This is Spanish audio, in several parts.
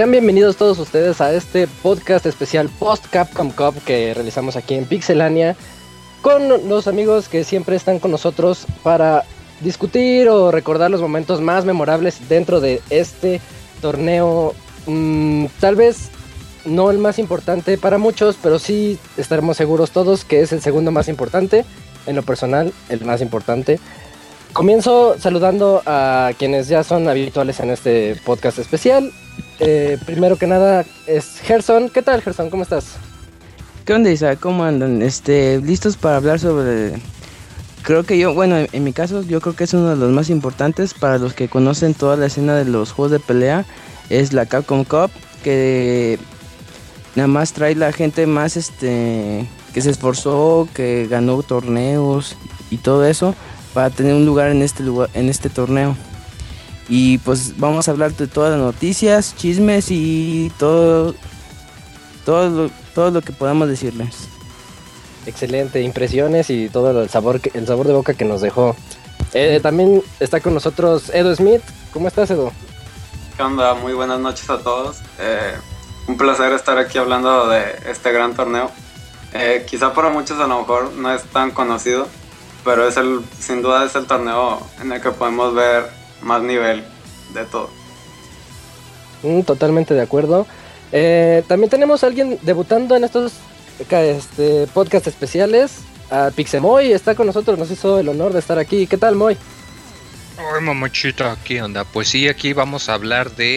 Sean bienvenidos todos ustedes a este podcast especial post Capcom Cup que realizamos aquí en Pixelania con los amigos que siempre están con nosotros para discutir o recordar los momentos más memorables dentro de este torneo. Mm, tal vez no el más importante para muchos, pero sí estaremos seguros todos que es el segundo más importante. En lo personal, el más importante. Comienzo saludando a quienes ya son habituales en este podcast especial. Eh, primero que nada es Gerson. ¿Qué tal, Gerson? ¿Cómo estás? ¿Qué onda, Isa? ¿Cómo andan? Este, listos para hablar sobre. Creo que yo, bueno, en mi caso, yo creo que es uno de los más importantes para los que conocen toda la escena de los juegos de pelea. Es la Capcom Cup, que nada más trae la gente más, este, que se esforzó, que ganó torneos y todo eso para tener un lugar en este lugar, en este torneo. Y pues vamos a hablar de todas las noticias, chismes y todo, todo, lo, todo lo que podamos decirles. Excelente, impresiones y todo el sabor, el sabor de boca que nos dejó. Eh, también está con nosotros Edo Smith. ¿Cómo estás, Edo? ¿Qué onda? Muy buenas noches a todos. Eh, un placer estar aquí hablando de este gran torneo. Eh, quizá para muchos a lo mejor no es tan conocido, pero es el, sin duda es el torneo en el que podemos ver más nivel de todo. Mm, totalmente de acuerdo. Eh, también tenemos a alguien debutando en estos este, podcast especiales. A Pixemoy está con nosotros, nos hizo el honor de estar aquí. ¿Qué tal, Moy? Hola, mamochita, ¿qué onda? Pues sí, aquí vamos a hablar de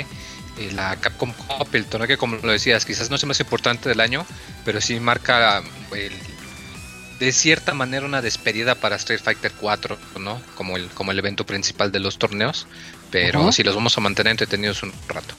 eh, la Capcom Cup, el torneo que, como lo decías, quizás no es el más importante del año, pero sí marca el de cierta manera una despedida para Street Fighter 4, ¿no? Como el, como el evento principal de los torneos, pero si los vamos a mantener entretenidos un rato.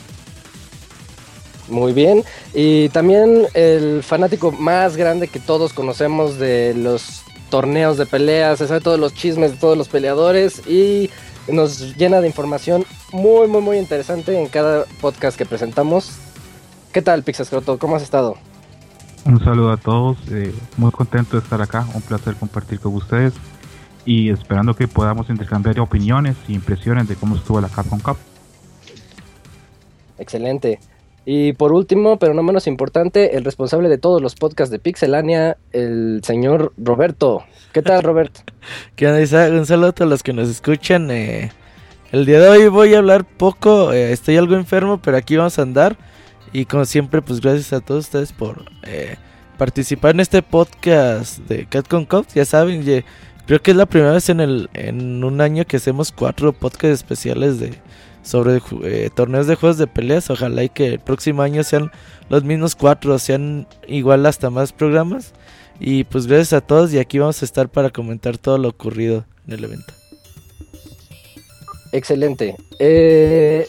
Muy bien, y también el fanático más grande que todos conocemos de los torneos de peleas, se sabe todos los chismes de todos los peleadores y nos llena de información muy, muy, muy interesante en cada podcast que presentamos. ¿Qué tal, Pixascroto? ¿Cómo has estado? Un saludo a todos, eh, muy contento de estar acá, un placer compartir con ustedes y esperando que podamos intercambiar opiniones e impresiones de cómo estuvo la Capcom Cup. Excelente. Y por último, pero no menos importante, el responsable de todos los podcasts de Pixelania, el señor Roberto. ¿Qué tal, Roberto? ¿Qué onda, Un saludo a todos los que nos escuchan. Eh, el día de hoy voy a hablar poco, eh, estoy algo enfermo, pero aquí vamos a andar. Y como siempre, pues gracias a todos ustedes por eh, participar en este podcast de CatCon Cup. Ya saben, creo que es la primera vez en, el, en un año que hacemos cuatro podcasts especiales de sobre eh, torneos de juegos de peleas. Ojalá y que el próximo año sean los mismos cuatro, sean igual hasta más programas. Y pues gracias a todos y aquí vamos a estar para comentar todo lo ocurrido en el evento. Excelente. Eh,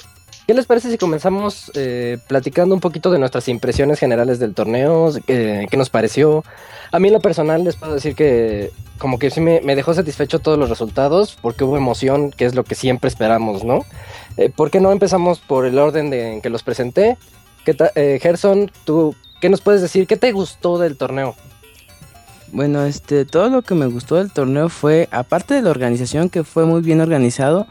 ¿Qué les parece si comenzamos eh, platicando un poquito de nuestras impresiones generales del torneo? ¿Qué, nos pareció? A mí en lo personal les puedo decir que como que sí me, dejó satisfecho todos los resultados porque hubo emoción, que es lo que siempre esperamos, ¿no? Eh, ¿Por qué no empezamos por el orden de, en que los presenté? ¿Qué eh, Gerson, tú, ¿qué nos puedes decir? ¿Qué te gustó del torneo? Bueno, este, todo lo que me gustó del torneo fue, aparte de la organización que fue muy bien organizado,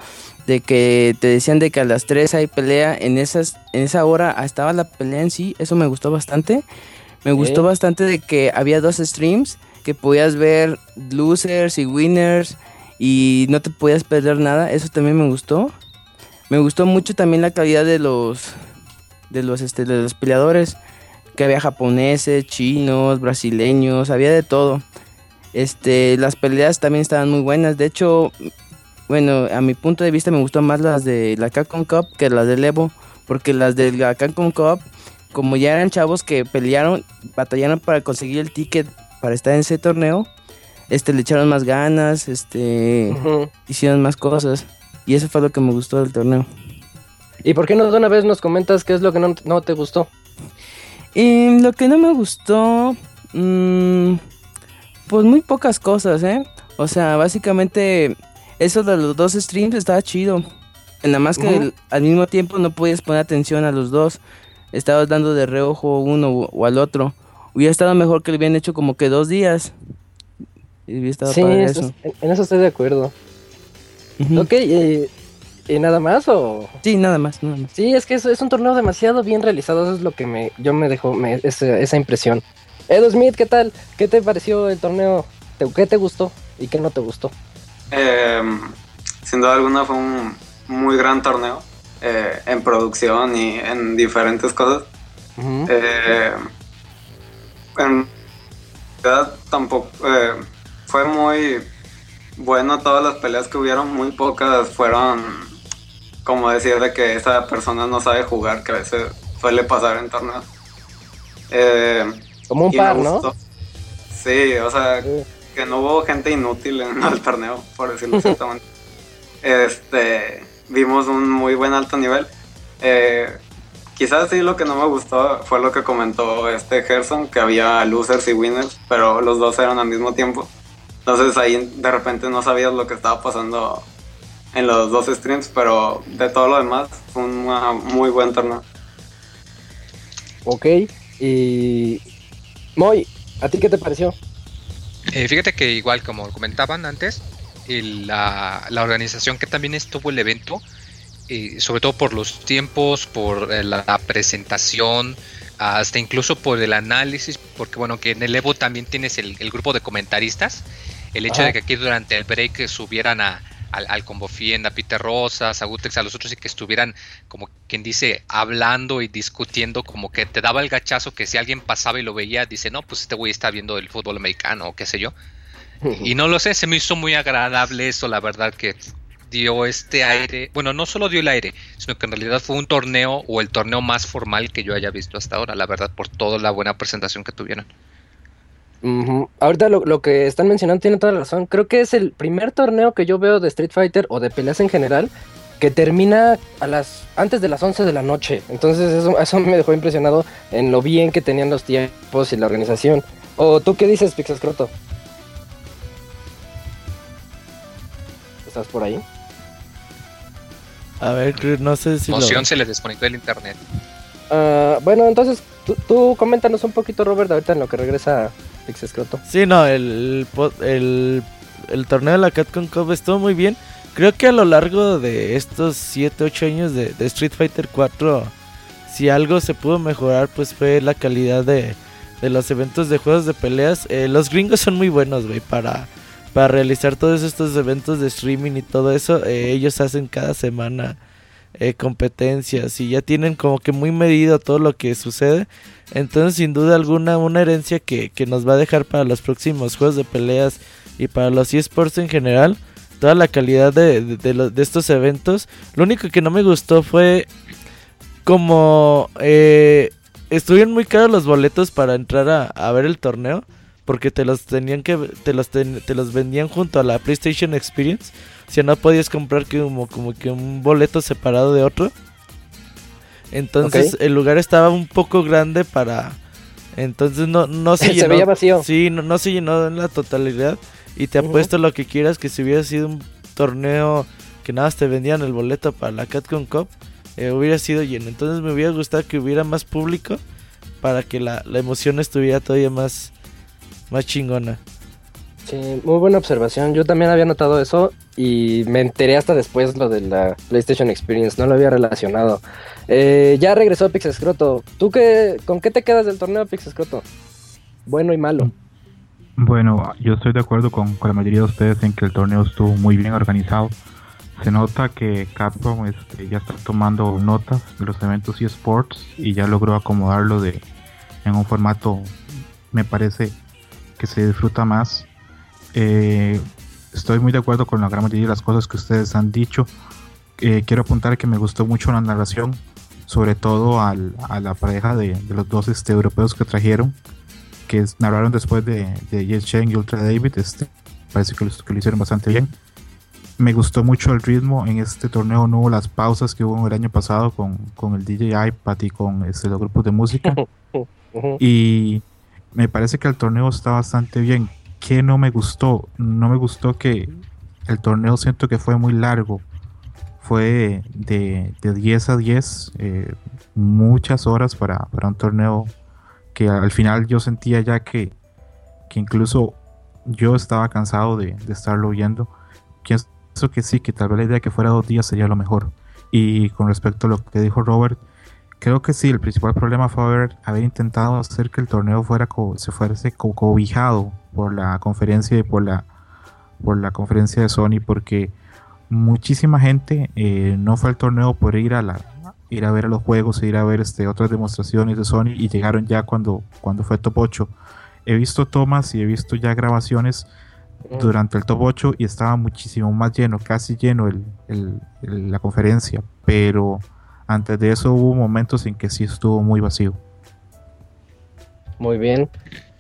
de que te decían de que a las 3 hay pelea, en, esas, en esa hora estaba la pelea en sí, eso me gustó bastante. Me gustó bastante de que había dos streams, que podías ver losers y winners y no te podías perder nada, eso también me gustó. Me gustó mucho también la calidad de los de los este, de los peleadores, que había japoneses, chinos, brasileños, había de todo. Este, las peleas también estaban muy buenas. De hecho, bueno, a mi punto de vista me gustó más las de la Capcom Cup que las del Evo, porque las de la Capcom Cup, como ya eran chavos que pelearon, batallaron para conseguir el ticket para estar en ese torneo, este le echaron más ganas, este hicieron más cosas y eso fue lo que me gustó del torneo. ¿Y por qué no de una vez nos comentas qué es lo que no, te gustó? Y lo que no me gustó, mmm, pues muy pocas cosas, ¿eh? O sea, básicamente eso de los dos streams estaba chido. Nada más que al mismo tiempo no podías poner atención a los dos. Estabas dando de reojo uno o, al otro. Hubiera estado mejor que lo hubieran hecho como que dos días. Y hubiera estado sí, eso. en eso estoy de acuerdo. Ok, eh, ¿Y nada más o...? Sí, nada más, nada más. Sí, es que es, es un torneo demasiado bien realizado, eso es lo que me, yo me dejó me, ese- esa impresión. Edo Smith, ¿qué tal? ¿Qué te pareció el torneo? ¿Te- ¿Qué te gustó y qué no te gustó? Eh, sin duda alguna fue un muy gran torneo eh, en producción y en diferentes cosas. Eh, en realidad tampoco eh, fue muy bueno todas las peleas que hubieron, muy pocas fueron como decir de que esa persona no sabe jugar, que a veces suele pasar en torneos. Eh, Como un par, ¿no? Sí, o sea, Sí. que no hubo gente inútil en el torneo, por decirlo exactamente. este, vimos un muy buen alto nivel. Eh, quizás sí lo que no me gustó fue lo que comentó este Gerson, que había losers y winners, pero los dos eran al mismo tiempo. Entonces ahí de repente no sabías lo que estaba pasando en los dos streams, pero de todo lo demás fue un muy buen torneo. Ok, y... Moy, ¿a ti qué te pareció? Eh, fíjate que igual como comentaban antes, el- la, la organización que también estuvo el evento, eh, sobre todo por los tiempos, por eh, la, la presentación, hasta incluso por el análisis, porque bueno, que en el Evo también tienes el, el grupo de comentaristas, el hecho Ajá. de que aquí durante el break subieran a, al, al Combo Fienda, a Peter Rosas, a Gutex, a los otros y que estuvieran como quien dice hablando y discutiendo, como que te daba el gachazo que si alguien pasaba y lo veía, dice, no, pues este güey está viendo el fútbol americano o qué sé yo. Y no lo sé, se me hizo muy agradable eso, la verdad que dio este aire, bueno, no solo dio el aire, sino que en realidad fue un torneo o el torneo más formal que yo haya visto hasta ahora, la verdad, por toda la buena presentación que tuvieron. Ahorita lo, lo que están mencionando tiene toda la razón. Creo que es el primer torneo que yo veo de Street Fighter o de peleas en general que termina a las antes de las 11 de la noche. Entonces eso, eso me dejó impresionado en lo bien que tenían los tiempos y la organización. ¿O tú qué dices, Pixescroto? ¿Estás por ahí? A ver, no sé si lo... Emoción se les desconectó el internet. Ah, bueno, entonces tú, tú coméntanos un poquito, Robert, ahorita en lo que regresa Pixescroto. Sí, no, el, el, el, torneo de la Capcom Cup estuvo muy bien. Creo que a lo largo de estos 7, 8 años de, de Street Fighter 4, si algo se pudo mejorar, pues fue la calidad de, de los eventos de juegos de peleas. Eh, los gringos son muy buenos, güey, para, para realizar todos estos eventos de streaming y todo eso. Eh, ellos hacen cada semana eh, competencias y ya tienen como que muy medido todo lo que sucede. Entonces, sin duda alguna, una herencia que, que nos va a dejar para los próximos juegos de peleas y para los eSports en general. Toda la calidad de, de, de estos eventos. Lo único que no me gustó fue como eh, estuvieron muy caros los boletos para entrar a ver el torneo. Porque te los tenían que te los, ten- te los vendían junto a la PlayStation Experience. O sea, no podías comprar como, como que un boleto separado de otro. Entonces el lugar estaba un poco grande para... Entonces no, no se Se llenó. veía vacío. Sí, no, no se llenó en la totalidad. Y te apuesto lo que quieras que si hubiera sido un torneo que nada más te vendían el boleto para la Catcon Cup, eh, hubiera sido lleno. Entonces me hubiera gustado que hubiera más público para que la, la emoción estuviera todavía más, más chingona. Sí, muy buena observación. Yo también había notado eso y me enteré hasta después lo de la PlayStation Experience. No lo había relacionado. Eh, ya regresó Pixescroto. ¿Tú qué, con qué te quedas del torneo, Pixescroto? Bueno y malo. Bueno, yo estoy de acuerdo con, con la mayoría de ustedes en que el torneo estuvo muy bien organizado. Se nota que Capcom este, ya está tomando notas de los eventos eSports y ya logró acomodarlo de, en un formato, me parece que se disfruta más. Eh, estoy muy de acuerdo con la gran mayoría de las cosas que ustedes han dicho. Eh, quiero apuntar que me gustó mucho la narración, sobre todo al- a la pareja de, de los dos este, europeos que trajeron que narraron después de, de Yes Chen y Ultra David. Este, parece que lo, que lo hicieron bastante bien. Me gustó mucho el ritmo. En este torneo no hubo las pausas que hubo el año pasado con, con el DJ iPad y con este, los grupos de música. Y me parece que el torneo está bastante bien. ¿Qué no me gustó? No me gustó que el torneo siento que fue muy largo. Fue de, de 10 a 10, eh, muchas horas para, para un torneo que al final yo sentía ya que, que incluso yo estaba cansado de, de estarlo viendo. Pienso que sí, que tal vez la idea que fuera dos días sería lo mejor. Y con respecto a lo que dijo Robert, creo que sí, el principal problema fue haber, haber intentado hacer que el torneo fuera se fuese cobijado por la conferencia y por la, por la conferencia de Sony, porque muchísima gente eh, no fue al torneo por ir a la ir a ver los juegos, ir a ver este, otras demostraciones de Sony y llegaron ya cuando, cuando fue Top 8. He visto tomas y he visto ya grabaciones durante el top 8 y estaba muchísimo más lleno, casi lleno el, la conferencia, pero antes de eso hubo momentos en que sí estuvo muy vacío. Muy bien.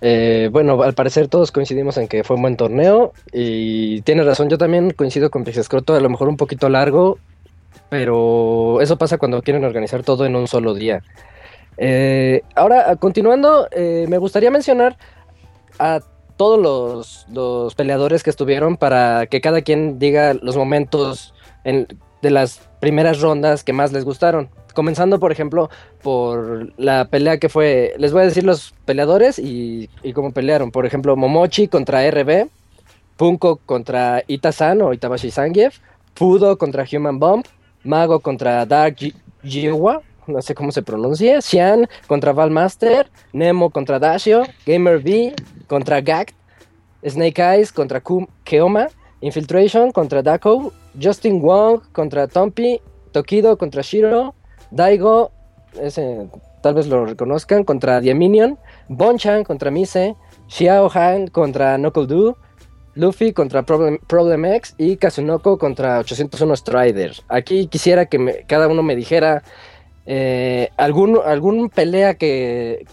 Eh, bueno, al parecer todos coincidimos en que fue un buen torneo y tiene razón, yo también coincido con Pixescroto, a lo mejor un poquito largo, pero eso pasa cuando quieren organizar todo en un solo día. Eh, ahora, continuando, eh, me gustaría mencionar a todos los, peleadores que estuvieron para que cada quien diga los momentos de las primeras rondas que más les gustaron. Comenzando, por ejemplo, por la pelea que fue. Les voy a decir los peleadores y, cómo pelearon. Por ejemplo, Momochi contra RB, Punko contra Itasan o Itabashi Sangiev, Fudo contra Human Bomb, Mago contra Dark Jiwa, no sé cómo se pronuncia, Xian contra Valmaster, Nemo contra Dashio, Gamer V contra Gact, Snake Eyes contra Keoma, Infiltration contra Dako, Justin Wong contra Tompi, Tokido contra Shiro, Daigo, tal vez lo reconozcan, contra Diaminion, Bonchan contra Mise, Xiao Han contra Knuckle Luffy contra Problem, X y Kazunoko contra 801 Strider. Aquí quisiera que cada uno me dijera eh, algún, algún pelea que,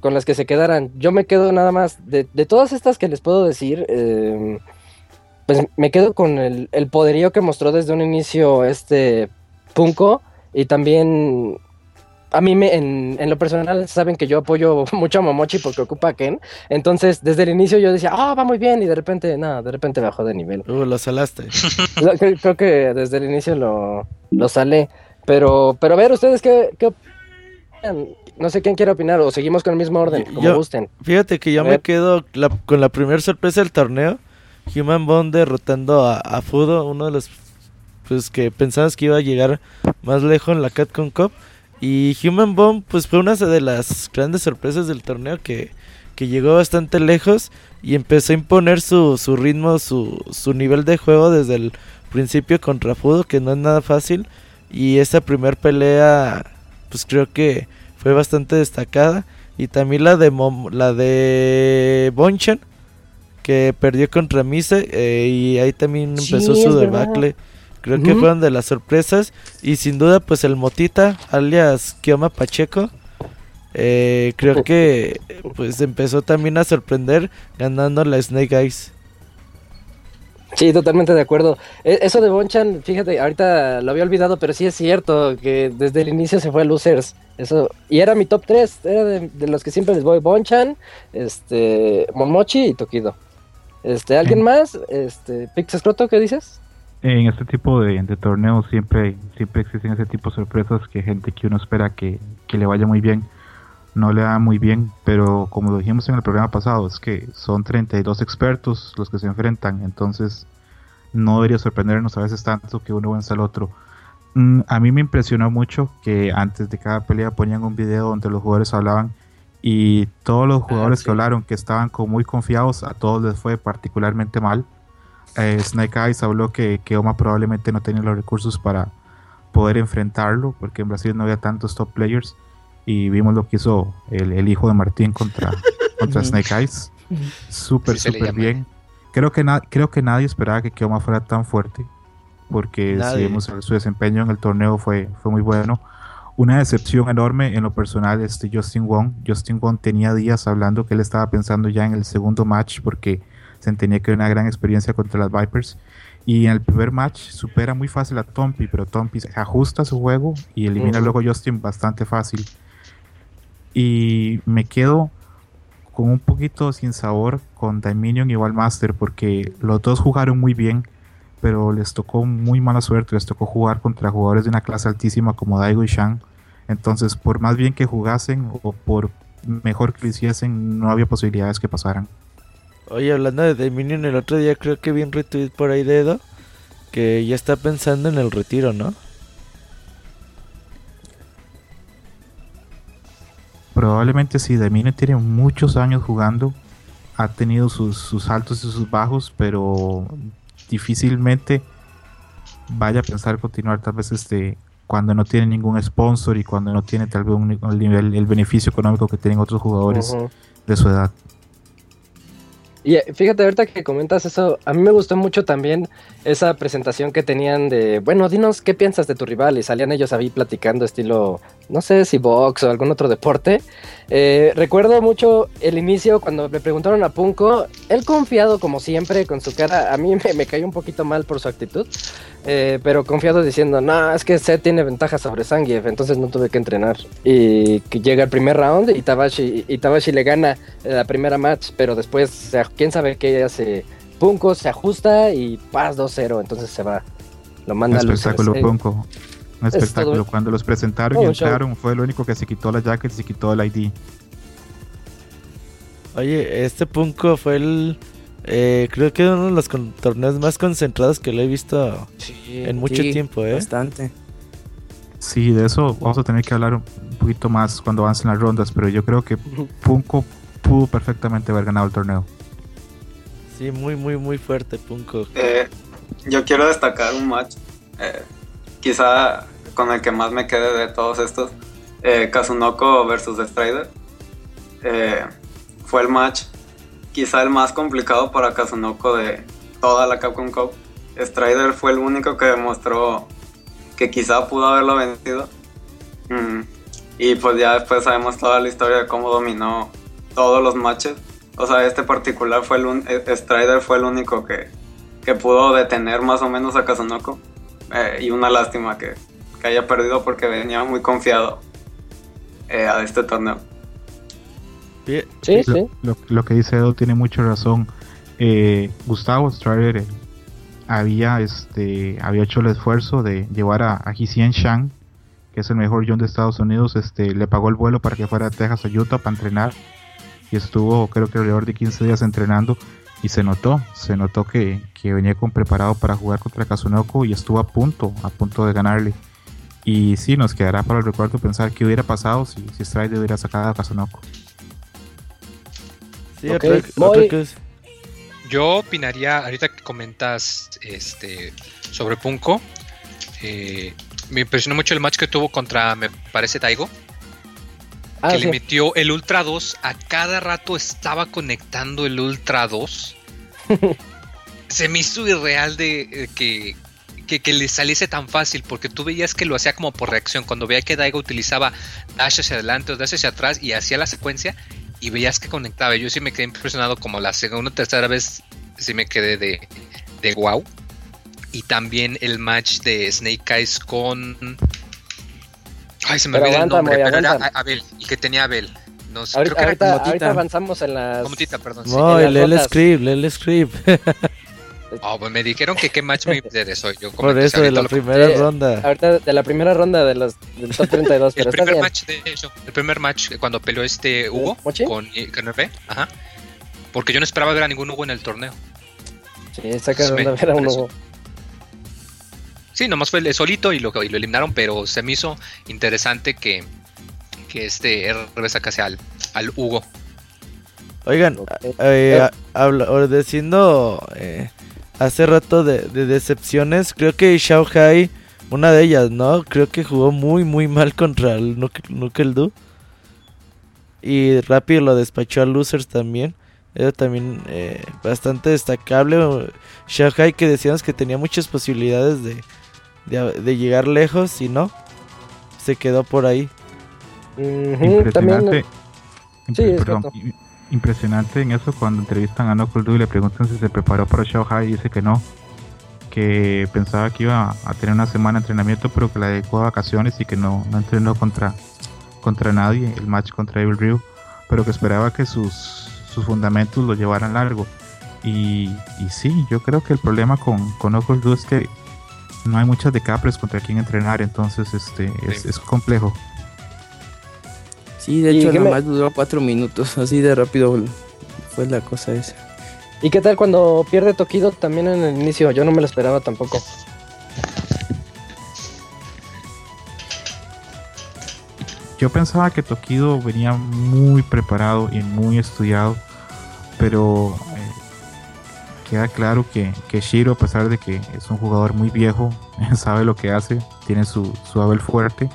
con las que se quedaran. Yo me quedo nada más, de, todas estas que les puedo decir, eh, pues me quedo con el, poderío que mostró desde un inicio este Punko y también a mí me, en, lo personal saben que yo apoyo mucho a Momochi porque ocupa a Ken. Entonces, desde el inicio yo decía, ah, va muy bien. Y de repente, nada, de repente bajó de nivel. Uh, lo salaste. creo, que desde el inicio lo, lo salé. Pero, pero a ver, ustedes qué, qué no sé quién quiere opinar o seguimos con el mismo orden, como gusten. Fíjate que yo me quedo con la primera sorpresa del torneo. Human Bond derrotando a, Fudo, uno de los pues que pensabas que iba a llegar más lejos en la Catcon Cup. Y Human Bomb pues fue una de las grandes sorpresas del torneo que, que llegó bastante lejos y empezó a imponer su, su ritmo, su, su nivel de juego desde el principio contra Fudo, que no es nada fácil. Y esa primer pelea, pues creo que fue bastante destacada. Y también la de la de Bonchan, que perdió contra Mise. Eh, y ahí también empezó su debacle. Creo que fueron de las sorpresas. Y sin duda, pues el Motita, alias Kioma Pacheco. Eh, creo que pues empezó también a sorprender ganando la Snake Eyes. Sí, totalmente de acuerdo. E, eso de Bonchan, fíjate, ahorita lo había olvidado, pero sí es cierto que desde el inicio se fue a Losers. Eso, y era mi top 3, era de, los que siempre les voy, Bonchan, este, Momochi y Tokido. Este, ¿alguien más? Este, Pixescroto, ¿qué dices? En este tipo de, torneos siempre, siempre existen ese tipo de sorpresas que gente que uno espera que, que le vaya muy bien no le da muy bien, pero como lo dijimos en el programa pasado, es que son 32 expertos los que se enfrentan, entonces no debería sorprendernos a veces tanto que uno vence al otro. Mm, a mí me impresionó mucho que antes de cada pelea ponían un video donde los jugadores hablaban y todos los ah, jugadores que hablaron que estaban como muy confiados, a todos les fue particularmente mal. Eh, Snake Eyes habló que, que Oma probablemente no tenía los recursos para poder enfrentarlo, porque en Brasil no había tantos top players y vimos lo que hizo el, hijo de Martín contra, contra Snake Eyes. Súper, súper bien. Creo que, creo que nadie esperaba que Keoma fuera tan fuerte, porque si vemos su desempeño en el torneo fue, fue muy bueno. Una decepción enorme en lo personal este Justin Wong. Justin Wong tenía días hablando que él estaba pensando ya en el segundo match porque se tenía que una gran experiencia contra las Vipers. Y en el primer match supera muy fácil a Tompi, pero Tompi ajusta su juego y elimina luego a Justin bastante fácil y me quedo con un poquito sin sabor con Dominion y Master porque los dos jugaron muy bien, pero les tocó muy mala suerte, les tocó jugar contra jugadores de una clase altísima como Daigo y Shang. Entonces, por más bien que jugasen o por mejor que lo hiciesen, no había posibilidades que pasaran. Oye, hablando de Dominion, el otro día creo que vi un retweet por ahí de Edo que ya está pensando en el retiro, ¿no? Probablemente sí, Demine tiene muchos años jugando, ha tenido sus, sus altos y sus bajos, pero difícilmente vaya a pensar continuar tal vez este cuando no tiene ningún sponsor y cuando no tiene tal vez un, el nivel el beneficio económico que tienen otros jugadores de su edad. Y eh, fíjate, ahorita que comentas eso, a mí me gustó mucho también esa presentación que tenían de, bueno, dinos qué piensas de tu rival. Y salían ellos ahí platicando estilo, no sé si box o algún otro deporte. Eh, recuerdo mucho el inicio cuando le preguntaron a Punko, él confiado como siempre con su cara, a mí me, me cayó un poquito mal por su actitud, eh, pero confiado diciendo, no, es que Seth tiene ventaja sobre Zangief, entonces no tuve que entrenar. Y que llega el primer round y Tabashi, y Tabashi le gana la primera match, pero después, quién sabe qué hace. Punko se ajusta y paz 2-0, entonces se va. Lo manda al espectáculo Punko. Un espectáculo. Cuando los presentaron y show. entraron, fue el único que se quitó la jacket y se quitó el ID. Oye, este Punko fue el. eh, creo que uno de los con- torneos más concentrados que le he visto en mucho Sí, tiempo, ¿eh? Bastante. Sí, de eso vamos a tener que hablar un poquito más cuando avancen las rondas, pero yo creo que Punko pudo perfectamente haber ganado el torneo. Sí, muy, muy, muy fuerte Punko. Eh, yo quiero destacar un match, eh, quizá con el que más me quede de todos estos, eh, Kazunoko versus Strider. Eh, fue el match, quizá el más complicado para Kazunoko de toda la Capcom Cup. Strider fue el único que demostró que quizá pudo haberlo vencido. Mm, Y pues ya después sabemos toda la historia de cómo dominó todos los matches. O sea, este particular fue el un- eh, Strider fue el único que, que pudo detener más o menos a Kazunoko. Y una lástima que, que haya perdido porque venía muy confiado eh, a este torneo. Sí, Lo, sí. lo- lo que dice Edo tiene mucha razón. Eh, Gustavo Strider eh, había, este, había hecho el esfuerzo de llevar a, a Hsien Shang, que es el mejor John de Estados Unidos, este, le pagó el vuelo para que fuera a Texas a Utah para entrenar y estuvo creo que alrededor de 15 días entrenando y se notó, se notó que, que venía con preparado para jugar contra Kazunoko y estuvo a punto, a punto de ganarle. Y sí, nos quedará para el recuerdo pensar qué hubiera pasado si, si Strider hubiera sacado a Kazunoko. sí, Yo opinaría, ahorita que comentas este sobre Punko, eh, me impresionó mucho el match que tuvo contra, me parece, Taigo, Ah, que sí. le metió el Ultra 2, a cada rato estaba conectando el Ultra 2. Se me hizo irreal de eh, que, que, que le saliese tan fácil, porque tú veías que lo hacía como por reacción, cuando veía que Daigo utilizaba dash hacia adelante o dash hacia atrás y hacía la secuencia, y veías que conectaba. Yo sí me quedé impresionado como la segunda o tercera vez, sí me quedé de, de wow. Y también el match de Snake Eyes con... Ay, se me olvidó el nombre, pero era Abel, y que tenía Abel. No sé, Ahorita, creo que ahorita, era ahorita Comotita. avanzamos en las. Comotita, perdón. sí. No, en el las el script, el script. Oh, pues me dijeron que qué match me interesó. Yo Por eso de ahorita la primera ronda. Ahorita de la primera ronda de los del top 32, pero El está primer bien. match, de hecho, el primer match eh, cuando peleó este Hugo ¿Mochi? con, con RP, ajá. Porque yo no esperaba ver a ningún Hugo en el torneo. Sí, me ronda ver a uno. pareció. Sí, nomás fue el solito y lo, y lo eliminaron, pero se me hizo interesante que, que este RB sacase al, al Hugo. Oigan, eh, a- habla- o diciendo eh, hace rato de, de decepciones, creo que Shao Hai, una de ellas, ¿no? Creo que jugó muy, muy mal contra el Nuke- Nukeldu. Y rápido lo despachó a Losers también. Era también eh, bastante destacable. Shao Hai que decíamos que tenía muchas posibilidades de, de, de llegar lejos y no. Se quedó por ahí. Impresionante. Sí, impre- es perdón, impresionante en eso cuando entrevistan a Knuckle y le preguntan si se preparó para Shanghai y dice que no. Que pensaba que iba a tener una semana de entrenamiento, pero que la dedicó a vacaciones y que no, no entrenó contra, contra nadie, el match contra Evil Ryu, pero que esperaba que sus, sus fundamentos lo llevaran largo. Y, y sí, yo creo que el problema con, con Knuckle es que no hay muchas decapres contra quien entrenar, entonces este es complejo. Sí, de hecho, nada más duró cuatro minutos, así de rápido fue la cosa esa. ¿Y qué tal cuando pierde Tokido también en el inicio? Yo no me lo esperaba tampoco. Yo pensaba que Tokido venía muy preparado y muy estudiado, pero eh, queda claro que, que, Shiro, a pesar de que es un jugador muy viejo, sabe lo que hace, tiene su, su abel fuerte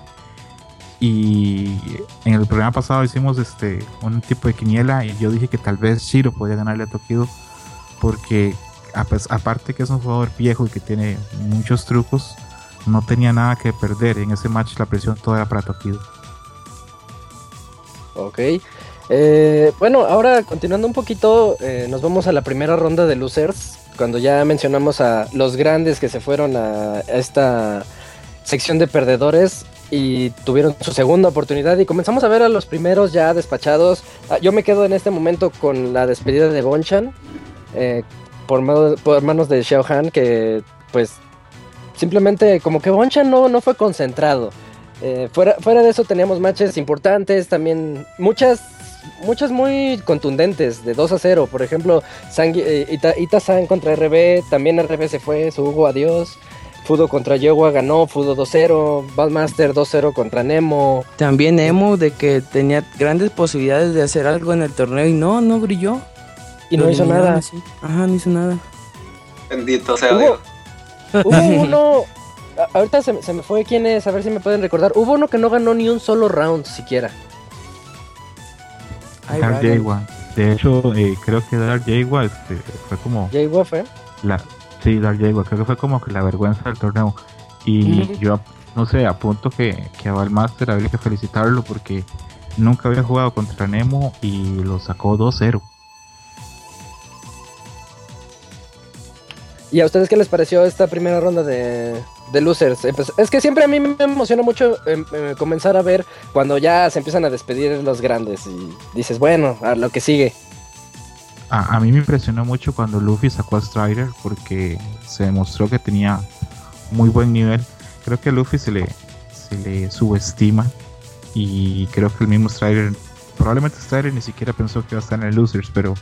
y en el programa pasado hicimos este un tipo de quiniela y yo dije que tal vez Shiro podía ganarle a Tokido porque aparte que es un jugador viejo y que tiene muchos trucos, no tenía nada que perder. En ese match la presión toda era para Tokido. Ok. Eh, bueno, ahora continuando un poquito, eh, nos vamos a la primera ronda de losers. Cuando ya mencionamos a los grandes que se fueron a esta sección de perdedores y tuvieron su segunda oportunidad y comenzamos a ver a los primeros ya despachados. Ah, yo me quedo en este momento con la despedida de Bonchan eh, por, manos de Xiao Han que pues simplemente como que Bonchan no, no fue concentrado. Eh, fuera, fuera de eso teníamos matches importantes, también muchas muchas muy contundentes, de 2 a 0. Por ejemplo, eh, Ita-san contra RB, también RB se fue, su Hugo adiós. Fudo contra Yowa ganó, Fudo 2-0, Ballmaster 2-0 contra Nemo. También Nemo de que tenía grandes posibilidades de hacer algo en el torneo y no, no brilló. Y no hizo nada. Ajá, no hizo nada. Bendito sea Dios. Hubo uno, ahorita se, me fue quién es, a ver si me pueden recordar. Hubo uno que no ganó ni un solo round siquiera. Dark Jaguar. De hecho, eh, creo que Dark Jaguar este, fue como. ¿Jaguar fue? La, sí, Dark Jaguar. Creo que fue como que la vergüenza del torneo. Y yo, no sé, apunto que, que a Valmaster habría que felicitarlo porque nunca había jugado contra Nemo y lo sacó 2-0. ¿Y a ustedes qué les pareció esta primera ronda de, de losers? Eh, pues, es que siempre a mí me emociona mucho em, eh, comenzar a ver cuando ya se empiezan a despedir los grandes y dices, bueno, a lo que sigue. A, mí me impresionó mucho cuando Luffy sacó a Strider porque se demostró que tenía muy buen nivel. Creo que a Luffy se le, subestima y creo que el mismo Strider, probablemente Strider ni siquiera pensó que iba a estar en el losers, pero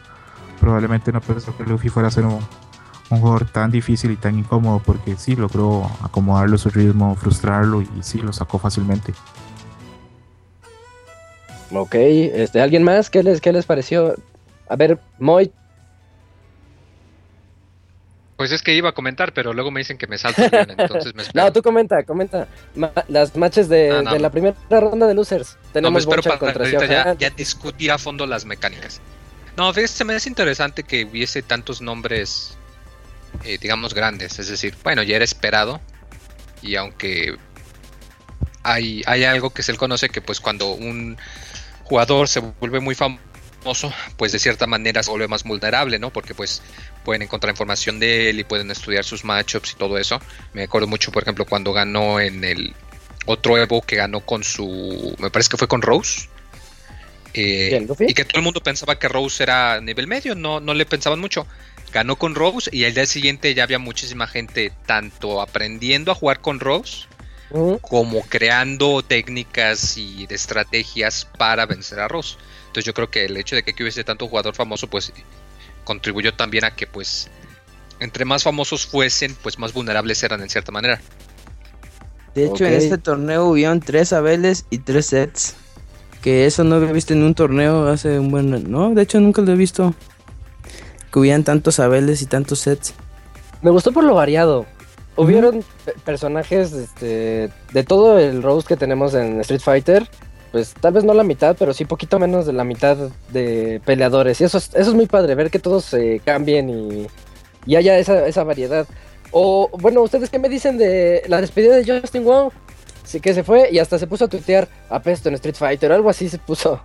probablemente no pensó que Luffy fuera a ser un jugador tan difícil y tan incómodo porque sí logró acomodarlo su ritmo, frustrarlo y sí lo sacó fácilmente. Ok, este, ¿alguien más? ¿Qué les, qué les pareció? A ver, Moy. Pues es que iba a comentar, pero luego me dicen que me salto entonces me espero. No, tú comenta, comenta. las matches de, ah, la primera ronda de losers. Tenemos no, me espero para ya, ya discutir a fondo las mecánicas. No, fíjate, me es interesante que hubiese tantos nombres eh, digamos, grandes. Es decir, bueno, ya era esperado. Y aunque hay, hay algo que se le conoce que pues cuando un jugador se vuelve muy famoso, pues de cierta manera se vuelve más vulnerable, ¿no? Porque pues pueden encontrar información de él y pueden estudiar sus matchups y todo eso. Me acuerdo mucho, por ejemplo, cuando ganó en el otro Evo que ganó con su, me parece que fue con Rose. Eh, y que todo el mundo pensaba que Rose era nivel medio, no, no le pensaban mucho ganó con Rose y el día siguiente ya había muchísima gente tanto aprendiendo a jugar con Rose como creando técnicas y estrategias para vencer a Rose. Entonces yo creo que el hecho de que aquí hubiese tanto jugador famoso pues contribuyó también a que pues entre más famosos fuesen pues más vulnerables eran en cierta manera. De hecho en este torneo hubieron tres Abeles y tres sets. Que eso no había visto en un torneo hace un buen... No, de hecho nunca lo he visto que hubieran tantos Abeles y tantos sets. Me gustó por lo variado. Hubieron personajes este, de todo el Rose que tenemos en Street Fighter. Pues tal vez no la mitad, pero sí poquito menos de la mitad de peleadores. Y eso es, eso es muy padre, ver que todos se cambien y, y haya esa, esa variedad. O bueno, ¿ustedes qué me dicen de la despedida de Justin Wong? Sí que se fue y hasta se puso a tuitear apesto en Street Fighter, algo así se puso.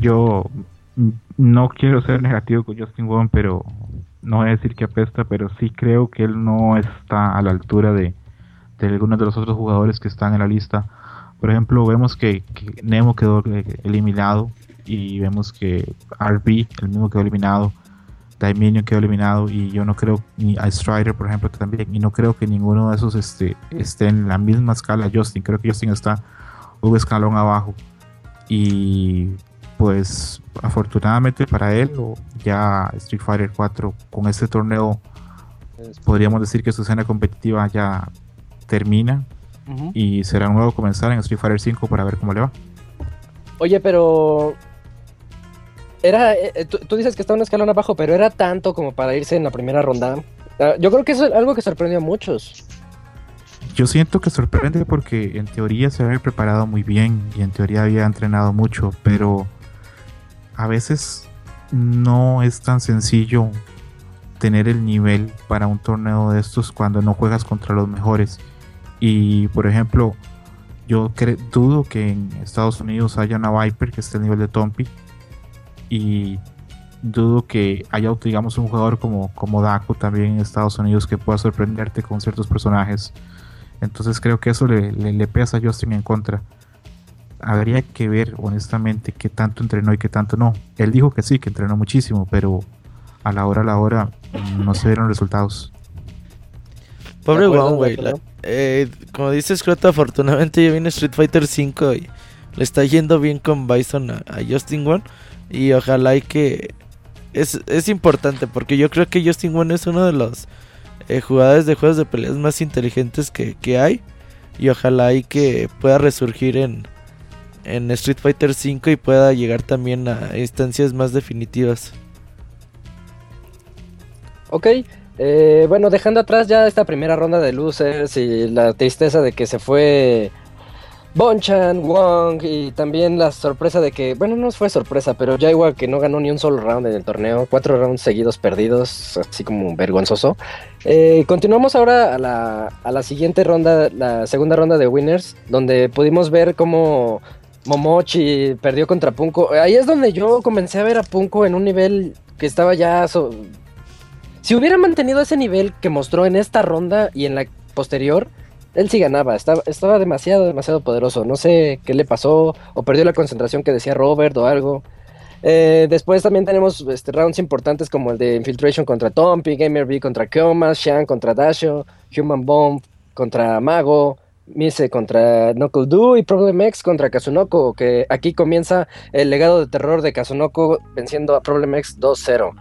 yo no quiero ser negativo con Justin Wong, pero no voy a decir que apesta, pero sí creo que él no está a la altura de, de algunos de los otros jugadores que están en la lista. Por ejemplo, vemos que, Nemo quedó eh, eliminado y vemos que RB, el mismo quedó eliminado. Daiminion quedó eliminado y yo no creo, ni a Strider por ejemplo también, y no creo que ninguno de esos este, esté en la misma escala Justin, creo que Justin está un escalón abajo y pues afortunadamente para él, ya Street Fighter 4 con este torneo podríamos decir que su escena competitiva ya termina. Y será un nuevo comenzar en Street Fighter 5 para ver cómo le va. Oye, pero. Era. eh, eh, tú, tú dices que está un escalón abajo, pero era tanto como para irse en la primera ronda. Ah, Yo creo que eso es algo que sorprendió a muchos. Yo siento que sorprende porque en teoría se había preparado muy bien y en teoría había entrenado mucho, pero a veces no es tan sencillo tener el nivel para un torneo de estos cuando no juegas contra los mejores. Y por ejemplo, yo dudo que en Estados Unidos haya una Viper que esté al nivel de Tompi y dudo que haya digamos un jugador como, como Daku también en Estados Unidos que pueda sorprenderte con ciertos personajes. Entonces creo que eso le, le- le pesa a Justin en contra. Habría que ver honestamente qué tanto entrenó y qué tanto no. Él dijo que sí, que entrenó muchísimo, pero a la hora a la hora no se vieron resultados. Pobre ¿De acuerdo, Juan, de güey. eh, como dice Scrota, afortunadamente ya viene Street Fighter 5 y le está yendo bien con Bison a, a Justin Won. Y ojalá y que... Es, es importante porque yo creo que Justin Won es uno de los eh, jugadores de juegos de peleas más inteligentes que, que hay. Y ojalá y que pueda resurgir en, en Street Fighter 5 y pueda llegar también a instancias más definitivas. Ok. Eh, bueno, dejando atrás ya esta primera ronda de losers y la tristeza de que se fue Bonchan, Wong y también la sorpresa de que, bueno, no fue sorpresa, pero ya igual que no ganó ni un solo round en el torneo, cuatro rounds seguidos perdidos, así como vergonzoso. Eh, continuamos ahora a la, a la siguiente ronda, la segunda ronda de winners, donde pudimos ver cómo Momochi perdió contra Punko. Ahí es donde yo comencé a ver a Punko en un nivel que estaba ya... si hubiera mantenido ese nivel que mostró en esta ronda y en la posterior, él sí ganaba. Estaba, demasiado, demasiado poderoso. No sé qué le pasó, o perdió la concentración que decía Robert o algo. Eh, después también tenemos este, rounds importantes como el de Infiltration contra Tompi, Gamer B contra Kyoma, Shan contra Dasho, Human Bomb contra Mago, Mise contra Knuckle Doo y Problem X contra Kazunoko, que aquí comienza el legado de terror de Kazunoko venciendo a Problem X 2-0.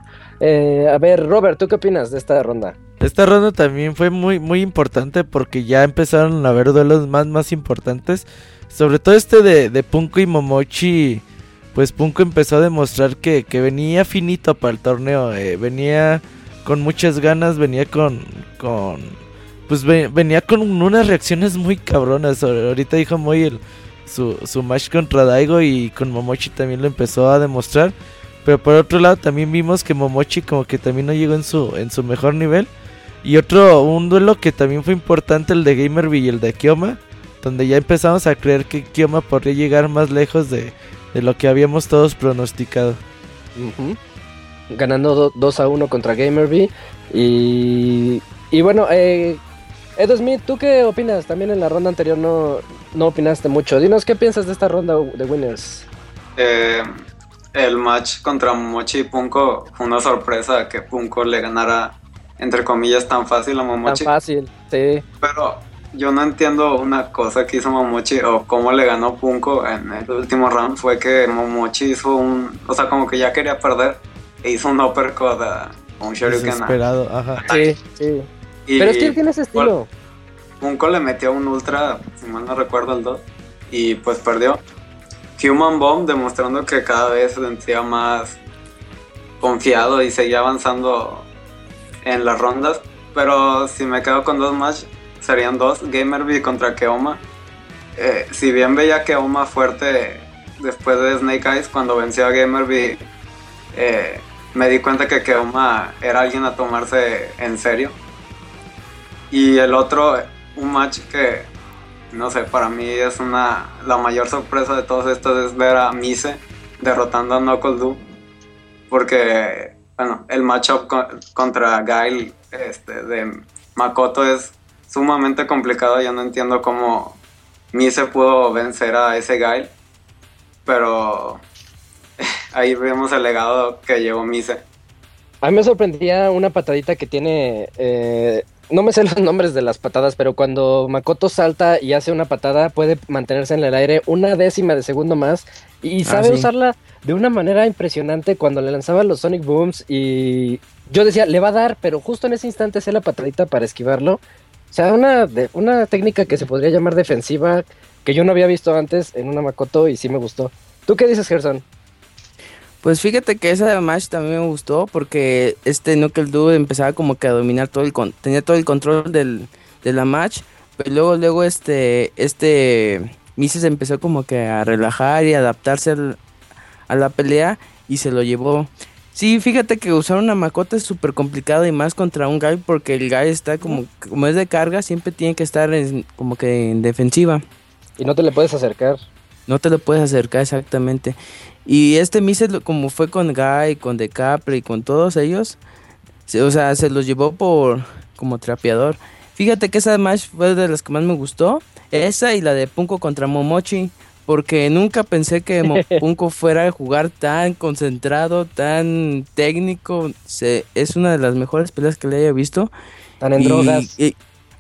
Eh, a ver, Robert, ¿tú qué opinas de esta ronda? Esta ronda también fue muy, muy importante porque ya empezaron a haber duelos más, más importantes. Sobre todo este de, de Punko y Momochi. Pues Punko empezó a demostrar que, que venía finito para el torneo. eh, venía con muchas ganas, venía con. con pues ve- venía con unas reacciones muy cabronas. Ahor- Ahorita dijo muy su, su match contra Daigo y con Momochi también lo empezó a demostrar. Pero por otro lado también vimos que Momochi como que también no llegó en su, en su mejor nivel. Y otro, un duelo que también fue importante, el de Gamerby y el de Kioma, donde ya empezamos a creer que Kioma podría llegar más lejos de, de lo que habíamos todos pronosticado. Ganando do- 2 a 1 contra Gamerby. Y, y bueno, eh, Edo Smith, ¿tú qué opinas? También en la ronda anterior no, no opinaste mucho. Dinos qué piensas de esta ronda de winners. Eh, el match contra Momochi y Punko fue una sorpresa que Punko le ganara, entre comillas, tan fácil a Tan Momochi. fácil, sí. Pero yo no entiendo una cosa que hizo Momochi o cómo le ganó Punko en el último round. Fue que Momochi hizo un. O sea, como que ya quería perder e hizo un uppercut a un Shoryuken. a- Desesperado, ajá. Sí, sí. y Pero es que él tiene ese estilo. Punko le metió un ultra, si mal no recuerdo, el 2. Y pues perdió. Human Bomb demostrando que cada vez se sentía más confiado y seguía avanzando en las rondas. Pero si me quedo con dos match, serían dos. Gamerby contra Keoma. Eh, si bien veía a Keoma fuerte después de Snake Eyes, cuando venció a Gamerby, eh, me di cuenta que Keoma era alguien a tomarse en serio. Y el otro, un match que, no sé, para mí es una. La mayor sorpresa de todos estos es ver a Mise derrotando a Knuckle Doo. Porque, bueno, el matchup co- contra Gail este, de Makoto es sumamente complicado. Yo no entiendo cómo Mise pudo vencer a ese Gail. Pero ahí vemos el legado que llevó Mise. A mí me sorprendía una patadita que tiene. eh, no me sé los nombres de las patadas, pero cuando Makoto salta y hace una patada, puede mantenerse en el aire una décima de segundo más. Y Ah, sabe sí. usarla de una manera impresionante cuando le lanzaba los Sonic Booms. Y yo decía, le va a dar, pero justo en ese instante hace la patadita para esquivarlo. O sea, una, de, una técnica que se podría llamar defensiva que yo no había visto antes en una Makoto y sí me gustó. ¿Tú qué dices, Gerson? Pues fíjate que esa match también me gustó porque este Knuckle Dude empezaba como que a dominar todo el tenía todo el control del, de la match, pero luego luego este este Mises empezó como que a relajar y adaptarse a la pelea y se lo llevó. Sí, fíjate que usar una Makoto es súper complicado y más contra un guy porque el guy está como como es de carga, siempre tiene que estar como que en defensiva. Y no te le puedes acercar. No te lo puedes acercar exactamente. Y este Mises, como fue con Guy, con Decapre y con todos ellos, o sea, se los llevó por como trapeador. Fíjate que esa match fue de las que más me gustó. Esa y la de Punko contra Momochi. Porque nunca pensé que Punko fuera a jugar tan concentrado, tan técnico. Se, es una de las mejores peleas que le haya visto. Tan en drogas.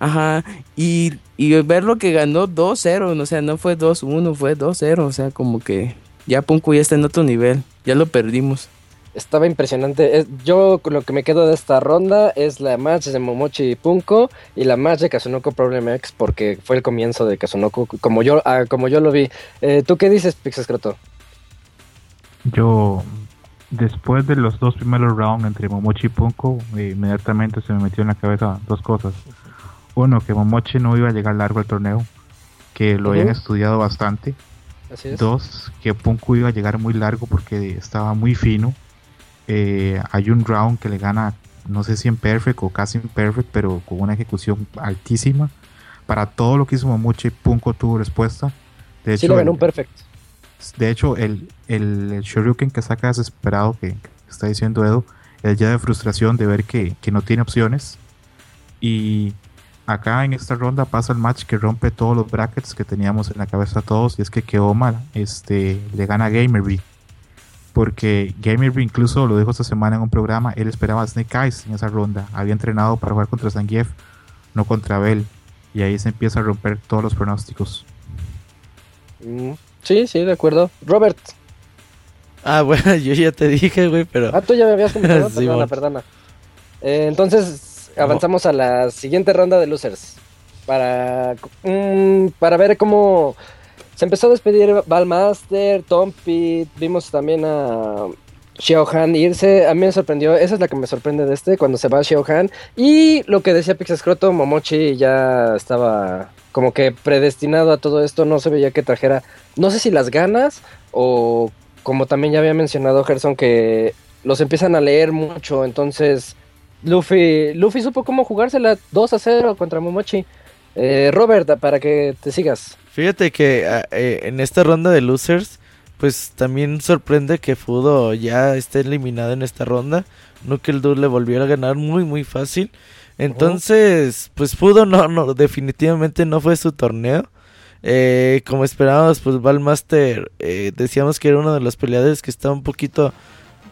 Ajá. Y, y ver lo que ganó 2-0. O sea, no fue 2-1, fue 2-0. O sea, como que ya Punko ya está en otro nivel, ya lo perdimos. Estaba impresionante. Yo lo que me quedo de esta ronda es la match de Momochi y Punko y la match de Kazunoko Problem X porque fue el comienzo de Kazunoko como yo, ah, como yo lo vi. Eh, ¿Tú qué dices, Pixescroto? Yo, después de los dos primeros rounds entre Momochi y Punko, inmediatamente se me metió en la cabeza dos cosas. Uno, que Momochi no iba a llegar largo al torneo, que lo habían estudiado bastante Dos, que Punku iba a llegar muy largo porque estaba muy fino. Eh, hay un round que le gana, no sé si en perfect o casi en perfect, pero con una ejecución altísima. Para todo lo que hizo Momochi, Punko tuvo respuesta. De hecho, un perfect. De hecho, el, el, Shoryuken que saca desesperado, que, está diciendo Edo, el ya de frustración de ver que, que no tiene opciones. Y acá en esta ronda pasa el match que rompe todos los brackets que teníamos en la cabeza todos y es que Keoma este, le gana a Gamerby porque Gamerby incluso lo dijo esta semana en un programa, él esperaba a Snake Eyes en esa ronda, había entrenado para jugar contra Zangief, no contra Bell y ahí se empieza a romper todos los pronósticos. Mm, sí, sí, de acuerdo. Robert. Ah, bueno, yo ya te dije, güey, pero... Ah, tú ya me habías comentado, perdona, perdona. Eh, entonces, avanzamos a la siguiente ronda de losers. Para, mm, para ver cómo se empezó a despedir Balmaster, Tom Pitt, vimos también a Xiao irse. A mí me sorprendió, esa es la que me sorprende de este, cuando se va Xiao Y lo que decía Pixescroto, Momochi ya estaba como que predestinado a todo esto, no se veía que trajera, no sé si las ganas o como también ya había mencionado Gerson, que los empiezan a leer mucho, entonces Luffy, Luffy supo cómo jugársela 2 a 0 contra Momochi. Eh, Robert, para que te sigas. Fíjate que ah, eh, en esta ronda de losers, pues también sorprende que Fudo ya esté eliminado en esta ronda. El Dude le volviera a ganar muy muy fácil. Entonces, pues Fudo no, no, definitivamente no fue su torneo. Eh, como esperábamos, pues Valmaster decíamos que era uno de los peleadores que estaba un poquito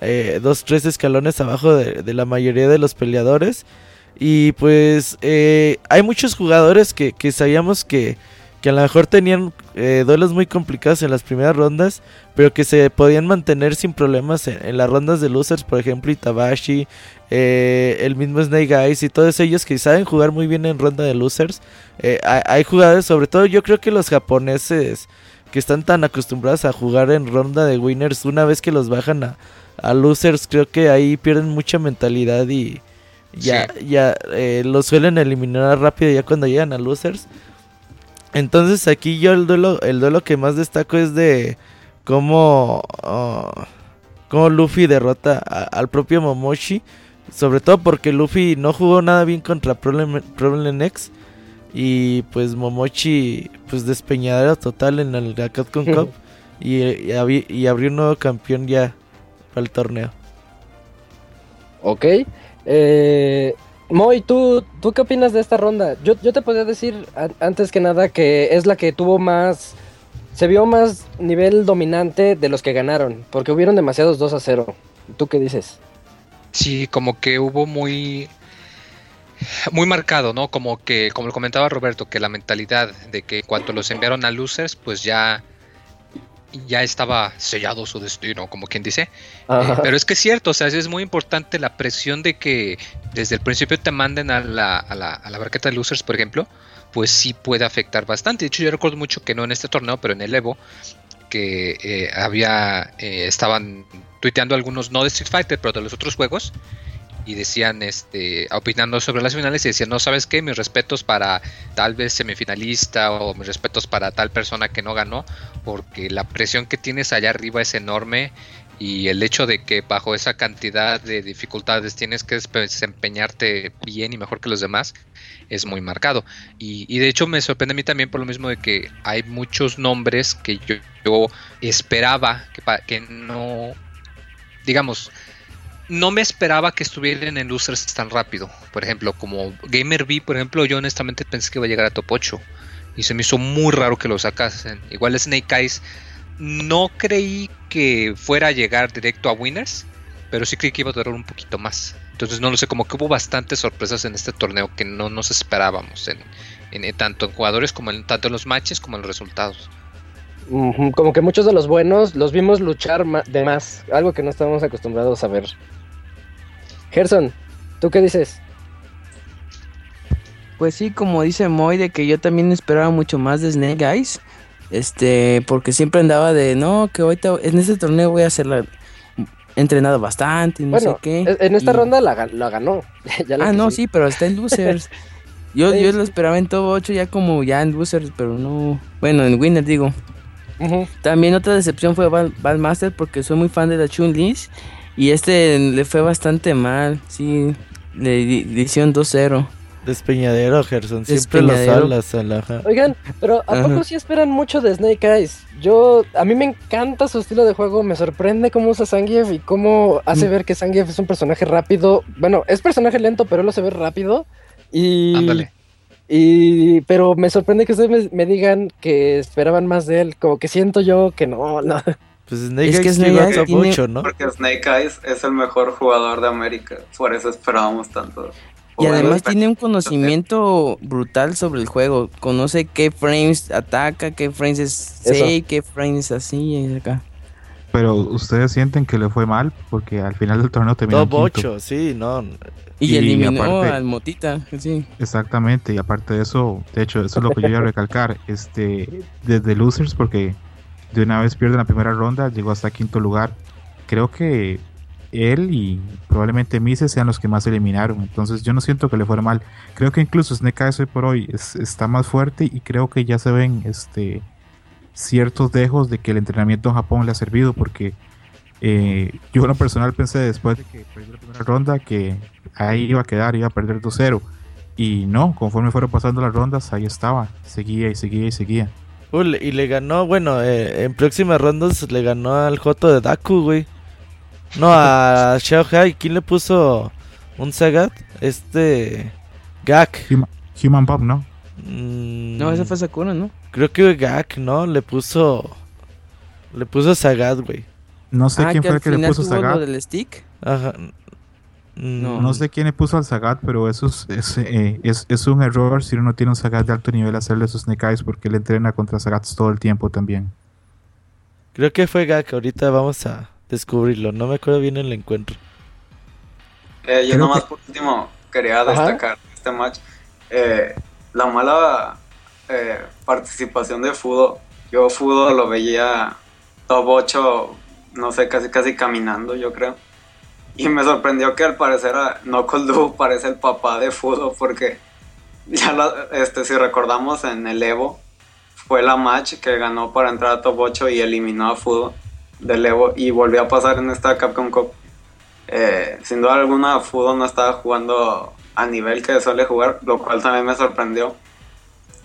eh, dos, tres escalones abajo de, la mayoría de los peleadores. Y pues eh, hay muchos jugadores que, sabíamos que, que, a lo mejor tenían eh, duelos muy complicados en las primeras rondas, pero que se podían mantener sin problemas en, las rondas de losers, por ejemplo Itabashi, el mismo Snake Eyes y todos ellos que saben jugar muy bien en ronda de losers. hay, hay, jugadores, sobre todo yo creo que los japoneses que están tan acostumbrados a jugar en ronda de winners, una vez que los bajan a, a losers creo que ahí pierden mucha mentalidad y ya, ya eh, lo suelen eliminar rápido ya cuando llegan a losers. Entonces aquí yo el duelo, el duelo que más destaco es de cómo, oh, cómo Luffy derrota al propio Momoshi. Sobre todo porque Luffy no jugó nada bien contra Problem, Problem X. Y pues Momochi pues despeñadero total en el Capcom Cup. y, y abrió un nuevo campeón ya para el torneo. Ok. Eh, Moy, ¿tú, ¿tú qué opinas de esta ronda? Yo, yo te podría decir antes que nada que es la que tuvo más... Se vio más nivel dominante de los que ganaron, porque hubieron demasiados 2 a 0. ¿Tú qué dices? Sí, como que hubo muy muy marcado, ¿no? Como que, como lo comentaba Roberto, que la mentalidad de que cuando los enviaron a losers, pues ya ya estaba sellado su destino, como quien dice. Eh, pero es que es cierto, o sea, es muy importante la presión de que desde el principio te manden a la, a la, a la barqueta de losers, por ejemplo, pues sí puede afectar bastante. De hecho, yo recuerdo mucho que no en este torneo, pero en el Evo, que eh, había, eh, estaban tuiteando algunos, no de Street Fighter, pero de los otros juegos, y decían, este, opinando sobre las finales, y decían, no, ¿sabes qué? Mis respetos para tal vez semifinalista, o mis respetos para tal persona que no ganó, porque la presión que tienes allá arriba es enorme, y el hecho de que bajo esa cantidad de dificultades tienes que desempeñarte bien y mejor que los demás es muy marcado. Y, y de hecho me sorprende a mí también por lo mismo de que hay muchos nombres que yo, esperaba que, que no, digamos, no me esperaba que estuvieran en losers tan rápido. Por ejemplo, como Gamer B, por ejemplo, yo honestamente pensé que iba a llegar a top 8. Y se me hizo muy raro que lo sacasen. Igual Snake Eyes, no creí que fuera a llegar directo a Winners, pero sí creí que iba a durar un poquito más. Entonces no lo sé, como que hubo bastantes sorpresas en este torneo que no nos esperábamos, en, en- tanto en jugadores como en tanto en los matches como en los resultados. Como que muchos de los buenos los vimos luchar de más, algo que no estábamos acostumbrados a ver. Gerson, ¿tú qué dices? Pues sí, como dice Moy, de que yo también esperaba mucho más de Snake Eyes. Este, porque siempre andaba de, no, que ahorita en este torneo voy a hacerla entrenado bastante y no bueno, sé qué. e- en esta y- ronda la, ga- la ganó. Ya la Ah, no, sí, pero está en losers. Yo, Sí, yo lo esperaba en top 8 ya como ya en losers, pero no. Bueno, en winner digo. También otra decepción fue Val, Master porque soy muy fan de la Chun Li y este le fue bastante mal, sí, le, le hicieron 2-0. Despeñadero, Gerson. Siempre lo Despeñadero. salas, alaja. Oigan, pero ¿a Ajá. poco sí esperan mucho de Snake Eyes? Yo, a mí me encanta su estilo de juego, me sorprende cómo usa Zangief y cómo hace Mm. ver que Zangief es un personaje rápido. Bueno, es personaje lento, pero él lo hace ver rápido. Y, Ándale. y pero me sorprende que ustedes me, me digan que esperaban más de él, como que siento yo que no, no. Pues Snake Es que Snake Eyes tiene- 8, ¿no? Porque Snake Eyes es el mejor jugador de América. Por eso esperábamos tanto. Y además tiene un conocimiento brutal sobre el juego. Conoce qué frames ataca, qué frames es safe, qué frames así y acá. Pero ustedes sienten que le fue mal porque al final del torneo terminó Top quinto. 8, sí, no. Y, Y eliminó aparte- al Motita, sí. Exactamente, y aparte de eso, de hecho, eso es lo que yo iba a recalcar, este, desde Losers, porque de una vez pierde la primera ronda, llegó hasta quinto lugar. Creo que él y probablemente Mises sean los que más eliminaron, entonces yo no siento que le fuera mal. Creo que incluso Eyes hoy por hoy es- está más fuerte y creo que ya se ven este, ciertos dejos de que el entrenamiento en Japón le ha servido, porque eh, yo en lo personal pensé después de que perdió la primera ronda que ahí iba a quedar, iba a perder 2-0. Y no, conforme fueron pasando las rondas, ahí estaba, seguía y seguía y seguía. Le- y le ganó, bueno, eh, en próximas rondas le ganó al Joto de Daku, güey. No, a Xiao Hai. ¿Quién le puso un Sagat? Este. Gak. Human, Human Pop, ¿no? Mm, No, esa fue Sakura, ¿no? Creo que Gak, ¿no? Le puso. Le puso Sagat, güey. No sé ah, quién que fue el que le puso Sagat. del stick. Ajá. No. No sé quién le puso al Sagat, pero eso es, es, eh, es- es un error si uno tiene un Sagat de alto nivel hacerle sus Snake Eyes porque él entrena contra Sagats todo el tiempo también. Creo que fue Gak. Ahorita vamos a descubrirlo. No me acuerdo bien el encuentro. Eh, yo Creo nomás que- por último quería Ajá. destacar este match. eh, la mala eh, participación de Fudo. Yo Fudo lo veía top 8, no sé, casi casi caminando, yo creo. Y me sorprendió que al parecer a Knuckle Doo parece el papá de Fudo porque ya la- este, si recordamos en el Evo fue la match que ganó para entrar a top 8 y eliminó a Fudo del Evo y volvió a pasar en esta Capcom Cup. Eh, sin duda alguna, Fudo no estaba jugando a nivel que suele jugar, lo cual también me sorprendió.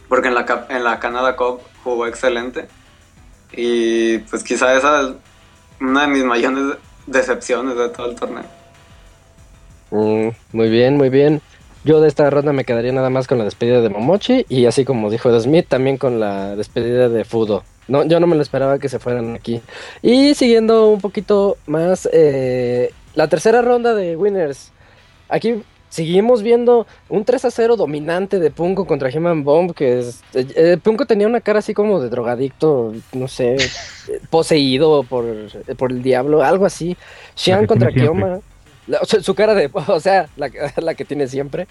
Porque en la, Cap- en la Canada Cup jugó excelente. Y pues quizá esa es una de mis mayores decepciones de todo el torneo. Mm, muy bien, muy bien. Yo de esta ronda me quedaría nada más con la despedida de Momochi y así como dijo Smith, también con la despedida de Fudo. No, yo no me lo esperaba que se fueran aquí. Y siguiendo un poquito más, eh, la tercera ronda de Winners. Aquí seguimos viendo un 3 a 0 dominante de Punko contra Human Bomb, que es, eh, eh, Punko tenía una cara así como de drogadicto, no sé, poseído por, por el diablo, algo así. Xian contra Kioma. la- o sea, su cara de, o sea, la, la que tiene siempre,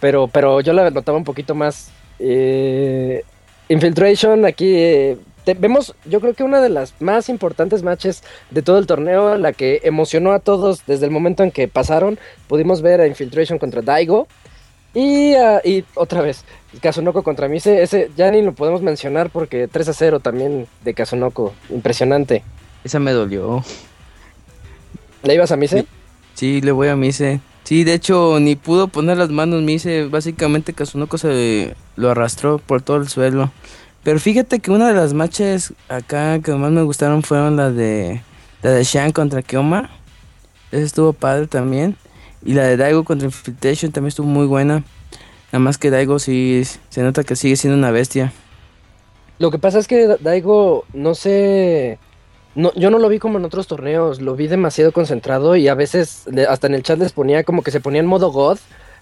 pero, pero yo la notaba un poquito más. eh, Infiltration, aquí eh, te- vemos, yo creo que una de las más importantes matches de todo el torneo, la que emocionó a todos desde el momento en que pasaron, pudimos ver a Infiltration contra Daigo. Y, ah, y otra vez, Kazunoko contra Mise, ese ya ni lo podemos mencionar porque 3 a 0 también de Kazunoko, impresionante. Esa me dolió. ¿Le ibas a Mise? Sí, le voy a Mise. Sí, de hecho, ni pudo poner las manos Mise. Básicamente Kazunoko se lo arrastró por todo el suelo. Pero fíjate que una de las matches acá que más me gustaron fueron las de la de Shan contra Kioma. Esa estuvo padre también. Y la de Daigo contra Infiltration también estuvo muy buena. Nada más que Daigo sí se nota que sigue siendo una bestia. Lo que pasa es que Da- Daigo, no sé, no, yo no lo vi como en otros torneos, lo vi demasiado concentrado y a veces hasta en el chat les ponía como que se ponía en modo God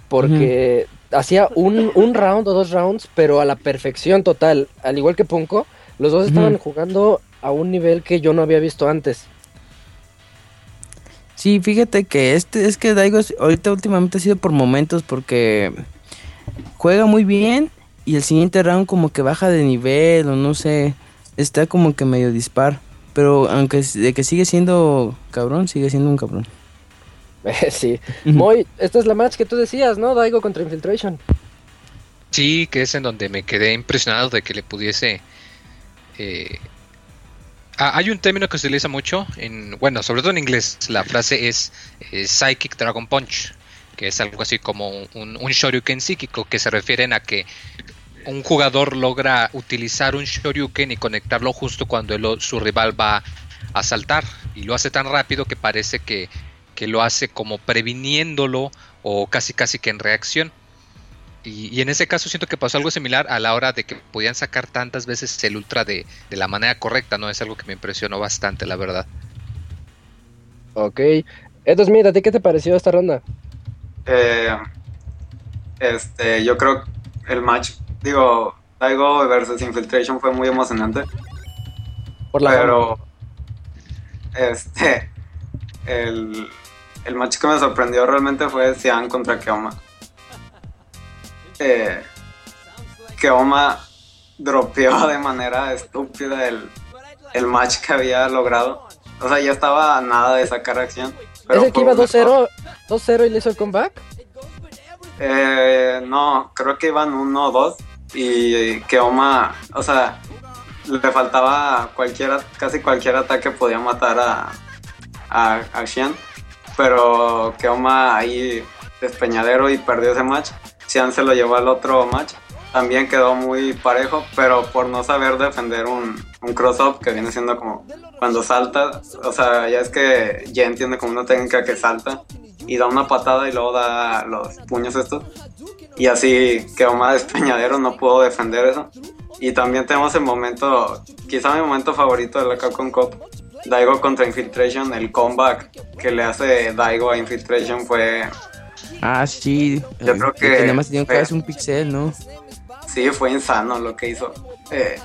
porque hacía un, un round o dos rounds, pero a la perfección total, al igual que Punko, los dos estaban jugando a un nivel que yo no había visto antes. Sí, fíjate que este es que Daigo ahorita últimamente ha sido por momentos porque juega muy bien y el siguiente round como que baja de nivel o no sé, está como que medio dispar, pero aunque de que sigue siendo cabrón, sigue siendo un cabrón. sí. Esta es la match que tú decías, ¿no? Daigo contra Infiltration. Sí, que es en donde me quedé impresionado de que le pudiese. eh, ah, hay un término que se utiliza mucho, en, bueno, sobre todo en inglés. La frase es eh, Psychic Dragon Punch, que es algo así como un, un Shoryuken psíquico, que se refieren a que un jugador logra utilizar un Shoryuken y conectarlo justo cuando el su rival va a saltar. Y lo hace tan rápido que parece que, que lo hace como previniéndolo o casi casi que en reacción. Y, y en ese caso siento que pasó algo similar a la hora de que podían sacar tantas veces el ultra de, de la manera correcta, ¿no? Es algo que me impresionó bastante, la verdad. Ok. Entonces, mira, ¿a ti qué te pareció esta ronda? Eh, este, yo creo el match, digo, Daigo versus Infiltration fue muy emocionante, Por la pero este, el, el match que me sorprendió realmente fue Xian contra Keoma. Eh, Keoma dropeó de manera estúpida el, el match que había logrado. O sea, ya estaba a nada de sacar acción. pero ¿Ese que iba un error. 2-0 2-0 y le hizo el comeback? Eh, no, creo que iban uno o dos y Keoma, o sea, le faltaba cualquier, casi cualquier ataque podía matar a, a, a Xian, pero Keoma ahí despeñadero y perdió ese match. Xian se lo llevó al otro match, también quedó muy parejo, pero por no saber defender un, un cross-up que viene siendo como cuando salta, o sea, ya es que Jen tiene como una técnica que salta y da una patada y luego da los puños estos. Y así quedó más despeñadero, no pudo defender eso. Y también tenemos el momento, quizá mi momento favorito de la Capcom Cup, Daigo contra Infiltration, el comeback que le hace Daigo a Infiltration fue, Ah, sí. Yo creo que- nada más tenían que darse un pixel, ¿no? sí, fue insano lo que hizo. Eh,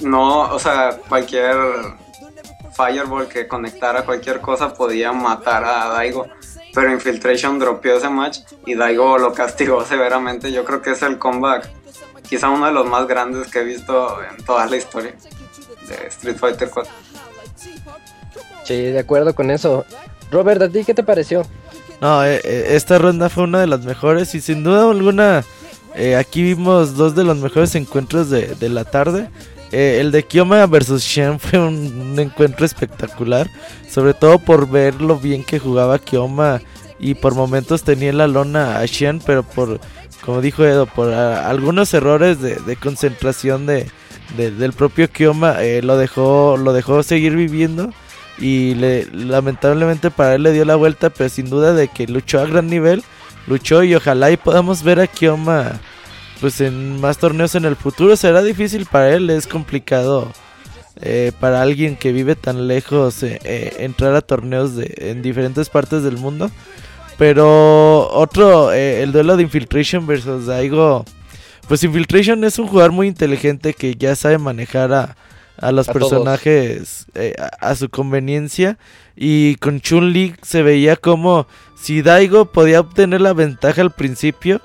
no, o sea, cualquier Fireball que conectara cualquier cosa podía matar a Daigo. Pero Infiltration dropeó ese match y Daigo lo castigó severamente. Yo creo que es el comeback, quizá uno de los más grandes que he visto en toda la historia de Street Fighter 4. Sí, de acuerdo con eso. Robert, ¿a ti qué te pareció? No, eh, eh, esta ronda fue una de las mejores y sin duda alguna eh, aquí vimos dos de los mejores encuentros de, de la tarde. Eh, el de Kioma versus Shen fue un, un encuentro espectacular, sobre todo por ver lo bien que jugaba Kioma y por momentos tenía en la lona a Shen, pero por, como dijo Edo, por ah, algunos errores de, de concentración de, de- del propio Kioma eh, lo dejó lo dejó seguir viviendo y le, lamentablemente para él le dio la vuelta, pero sin duda de que luchó a gran nivel, luchó y ojalá y podamos ver a Kioma pues en más torneos en el futuro. Será difícil para él, es complicado eh, para alguien que vive tan lejos eh, eh, entrar a torneos en diferentes partes del mundo. Pero otro, el duelo de Infiltration versus Daigo. Pues Infiltration es un jugador muy inteligente que ya sabe manejar a, a los A personajes eh, a, a su conveniencia. Y con Chun-Li se veía como si Daigo podía obtener la ventaja al principio,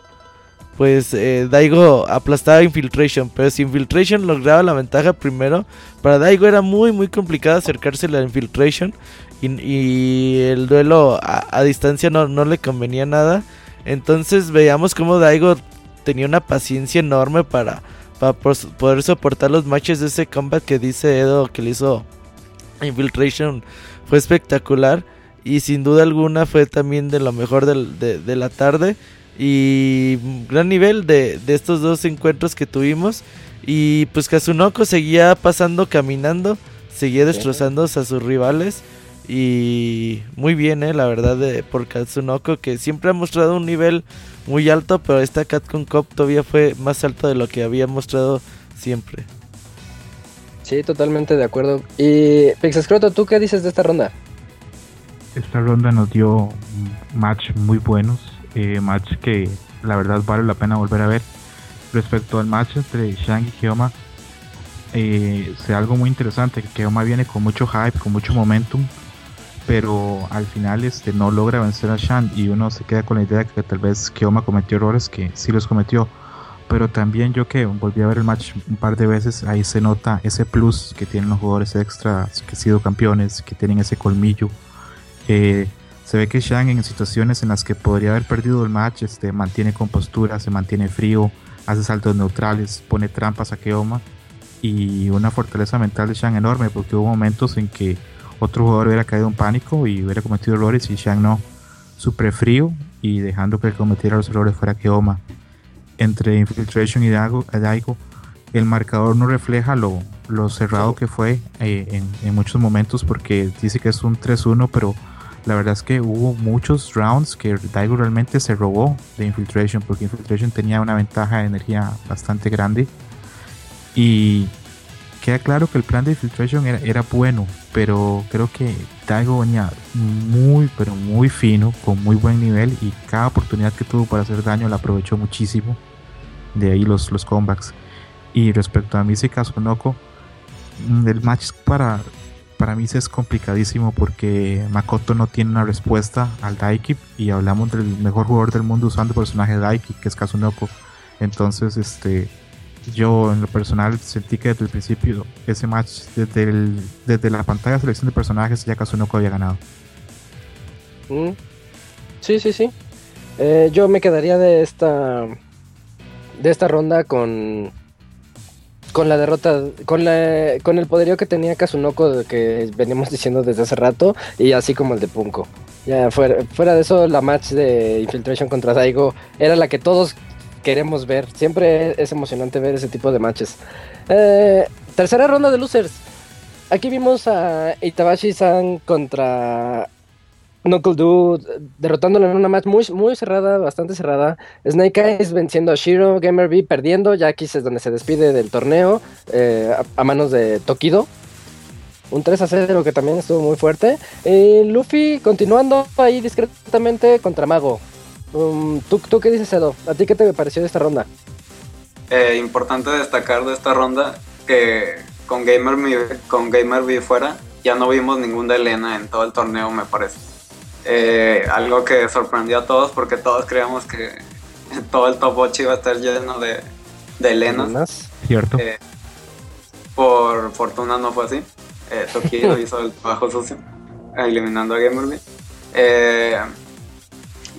pues eh, Daigo aplastaba a Infiltration. Pero si Infiltration lograba la ventaja primero, para Daigo era muy muy complicado acercársele a Infiltration. Y, y el duelo a, a distancia no, no le convenía nada. Entonces veíamos como Daigo tenía una paciencia enorme para, para poder soportar los matches de ese combat que dice Edo que le hizo Infiltration. Fue espectacular. Y sin duda alguna fue también de lo mejor del- de, de la tarde. Y gran nivel de, de estos dos encuentros que tuvimos. Y pues Kazunoko seguía pasando caminando. Seguía destrozando a sus rivales. Y muy bien, eh, la verdad, de, por Katsunoko, que siempre ha mostrado un nivel muy alto, pero esta Capcom Cup todavía fue más alto de lo que había mostrado siempre. Sí, totalmente de acuerdo. Y Pixescroto, ¿tú qué dices de esta ronda? Esta ronda nos dio match muy buenos, eh, match que la verdad vale la pena volver a ver. Respecto al match entre Shang y Keoma, eh, se algo muy interesante, que viene con mucho hype, con mucho momentum, pero al final este no logra vencer a Shang y uno se queda con la idea de que tal vez Keoma cometió errores, que sí los cometió, pero también yo que volví a ver el match un par de veces, ahí se nota ese plus que tienen los jugadores extras que han sido campeones, que tienen ese colmillo. Eh, se ve que Shang en situaciones en las que podría haber perdido el match, este, mantiene compostura, se mantiene frío, hace saltos neutrales, pone trampas a Keoma y una fortaleza mental de Shang enorme porque hubo momentos en que otro jugador hubiera caído en pánico y hubiera cometido errores y Shang no, súper frío y dejando que cometiera los errores fuera Keoma. Entre Infiltration y Daigo, el marcador no refleja lo, lo cerrado que fue eh, en, en muchos momentos porque dice que es un 3-1 pero la verdad es que hubo muchos rounds que Daigo realmente se robó de Infiltration porque Infiltration tenía una ventaja de energía bastante grande y queda claro que el plan de Infiltration era, era bueno pero creo que Daigo venía muy pero muy fino con muy buen nivel y cada oportunidad que tuvo para hacer daño la aprovechó muchísimo de ahí los, los comebacks. Y respecto a Mise Kazunoko mm, el match para para mí es complicadísimo porque Makoto no tiene una respuesta al Daiki y hablamos del mejor jugador del mundo usando el personaje de Daiki que es Kazunoko entonces este yo en lo personal sentí que desde el principio ese match desde, el- desde la pantalla de selección de personajes ya Kazunoko había ganado Mm. Sí, sí, sí. Eh, yo me quedaría de esta de esta ronda con con la derrota, con la con el poderío que tenía Kazunoko que veníamos diciendo desde hace rato y así como el de Punko. Ya fuera, fuera de eso la match de Infiltration contra Daigo era la que todos queremos ver. Siempre es emocionante ver ese tipo de matches. Eh, tercera ronda de losers. Aquí vimos a Itabashi-san contra Knuckle Dude derrotándolo en una match muy, muy cerrada, bastante cerrada. Snake Eyes venciendo a Shiro, Gamer B perdiendo. Ya aquí es donde se despide del torneo eh, a, manos de Tokido. Un 3 a 0 que también estuvo muy fuerte. Y Luffy continuando ahí discretamente contra Mago. Um, ¿tú, ¿Tú qué dices, Edo? ¿A ti qué te pareció de esta ronda? Eh, importante destacar de esta ronda que con Gamer, Mi- con Gamer B fuera ya no vimos ningún de Elena en todo el torneo, me parece. Eh, algo que sorprendió a todos porque todos creíamos que todo el top 8 iba a estar lleno de, de Elenas. ¿cierto? Eh, por fortuna no fue así. Eh, Tokido hizo el trabajo sucio, eliminando a Gamerby. Eh,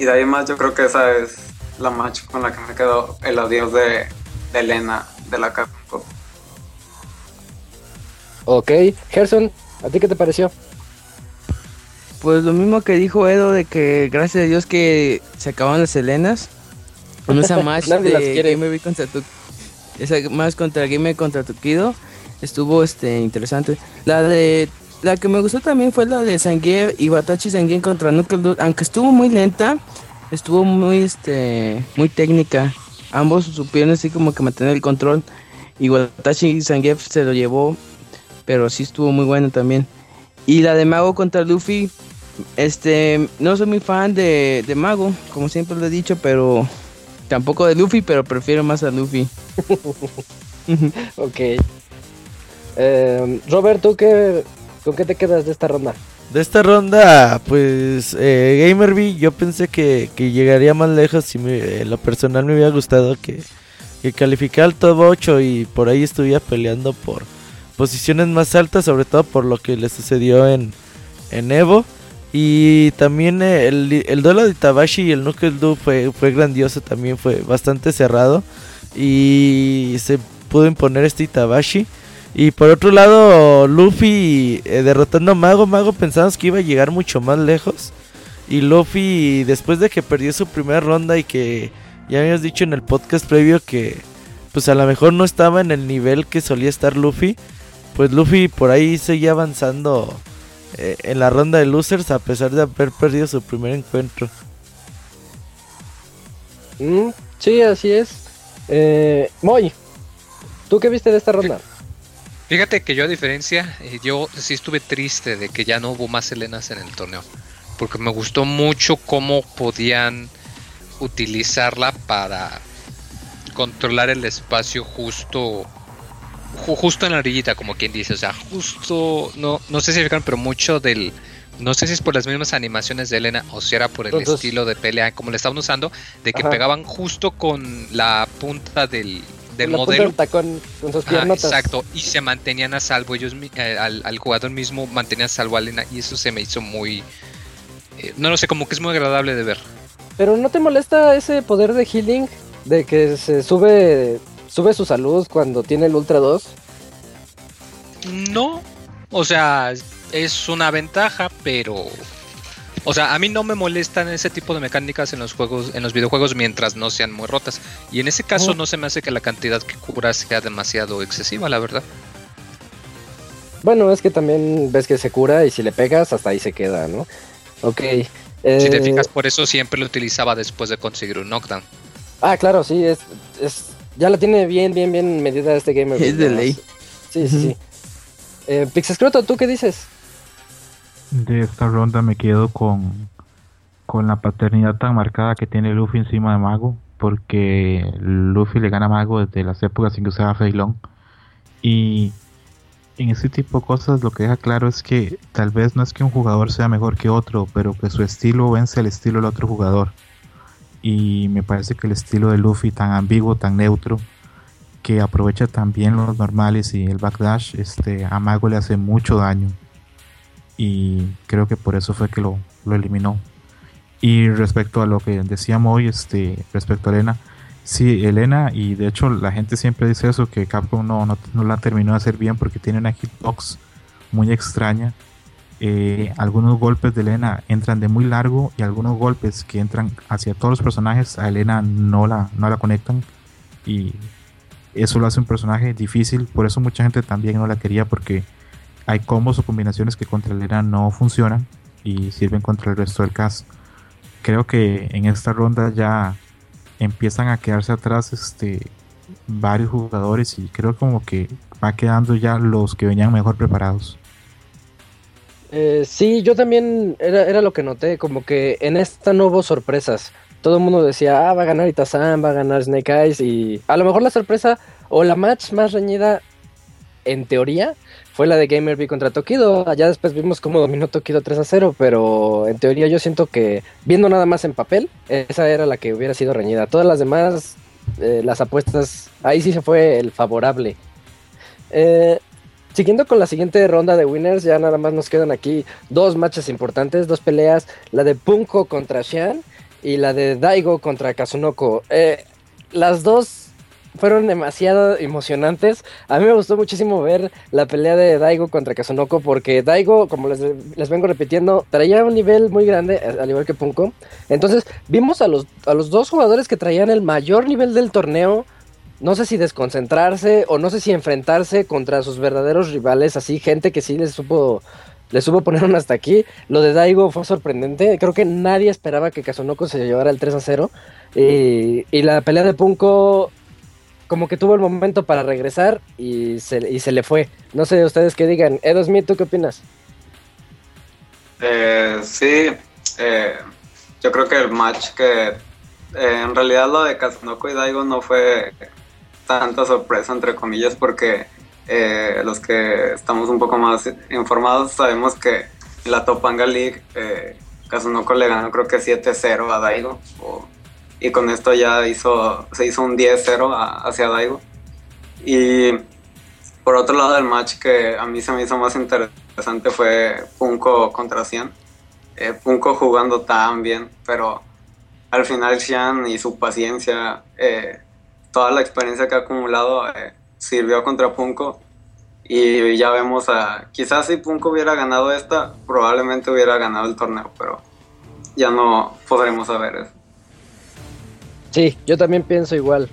y de ahí más yo creo que esa es la match con la que me quedó el adiós de, de Elena de la Capcom. Ok, Gerson, ¿a ti qué te pareció? Pues lo mismo que dijo Edo de que gracias a Dios que se acabaron las Helenas. En esa match de. Gamer contra tu esa match contra Gamer contra Tokido estuvo este interesante. La de la que me gustó también fue la de Sangue y Watachi Sangue contra Dude, aunque estuvo muy lenta, estuvo muy este muy técnica. Ambos supieron así como que mantener el control y Watachi Sangue se lo llevó, pero sí estuvo muy bueno también. Y la de Mago contra Luffy, Este, no soy muy fan de, de Mago, como siempre lo he dicho, pero tampoco de Luffy, pero prefiero más a Luffy. ok. Eh, Robert, ¿tú qué, con qué te quedas de esta ronda? De esta ronda, pues eh, Gamerby, yo pensé que, que llegaría más lejos si me, en lo personal me hubiera gustado que, que calificara al top 8 y por ahí estuviera peleando por posiciones más altas, sobre todo por lo que le sucedió en, en Evo. Y también eh, el, el duelo de Tabashi y el Knuckle Du fue, fue grandioso, también fue bastante cerrado. Y se pudo imponer este Itabashi. Y por otro lado, Luffy eh, derrotando a Mago. Mago pensamos que iba a llegar mucho más lejos. Y Luffy, después de que perdió su primera ronda y que ya habíamos dicho en el podcast previo que pues a lo mejor no estaba en el nivel que solía estar Luffy, pues Luffy por ahí seguía avanzando eh, en la ronda de losers a pesar de haber perdido su primer encuentro. Mm, sí, así es. Eh, Moy, ¿tú qué viste de esta ronda? Fíjate que yo a diferencia, eh, yo sí estuve triste de que ya no hubo más Helenas en el torneo. Porque me gustó mucho cómo podían utilizarla para controlar el espacio justo justo en la orillita, como quien dice, o sea, justo, no, no sé si fijaron, pero mucho del, no sé si es por las mismas animaciones de Elena o si era por el estilo de pelea como le estaban usando, de que pegaban justo con la punta del, del modelo. con sus exacto, y se mantenían a salvo, ellos eh, al, jugador mismo mantenía a salvo a Elena y eso se me hizo muy, eh, no lo sé, como que es muy agradable de ver. Pero ¿no te molesta ese poder de healing? De que se sube sube su salud cuando tiene el Ultra 2? No, o sea, es una ventaja, pero o sea, a mí no me molestan ese tipo de mecánicas en los juegos, en los videojuegos mientras no sean muy rotas. Y en ese caso no se me hace que la cantidad que cura sea demasiado excesiva, la verdad. Bueno, es que también ves que se cura y si le pegas hasta ahí se queda, ¿no? Ok. Si te eh, fijas, por eso siempre lo utilizaba después de conseguir un knockdown. Ah, claro, sí, es, es ya la tiene bien, bien, bien medida este gamer. Es de ley. Sí, sí, sí. Eh, Pixescroto, ¿tú qué dices? De esta ronda me quedo con, con la paternidad tan marcada que tiene Luffy encima de Mago, porque Luffy le gana a Mago desde las épocas en que usaba Feilong. Y en ese tipo de cosas lo que deja claro es que tal vez no es que un jugador sea mejor que otro, pero que su estilo vence el estilo del otro jugador y me parece que el estilo de Luffy tan ambiguo, tan neutro, que aprovecha también los normales y el backdash, este, a Mago le hace mucho daño y creo que por eso fue que lo, lo eliminó. Y respecto a lo que decíamos hoy, este, respecto a Elena, sí, Elena, y de hecho la gente siempre dice eso, que Capcom no, no, no la terminó de hacer bien porque tiene una hitbox muy extraña eh, algunos golpes de Elena entran de muy largo y algunos golpes que entran hacia todos los personajes a Elena no la, no la conectan y eso lo hace un personaje difícil, por eso mucha gente también no la quería porque hay combos o combinaciones que contra Elena no funcionan y sirven contra el resto del cast. Creo que en esta ronda ya empiezan a quedarse atrás este varios jugadores y creo como que va quedando ya los que venían mejor preparados. Eh, sí, yo también era, era, lo que noté, como que en esta no hubo sorpresas. Todo el mundo decía, ah, va a ganar Itazan, va a ganar Snake Eyes y a lo mejor la sorpresa o la match más reñida en teoría fue la de Gamer contra Tokido. Allá después vimos cómo dominó Tokido 3 a 0, pero en teoría yo siento que viendo nada más en papel, esa era la que hubiera sido reñida. Todas las demás, eh, las apuestas, ahí sí se fue el favorable. Eh, Siguiendo con la siguiente ronda de winners, ya nada más nos quedan aquí dos matches importantes, dos peleas, la de Punko contra Xian y la de Daigo contra Kazunoko. Eh, las dos fueron demasiado emocionantes. A mí me gustó muchísimo ver la pelea de Daigo contra Kazunoko porque Daigo, como les, les, vengo repitiendo, traía un nivel muy grande, al igual que Punko. Entonces vimos a los, a los dos jugadores que traían el mayor nivel del torneo no sé si desconcentrarse o no sé si enfrentarse contra sus verdaderos rivales, así gente que sí les supo les supo poner un hasta aquí. Lo de Daigo fue sorprendente. Creo que nadie esperaba que Kazunoko se llevara el 3 a 0. Y, y, la pelea de Punko como que tuvo el momento para regresar y se, y se le fue. No sé ustedes qué digan. Edo Smith, ¿tú qué opinas? Eh, sí, eh, yo creo que el match que eh, en realidad lo de Kazunoko y Daigo no fue tanta sorpresa entre comillas porque eh, los que estamos un poco más informados sabemos que en la Topanga League eh, Kazunoko le ganó creo que 7-0 a Daigo y con esto ya hizo se hizo un 10-0 a- hacia Daigo. Y por otro lado el match que a mí se me hizo más interesante fue Punko contra Cian eh, Punko jugando tan bien pero al final Xian y su paciencia eh, toda la experiencia que ha acumulado eh, sirvió contra Punko y ya vemos a quizás si Punko hubiera ganado esta probablemente hubiera ganado el torneo pero ya no podremos saber eso Sí, yo también pienso igual.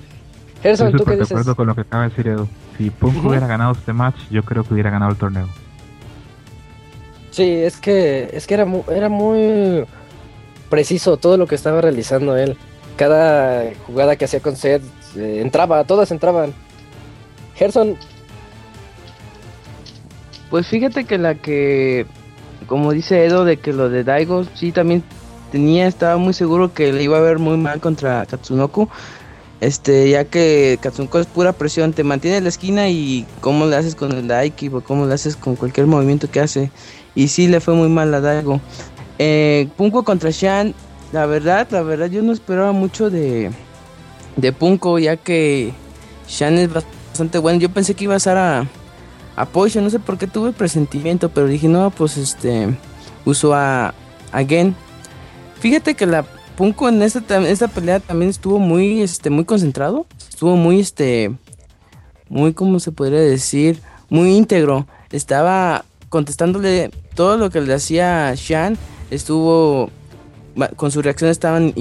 Gerson, ¿tú qué súper de dices? acuerdo con lo que acaba de decir Edo. Si Punk Ujú. hubiera ganado este match, yo creo que hubiera ganado el torneo. Sí, es que es que era muy, era muy preciso todo lo que estaba realizando él. Cada jugada que hacía con Seth eh, entraba, todas entraban. Gerson, Pues fíjate que la que, como dice Edo, de que lo de Daigo sí también tenía, estaba muy seguro que le iba a ver muy mal contra Katsunoku. Este, ya que Katsunoko es pura presión, te mantiene en la esquina y cómo le haces con el Daiki o cómo le haces con cualquier movimiento que hace. Y sí le fue muy mal a Daigo. Eh, Punko contra Shan, la verdad, la verdad yo no esperaba mucho de, de Punko, ya que Shan es bastante bueno. Yo pensé que iba a estar a, a Poison, no sé por qué tuve presentimiento, pero dije, no, pues este, uso a, a Gen. Fíjate que la Punko en esta, pelea también estuvo muy, este, muy concentrado, estuvo muy, este, muy, ¿cómo se podría decir? Muy íntegro. Estaba contestándole todo lo que le hacía Shan, estuvo, con sus reacciones estaban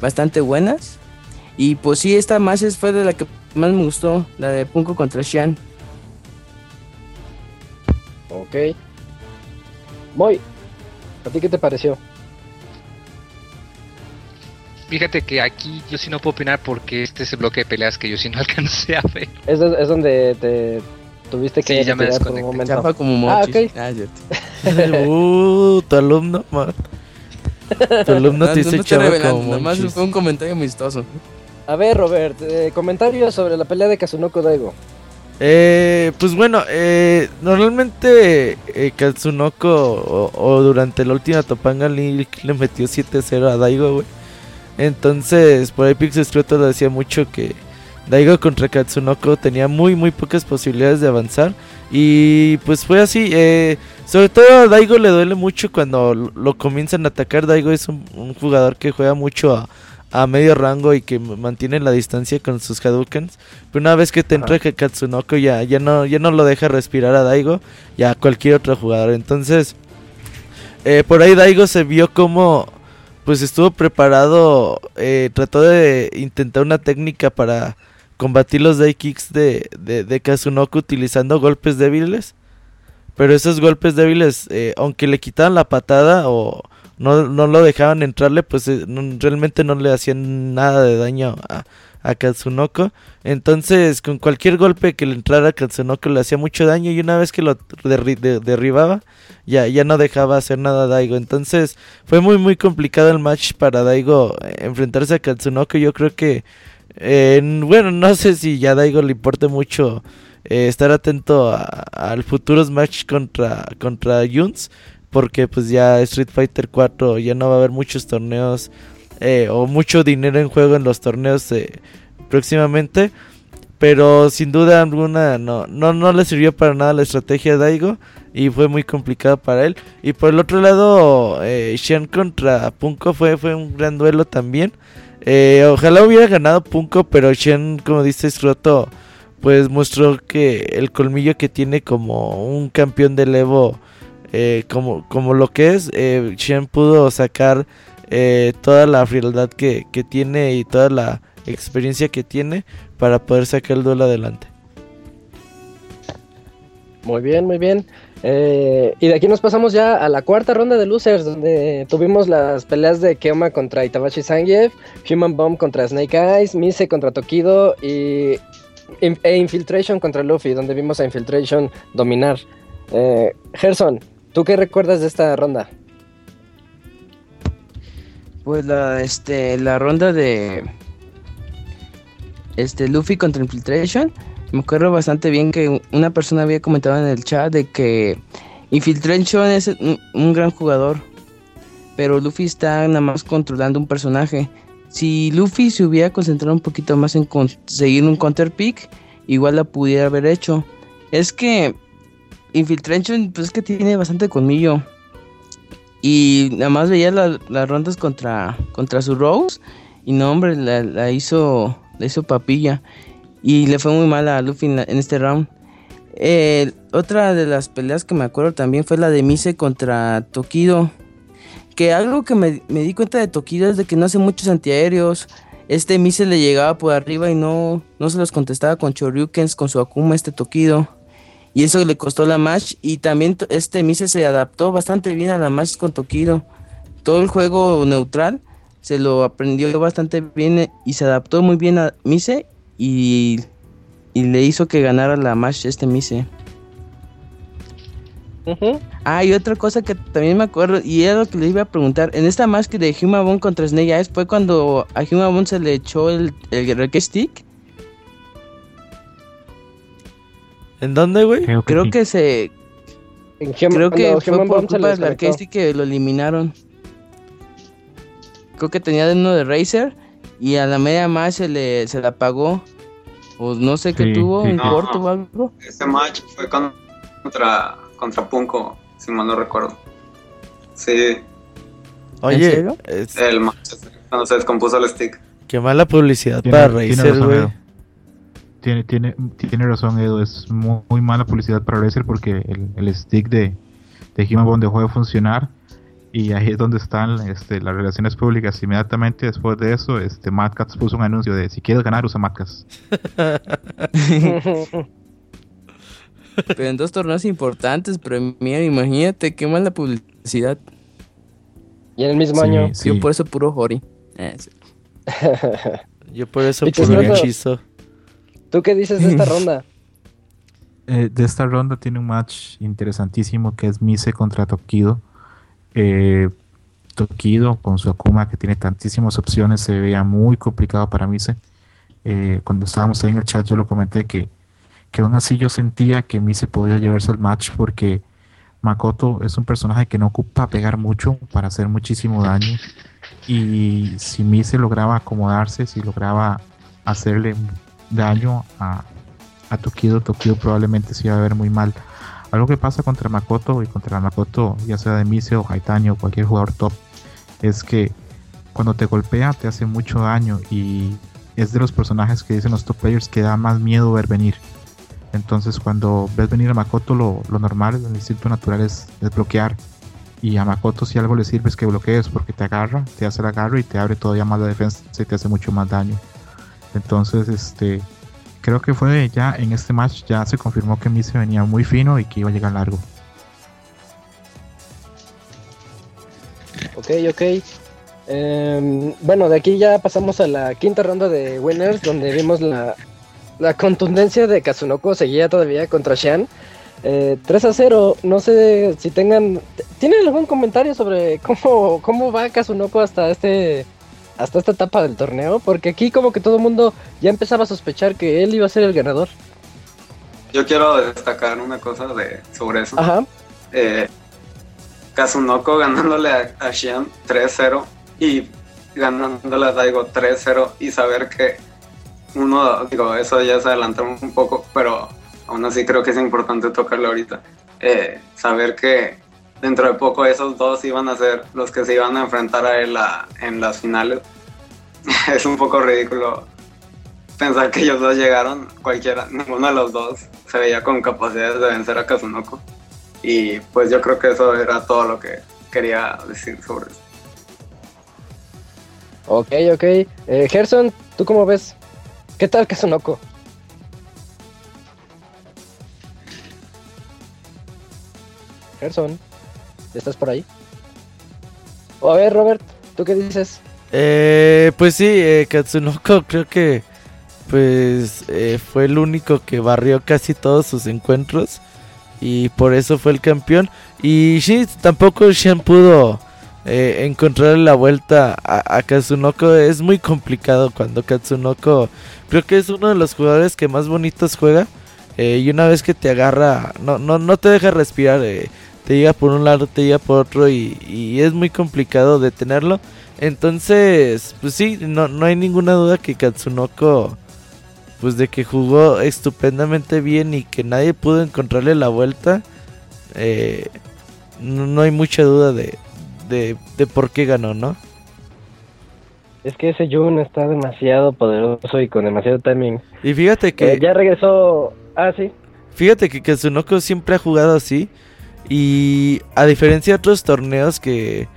bastante buenas. Y pues sí, esta más fue de la que más me gustó, la de Punko contra Shan. ok. Moy, ¿a ti qué te pareció? Fíjate que aquí yo sí no puedo opinar porque este es el bloque de peleas que yo sí no alcancé a ver. Es, es donde te tuviste que Sí, ya me por un desconecté. momento. Chapa como Ah, mochis. ok. Ah, uh, tu alumno, man. Tu alumno No, te dice como nomás fue un comentario amistoso. A ver, Robert, eh, comentarios sobre la pelea de Kazunoko Daigo. Eh, pues bueno, eh, normalmente eh, Katsunoko o, durante la última Topanga League le metió 7-0 a Daigo, güey. Entonces, por ahí Pixel lo decía mucho que Daigo contra Katsunoko tenía muy, muy pocas posibilidades de avanzar. Y pues fue así. eh, sobre todo a Daigo le duele mucho cuando lo lo comienzan a atacar. Daigo es un, un jugador que juega mucho a, a medio rango y que mantiene la distancia con sus Hadoukens. Pero una vez que te entra Katsunoko ya, ya, no, ya no lo deja respirar a Daigo y a cualquier otro jugador. Entonces, eh, por ahí Daigo se vio como pues estuvo preparado, eh, trató de intentar una técnica para combatir los day kicks de, de, de Kazunoko utilizando golpes débiles. Pero esos golpes débiles, eh, aunque le quitaban la patada o no, no lo dejaban entrarle, pues eh, no- realmente no le hacían nada de daño a, a Katsunoko. Entonces, con cualquier golpe que le entrara a Katsunoko le hacía mucho daño y una vez que lo derri- de- derribaba, ya, ya no dejaba hacer nada a Daigo. Entonces, fue muy, muy complicado el match para Daigo eh, enfrentarse a Katsunoko. Yo creo que, eh, bueno, no sé si ya a Daigo le importe mucho estar atento al futuros match contra, contra. Porque pues ya Street Fighter 4 ya no va a haber muchos torneos eh, o mucho dinero en juego en los torneos eh, próximamente. Pero sin duda alguna no, no, no le sirvió para nada la estrategia de Daigo y fue muy complicado para él. Y por el otro lado, eh, Shen contra Punko fue, fue un gran duelo también. Eh, ojalá hubiera ganado Punko, pero Shen, como dice Scroto, pues mostró que el colmillo que tiene como un campeón del Evo, eh, como, como lo que es, eh, Shen pudo sacar eh, toda la frialdad que, que tiene y toda la experiencia que tiene para poder sacar el duelo adelante. Muy bien, muy bien. Eh, y de aquí nos pasamos ya a la cuarta ronda de losers, donde tuvimos las peleas de Keoma contra Itabashi Zangief, Human Bomb contra Snake Eyes, Mise contra Tokido y e Infiltration contra Luffy, donde vimos a Infiltration dominar. Eh, Gerson, ¿Tú qué recuerdas de esta ronda? Pues la, este, la ronda de este Luffy contra Infiltration. Me acuerdo bastante bien que una persona había comentado en el chat de que Infiltration es un, un gran jugador, pero Luffy está nada más controlando un personaje. Si Luffy se hubiera concentrado un poquito más en conseguir un counter pick, igual la pudiera haber hecho. Es que Infiltration, pues es que tiene bastante colmillo. Y nada más veía las rondas contra, contra su Rose. Y no, hombre, la, hizo, la hizo papilla. Y le fue muy mal a Luffy en, este round. otra de las peleas que me acuerdo también fue la de Mise contra Tokido. Que algo que me, me, di cuenta de Tokido es de que no hace muchos antiaéreos. Este Mise le llegaba por arriba y no, no se los contestaba con Choryukens, con su Akuma, este Tokido y eso le costó la match y también este Mise se adaptó bastante bien a la match con Tokido. Todo el juego neutral se lo aprendió bastante bien y se adaptó muy bien a Mise y, y le hizo que ganara la match este Mise. Ah, y otra cosa que también me acuerdo, y era lo que le iba a preguntar, en esta match de Humabone contra Snake Eyes fue cuando a Humabone se le echó el, el Stick ¿En dónde, güey? Creo, que, se. creo que fue por culpa del que lo eliminaron. Creo que tenía de uno de Razer y a la media más se le se la apagó. O no sé qué tuvo, un corto o algo. Ese match fue contra, contra Punko, si mal no recuerdo. Sí. Oye, el match cuando se descompuso el stick. Qué mala publicidad para Razer, güey. Tiene, tiene, tiene razón, Edu. Es muy, mala publicidad para Razer porque el, stick de, de Human Bond dejó de funcionar. Y ahí es donde están este, las relaciones públicas. Inmediatamente después de eso, este, Mad puso un anuncio de si quieres ganar, usa Mad pero en dos torneos importantes, pero mira, imagínate qué mala publicidad. Y en el mismo año. Yo por eso puro Hori. Eh, Yo por eso puro hechizo. ¿Tú qué dices de esta ronda? Eh, de esta ronda tiene un match interesantísimo que es Mise contra Tokido. Eh, Tokido con su Akuma que tiene tantísimas opciones se veía muy complicado para Mise. Eh, cuando estábamos ahí en el chat yo lo comenté que, que aún así yo sentía que Mise podía llevarse el match porque Makoto es un personaje que no ocupa pegar mucho para hacer muchísimo daño y si Mise lograba acomodarse, si lograba hacerle daño a, a Tokido, Tokido probablemente se iba a ver muy mal. Algo que pasa contra Makoto y contra Makoto, ya sea de Mise o Haitani o cualquier jugador top, es que cuando te golpea te hace mucho daño y es de los personajes que dicen los top players que da más miedo ver venir. Entonces cuando ves venir a Makoto lo, normal, el instinto natural es, bloquear. Y a Makoto si algo le sirve es que bloquees porque te agarra, te hace el agarro y te abre todavía más la defensa y te hace mucho más daño. Entonces, este, creo que fue ya en este match ya se confirmó que Mise venía muy fino y que iba a llegar largo. Ok, ok. Em, bueno, de aquí ya pasamos a la quinta ronda de winners, donde vimos la, la contundencia de Kazunoko, seguía todavía contra Shan. 3 eh, a 0, no sé si tengan... ¿Tienen algún comentario sobre cómo, cómo va Kazunoko hasta este hasta esta etapa del torneo, porque aquí como que todo el mundo ya empezaba a sospechar que él iba a ser el ganador. Yo quiero destacar una cosa de sobre eso. Ajá. Eh, Kazunoko ganándole a, a Xian 3-0 y ganándole a Daigo 3-0 y saber que uno, digo, eso ya se adelantó un poco, pero aún así creo que es importante tocarle ahorita. Eh, saber que dentro de poco esos dos iban a ser los que se iban a enfrentar a él en las finales. es un poco ridículo pensar que ellos dos llegaron, cualquiera, ninguno de los dos se veía con capacidades de vencer a Kazunoko. Y pues yo creo que eso era todo lo que quería decir sobre eso. Ok, ok. Eh, Gerson, ¿tú cómo ves? ¿Qué tal Kazunoko? Gerson. ¿Estás por ahí? a ver, Robert, ¿tú qué dices? Eh, pues sí, eh, Katsunoko creo que pues eh, fue el único que barrió casi todos sus encuentros. y por eso fue el campeón. Y sí, tampoco Shen pudo eh, encontrar la vuelta a, a, Kazunoko. Es muy complicado cuando Katsunoko creo que es uno de los jugadores que más bonitos juega. Eh, y una vez que te agarra, no, no, no te deja respirar. Te llega por un lado, te llega por otro y, y, es muy complicado detenerlo. Entonces, pues sí, no, no hay ninguna duda que Katsunoko, pues de que jugó estupendamente bien y que nadie pudo encontrarle la vuelta. Eh, no, no, hay mucha duda de, de, de, por qué ganó, ¿no? Es que ese Jun está demasiado poderoso y con demasiado timing. Y fíjate que... Eh, ya regresó... Ah, sí. Fíjate que Katsunoko siempre ha jugado así. Y a diferencia de otros torneos que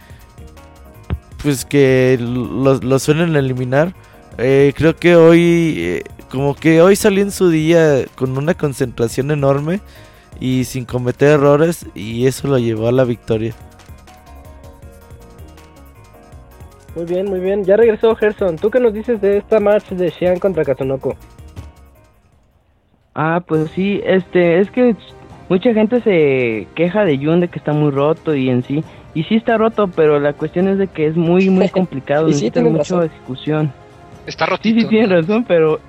pues que lo, lo suelen eliminar, eh, creo que hoy eh, como que hoy salió en su día con una concentración enorme y sin cometer errores y eso lo llevó a la victoria. Muy bien, muy bien. Ya regresó Gerson. ¿Tú qué nos dices de esta match de Xian contra Katsunoko? Ah, pues sí, este, es que mucha gente se queja de Jun de que está muy roto y en sí, y sí está roto, pero la cuestión es de que es muy, muy complicado, y sí, necesita mucha razón. ejecución. Está Sí, rotito. sí, tienes razón, pero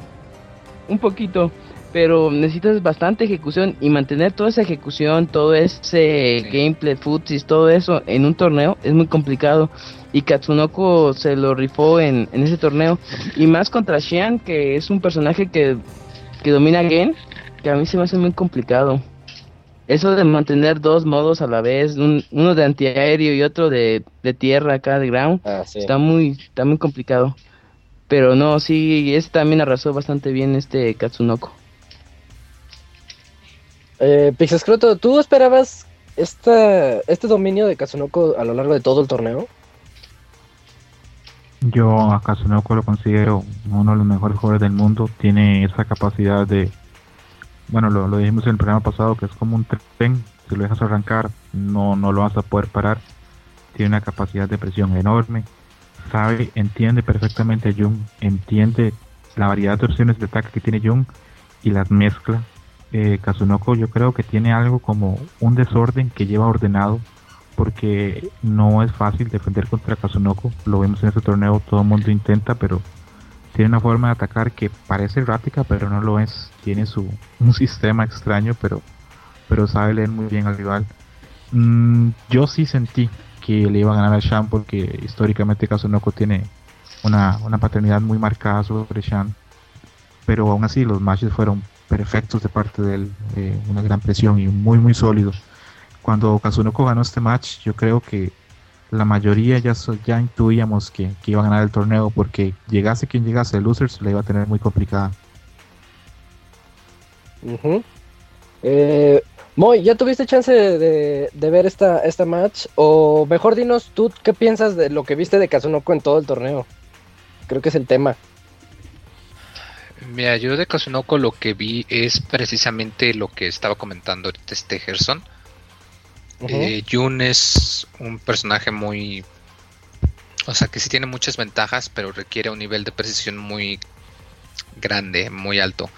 un poquito. Pero necesitas bastante ejecución y mantener toda esa ejecución, todo ese Sí. gameplay, futsis, todo eso en un torneo es muy complicado. Y Katsunoko se lo rifó en, en ese torneo. Y más contra Xian, que es un personaje que, que domina Gen, que a mí se me hace muy complicado. Eso de mantener dos modos a la vez, un- uno de antiaéreo y otro de, de tierra acá, de ground, Ah, sí. está muy está muy complicado. Pero no, sí, este también arrasó bastante bien este Katsunoko. Eh, Pixescroto, ¿tú esperabas esta, este dominio de Katsunoko a lo largo de todo el torneo? Yo a Kazunoko lo considero uno de los mejores jugadores del mundo. Tiene esa capacidad de, bueno, lo, lo dijimos en el programa pasado, que es como un tren. Si lo dejas arrancar, no, no lo vas a poder parar. Tiene una capacidad de presión enorme. Sabe, entiende perfectamente a Jung, entiende la variedad de opciones de ataque que tiene Jung y las mezcla. Eh, Kazunoko yo creo que tiene algo como un desorden que lleva ordenado porque no es fácil defender contra Kazunoko. Lo vemos en este torneo, todo el mundo intenta, pero tiene una forma de atacar que parece errática, pero no lo es. Tiene su un sistema extraño, pero pero sabe leer muy bien al rival. Mm, yo sí sentí que le iba a ganar a Shan porque históricamente Kazunoko tiene una, una paternidad muy marcada sobre Shan. Pero aún así los matches fueron perfectos de parte de él, eh, una gran presión y muy muy sólidos cuando Kazunoko ganó este match, yo creo que la mayoría ya, so- ya intuíamos que, que iba a ganar el torneo porque llegase quien llegase, el Losers la iba a tener muy complicada. Ujú. Eh, Moy, ¿ya tuviste chance de, de- de ver esta, esta match? O mejor dinos tú qué piensas de lo que viste de Kazunoko en todo el torneo. Creo que es el tema. Mira, yo de Kazunoko lo que vi es precisamente lo que estaba comentando ahorita este Gerson. Eh, Jun es un personaje muy... O sea, que sí tiene muchas ventajas, pero requiere un nivel de precisión muy grande, muy alto.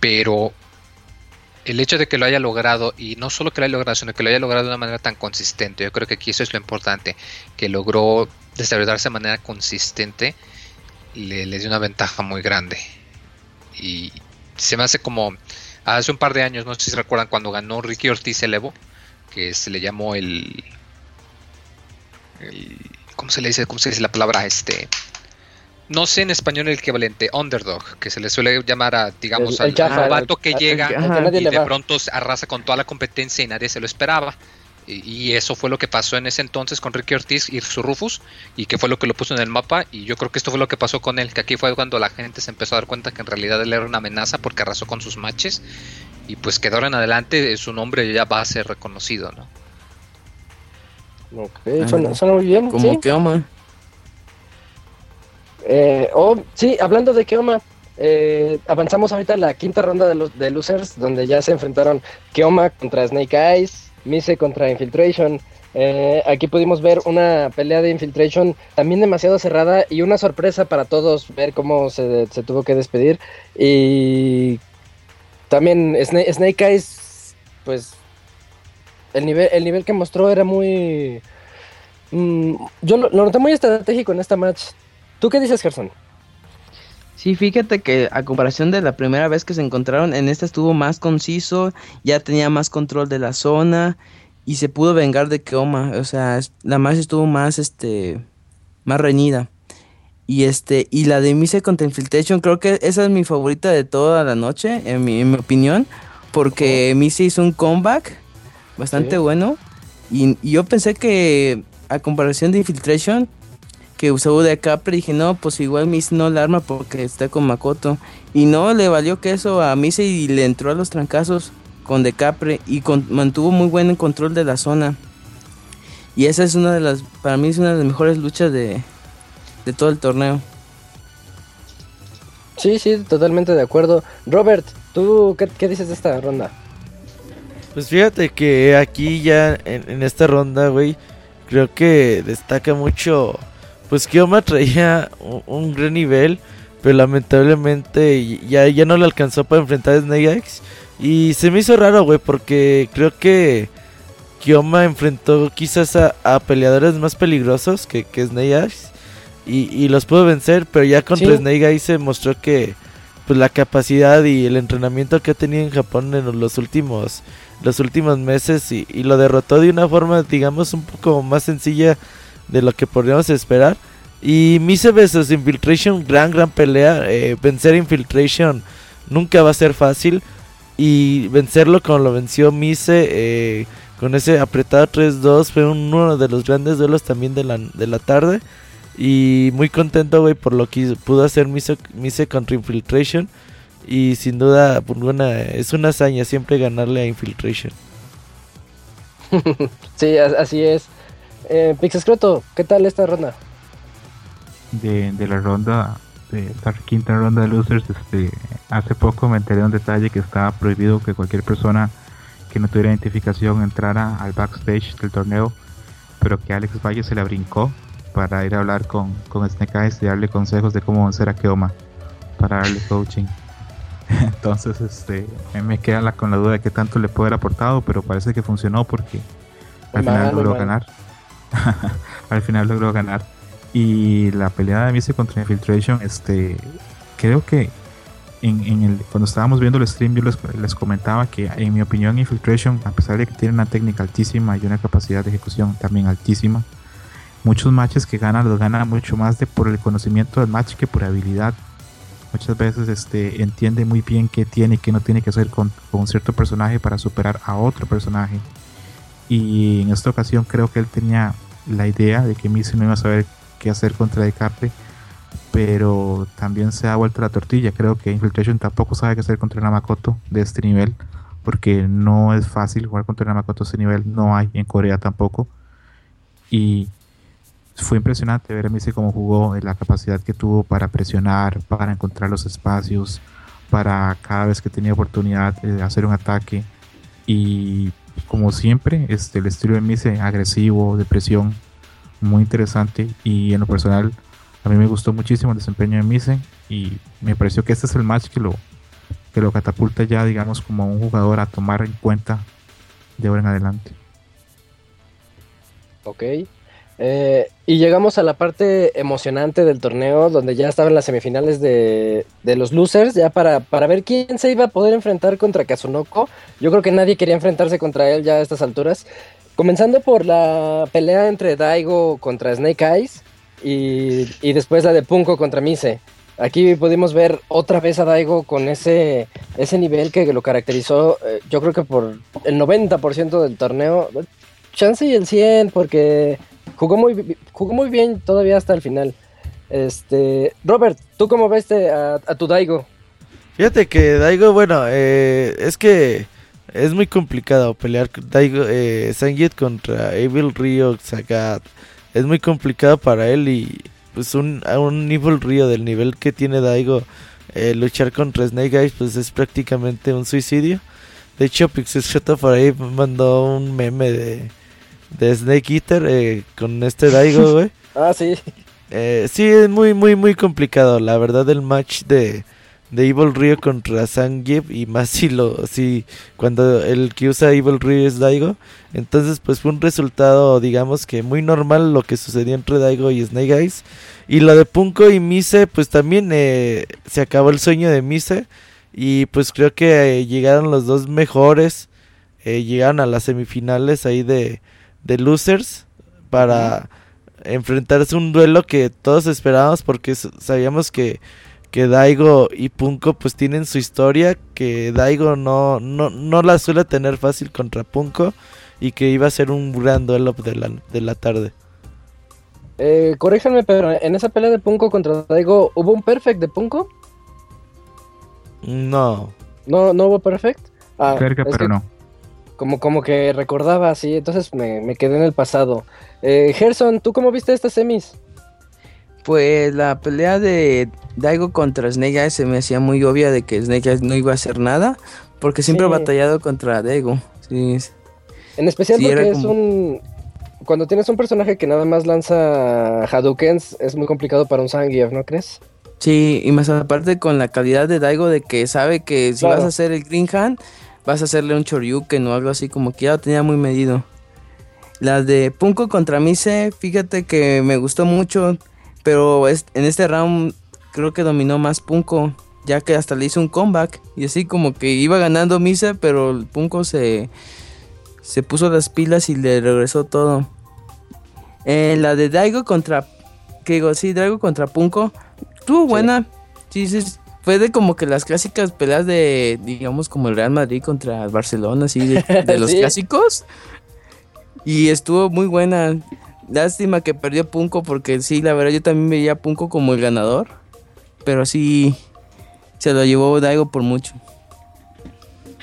Pero el hecho de que lo haya logrado, y no solo que lo haya logrado, sino que lo haya logrado de una manera tan consistente, yo creo que aquí eso es lo importante, que logró desarrollarse de manera consistente, le, le dio una ventaja muy grande. Y se me hace como hace un par de años, no sé si recuerdan cuando ganó Ricky Ortiz el Evo, que se le llamó el, el- ¿cómo se le dice? ¿Cómo se dice la palabra? Este, no sé en español el equivalente, underdog, que se le suele llamar a, digamos, El- el al, chafa, al novato que llega y de pronto se arrasa con toda la competencia y nadie se lo esperaba. Y, eso fue lo que pasó en ese entonces con Ricky Ortiz y su Rufus, y que fue lo que lo puso en el mapa. Y yo creo que esto fue lo que pasó con él, que aquí fue cuando la gente se empezó a dar cuenta que en realidad él era una amenaza porque arrasó con sus matches. Y pues que de ahora en adelante eh, su nombre ya va a ser reconocido, ¿no? Ok, Ah, suena, suena muy bien. Como ¿sí? que, Oma. Eh, oh, sí, hablando de Keoma, eh, avanzamos ahorita a la quinta ronda de los de losers, donde ya se enfrentaron Keoma contra Snake Eyes, Mise contra Infiltration. Eh, aquí pudimos ver una pelea de Infiltration también demasiado cerrada y una sorpresa para todos ver cómo se, tuvo que despedir. Y también Snake, Eyes, pues el nivel, el nivel que mostró era muy... Mm, yo lo, noté muy estratégico en esta match. ¿Tú qué dices, Gerson? Sí, fíjate que a comparación de la primera vez que se encontraron, en esta estuvo más conciso, ya tenía más control de la zona y se pudo vengar de Keoma. O sea, la match estuvo más, este, más reñida. Y este, y la de Mise contra Infiltration, creo que esa es mi favorita de toda la noche, en mi, opinión. Porque oh. hizo un comeback bastante bueno. Y, yo pensé que, a comparación de Infiltration, que usó de Capri, dije, no, pues igual Mise no la arma porque está con Makoto. Y no, le valió queso a Mise y le entró a los trancazos con De Capri y mantuvo muy buen control de la zona. Y esa es una de las, para mí es una de las mejores luchas de, de todo el torneo. Sí, sí, totalmente de acuerdo. Robert, ¿tú qué, dices de esta ronda? Pues fíjate que aquí ya en, esta ronda, güey, creo que destaca mucho, pues Kioma traía un, gran nivel, pero lamentablemente ya, ya no le alcanzó para enfrentar a Snake X. Y se me hizo raro, güey, porque creo que Kioma enfrentó quizás a, peleadores más peligrosos que, que Snake X y, los pudo vencer, pero ya contra Snake ahí se mostró que pues la capacidad y el entrenamiento que ha tenido en Japón en los últimos los últimos meses y, lo derrotó de una forma digamos un poco más sencilla de lo que podríamos esperar y Mise vs Infiltration gran gran pelea eh, vencer Infiltration nunca va a ser fácil y vencerlo como lo venció Mise eh, con ese apretado 3-2 fue uno de los grandes duelos también de la, de la tarde y muy contento, güey, por lo que pudo hacer Mise, Mise contra Infiltration. Y sin duda, pues, es una hazaña siempre ganarle a Infiltration. sí, así es. Eh, Pixescroto, ¿qué tal esta ronda? De, de la ronda, de esta quinta ronda de losers, este, hace poco me enteré de un detalle que estaba prohibido que cualquier persona que no tuviera identificación entrara al backstage del torneo, pero que Alex Valle se la brincó para ir a hablar con, con Snake Eyes y darle consejos de cómo vencer a Keoma para darle coaching. Entonces, este, me queda con la duda de qué tanto le puede haber aportado, pero parece que funcionó porque al final logró ganar. al final logró ganar. Y la pelea de Mise contra Infiltration, este, creo que en, el, cuando estábamos viendo el stream yo les, comentaba que en mi opinión Infiltration, a pesar de que tiene una técnica altísima y una capacidad de ejecución también altísima, muchos matches que gana los gana mucho más de por el conocimiento del match que por habilidad. Muchas veces este, entiende muy bien qué tiene y qué no tiene que hacer con, un cierto personaje para superar a otro personaje. Y en esta ocasión creo que él tenía la idea de que Missy no iba a saber qué hacer contra DiCaprio, pero también se ha vuelto la tortilla. Creo que Infiltration tampoco sabe qué hacer contra Namakoto de este nivel, porque no es fácil jugar contra Namakoto de este nivel, no hay en Corea tampoco. Y fue impresionante ver a Messi cómo jugó, la capacidad que tuvo para presionar, para encontrar los espacios, para cada vez que tenía oportunidad de hacer un ataque. Y como siempre, este, el estilo de Messi agresivo, de presión, muy interesante. Y en lo personal, a mí me gustó muchísimo el desempeño de Mise y me pareció que este es el match que lo, que lo catapulta ya, digamos, como un jugador a tomar en cuenta de ahora en adelante. Ok, eh, y llegamos a la parte emocionante del torneo, donde ya estaban las semifinales de, los losers, ya para, para, ver quién se iba a poder enfrentar contra Kazunoko. Yo creo que nadie quería enfrentarse contra él ya a estas alturas. Comenzando por la pelea entre Daigo contra Snake Eyes y, después la de Punko contra Mise. Aquí pudimos ver otra vez a Daigo con ese, ese nivel que lo caracterizó, eh, yo creo que por el 90% del torneo. Chance y el 100, porque jugó muy, jugó muy bien todavía hasta el final. Este, Robert, ¿tú cómo ves a, tu Daigo? Fíjate que Daigo, bueno, eh, es que es muy complicado pelear Daigo, eh, contra Evil Rio Sagat. Es muy complicado para él y pues un, a un Evil Rio del nivel que tiene Daigo, eh, luchar contra Snake Eyes pues es prácticamente un suicidio. De hecho, Pixel por ahí mandó un meme de de Snake Eater eh, con este Daigo, güey. ah, sí. Eh, sí, es muy, muy, muy complicado. La verdad, el match de, de Evil Ryo contra Zangief y más si lo si cuando el que usa Evil Ryo es Daigo entonces pues fue un resultado digamos que muy normal lo que sucedió entre Daigo y Snake Eyes y lo de Punko y Mise pues también eh, se acabó el sueño de Mise y pues creo que eh, llegaron los dos mejores eh, llegaron a las semifinales ahí de, de losers para enfrentarse a un duelo que todos esperábamos porque sabíamos que que Daigo y Punko pues tienen su historia, que Daigo no, no, no la suele tener fácil contra Punko y que iba a ser un gran duelo de la, de la tarde. Eh, corríjanme, pero en esa pelea de Punko contra Daigo, ¿hubo un perfect de Punko? No. ¿No, no hubo perfect? Ah, Cerca, pero no. Como, como que recordaba así, entonces me, me quedé en el pasado. Eh, Gerson, ¿tú cómo viste estas semis? Pues la pelea de Daigo contra Snake Eyes se me hacía muy obvia de que Snake Eyes no iba a hacer nada, porque siempre ha batallado contra Daigo. Sí. En especial porque es un... Cuando tienes un personaje que nada más lanza Hadoukens, es muy complicado para un Zangief, ¿no crees? Sí, y más aparte con la calidad de Daigo de que sabe que si vas a hacer el Green Hand, vas a hacerle un Choryuken o algo así como que ya lo tenía muy medido. La de Punko contra Mise, fíjate que me gustó mucho pero en este round creo que dominó más Punko, ya que hasta le hizo un comeback. Y así como que iba ganando Misa, pero Punko se, se puso las pilas y le regresó todo. Eh, la de Daigo contra. Que digo, sí, Daigo contra Punko. Estuvo buena. Sí. sí, fue de como que las clásicas peleas de, digamos, como el Real Madrid contra el Barcelona, así, de, los clásicos. Y estuvo muy buena. Lástima que perdió Punko porque sí, la verdad yo también veía a Punko como el ganador. Pero sí, se lo llevó Daigo por mucho.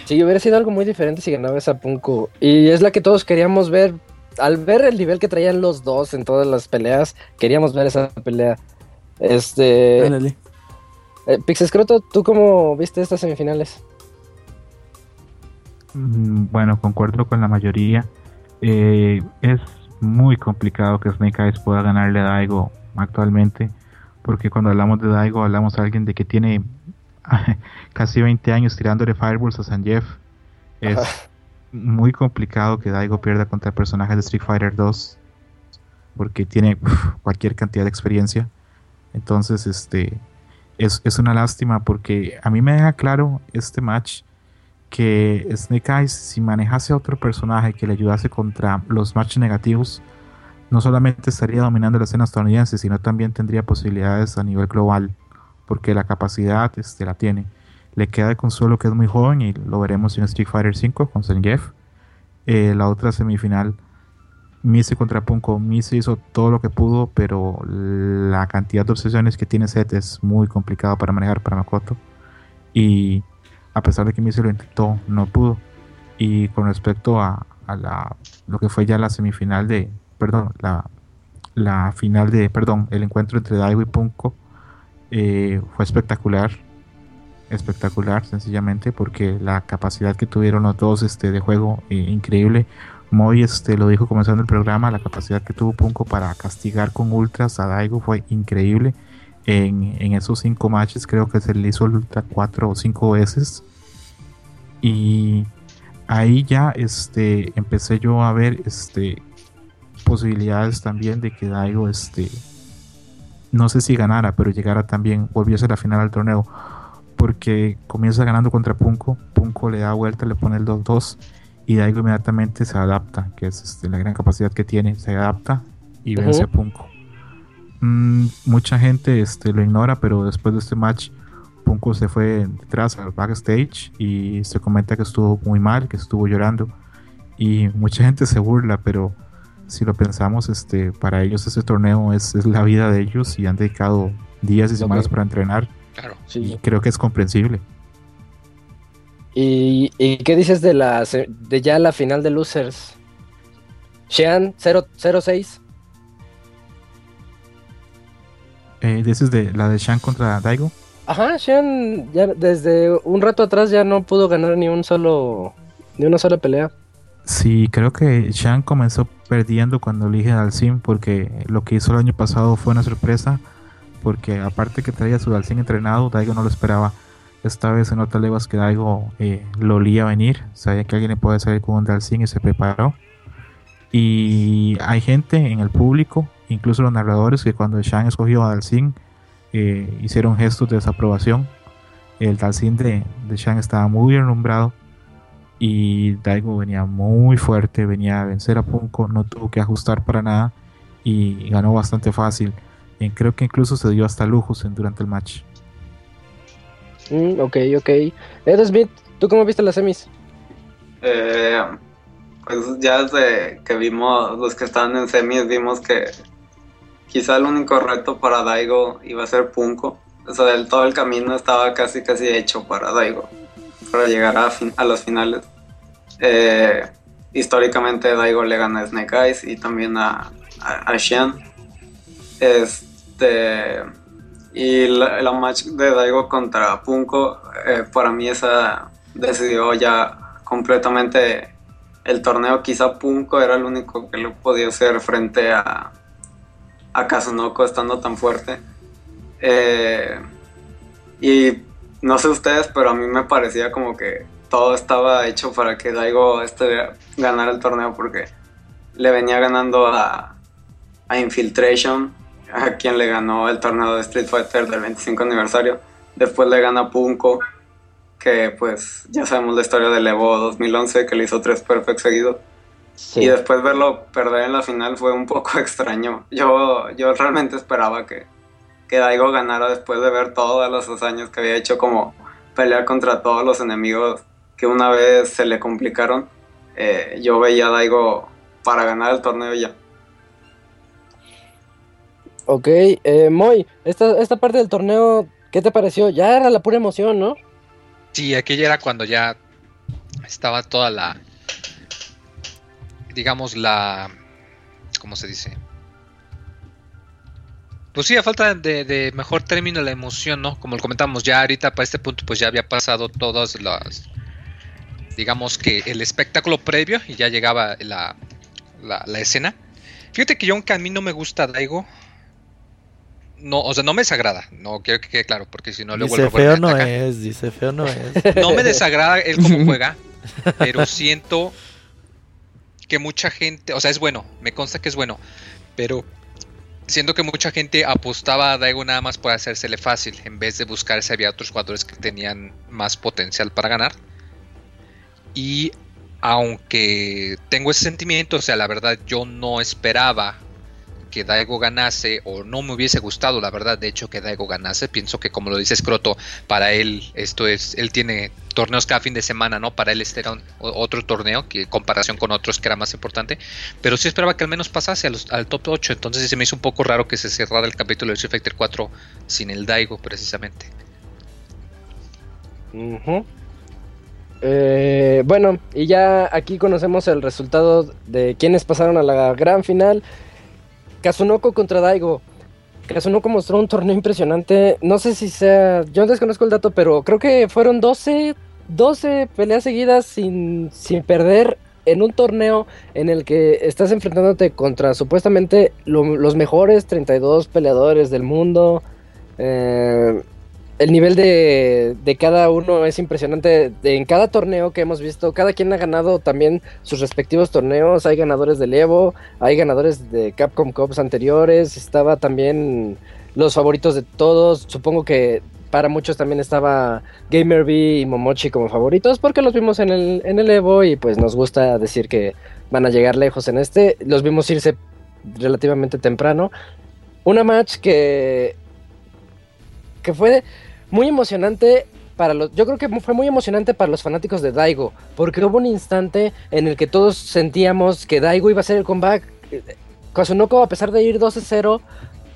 Sí, hubiera sido algo muy diferente si ganaba esa Punko. Y es la que todos queríamos ver. Al ver el nivel que traían los dos en todas las peleas, queríamos ver esa pelea. Este. Eh, Pixescroto, ¿tú cómo viste estas semifinales? Mm, bueno, concuerdo con la mayoría. Eh, es muy complicado que Snake Eyes pueda ganarle a Daigo actualmente, porque cuando hablamos de Daigo hablamos de alguien de que tiene casi 20 años tirándole fireballs a San Jeff. Es muy complicado que Daigo pierda contra personajes de Street Fighter 2 porque tiene cualquier cantidad de experiencia. Entonces, este es, es una lástima porque a mí me deja claro este match que Snake Eyes, si manejase a otro personaje que le ayudase contra los matches negativos, no solamente estaría dominando la escena estadounidense, sino también tendría posibilidades a nivel global, porque la capacidad este, la tiene. Le queda de consuelo que es muy joven y lo veremos en Street Fighter V con Zangief. Eh, la otra semifinal, Mise contra Punko. Mise hizo todo lo que pudo, pero la cantidad de obsesiones que tiene Seth es muy complicado para manejar para Makoto. Y a pesar de que Missy lo intentó, no pudo. Y con respecto a, la, lo que fue ya la semifinal de, perdón, la, la final de, perdón, el encuentro entre Daigo y Punko eh, fue espectacular, espectacular sencillamente porque la capacidad que tuvieron los dos este, de juego eh, increíble. Moy este, lo dijo comenzando el programa, la capacidad que tuvo Punko para castigar con ultras a Daigo fue increíble. En, esos cinco matches creo que se le hizo el ultra cuatro o cinco veces. Y ahí ya este empecé yo a ver este posibilidades también de que Daigo este no sé si ganara pero llegara también volviese a la final del torneo. Porque comienza ganando contra Punko Punko le da vuelta le pone el 2-2 y Daigo inmediatamente se adapta que es este, la gran capacidad que tiene se adapta y vence a Punko Mm, mucha gente este, lo ignora, pero después de este match, Punko se fue detrás al backstage y se comenta que estuvo muy mal, que estuvo llorando. Y mucha gente se burla, pero si lo pensamos, este, para ellos ese torneo es, la vida de ellos y han dedicado días y semanas para entrenar. Claro, Y creo que es comprensible. ¿Y, qué dices de, la, de ya la final de Losers? Shean 0-6. Eh, dices de la de Shan contra Daigo. Ajá, Shan ya desde un rato atrás ya no pudo ganar ni un solo ni una sola pelea. Sí, creo que Shan comenzó perdiendo cuando elige al Sim porque lo que hizo el año pasado fue una sorpresa porque aparte que traía su Dalsim entrenado, Daigo no lo esperaba. Esta vez se nota leguas que Daigo eh, lo olía venir, sabía que alguien le puede salir con un Dalsin y se preparó. Y hay gente en el público, incluso los narradores, que cuando Shang escogió a Dalsin eh, hicieron gestos de desaprobación. El Dalsin de, de Shang estaba muy bien nombrado y Daigo venía muy fuerte, venía a vencer a Punko, no tuvo que ajustar para nada y ganó bastante fácil. Y creo que incluso se dio hasta lujos durante el match. Mm, ok, ok. Ed Smith, ¿tú cómo viste las semis? Eh, pues ya desde que vimos los que estaban en semis, vimos que quizá el único reto para Daigo iba a ser Punko. O sea, del todo el camino estaba casi casi hecho para Daigo, para llegar a, fin- los finales. Eh, históricamente Daigo le gana a Snake Eyes y también a, a, a Xian. Este, y la, match de Daigo contra Punko, eh, para mí esa decidió ya completamente el torneo. Quizá Punko era el único que lo podía hacer frente a, a Kazunoko estando tan fuerte. Eh, y no sé ustedes, pero a mí me parecía como que todo estaba hecho para que Daigo este, ganara el torneo porque le venía ganando a, a Infiltration, a quien le ganó el torneo de Street Fighter del 25 aniversario. Después le gana Punko, que pues ya sabemos la historia del Evo 2011, que le hizo tres perfects seguidos. Sí. Y después verlo perder en la final fue un poco extraño. Yo, yo realmente esperaba que, que Daigo ganara después de ver todas las hazañas que había hecho, como pelear contra todos los enemigos que una vez se le complicaron. Eh, yo veía a Daigo para ganar el torneo ya. Ok, eh, Moy, esta, esta parte del torneo, ¿qué te pareció? Ya era la pura emoción, ¿no? Sí, aquella era cuando ya estaba toda la, digamos, la, ¿cómo se dice? Pues sí, a falta de, de mejor término, la emoción, ¿no? Como lo comentamos, ya ahorita para este punto, pues ya había pasado todas las, digamos que el espectáculo previo y ya llegaba la, la, la escena. Fíjate que yo aunque a mí no me gusta Daigo, no, o sea, no me desagrada, no quiero que quede claro, porque si no luego Dice feo no es, dice feo no es. No me desagrada él como juega, pero siento que mucha gente, o sea, es bueno, me consta que es bueno, pero siento que mucha gente apostaba a Daigo nada más por hacérsele fácil, en vez de buscar si había otros jugadores que tenían más potencial para ganar. Y aunque tengo ese sentimiento, o sea, la verdad yo no esperaba que Daigo ganase o no me hubiese gustado, la verdad, de hecho que Daigo ganase, pienso que como lo dice Scroto, para él esto es, él tiene torneos cada fin de semana, ¿no? Para él este era otro torneo que en comparación con otros que era más importante, pero sí esperaba que al menos pasase al top 8, entonces sí se me hizo un poco raro que se cerrara el capítulo de Street Fighter 4 sin el Daigo precisamente. Eh, bueno, y ya aquí conocemos el resultado de quienes pasaron a la gran final. Kazunoko contra Daigo. Kazunoko mostró un torneo impresionante. No sé si sea. Yo desconozco el dato, pero creo que fueron 12, 12 peleas seguidas sin, sin perder en un torneo en el que estás enfrentándote contra supuestamente lo- los mejores 32 peleadores del mundo. Eh, el nivel de, de cada uno es impresionante. En cada torneo que hemos visto, cada quien ha ganado también sus respectivos torneos. Hay ganadores del Evo, hay ganadores de Capcom Cups anteriores. Estaba también los favoritos de todos. Supongo que para muchos también estaba Gamer B y Momochi como favoritos porque los vimos en el, en el Evo y pues nos gusta decir que van a llegar lejos en este. Los vimos irse relativamente temprano. Una match que que fue muy emocionante para los yo creo que fue muy emocionante para los fanáticos de Daigo, porque hubo un instante en el que todos sentíamos que Daigo iba a ser el comeback. Kazunoko a pesar de ir 12-0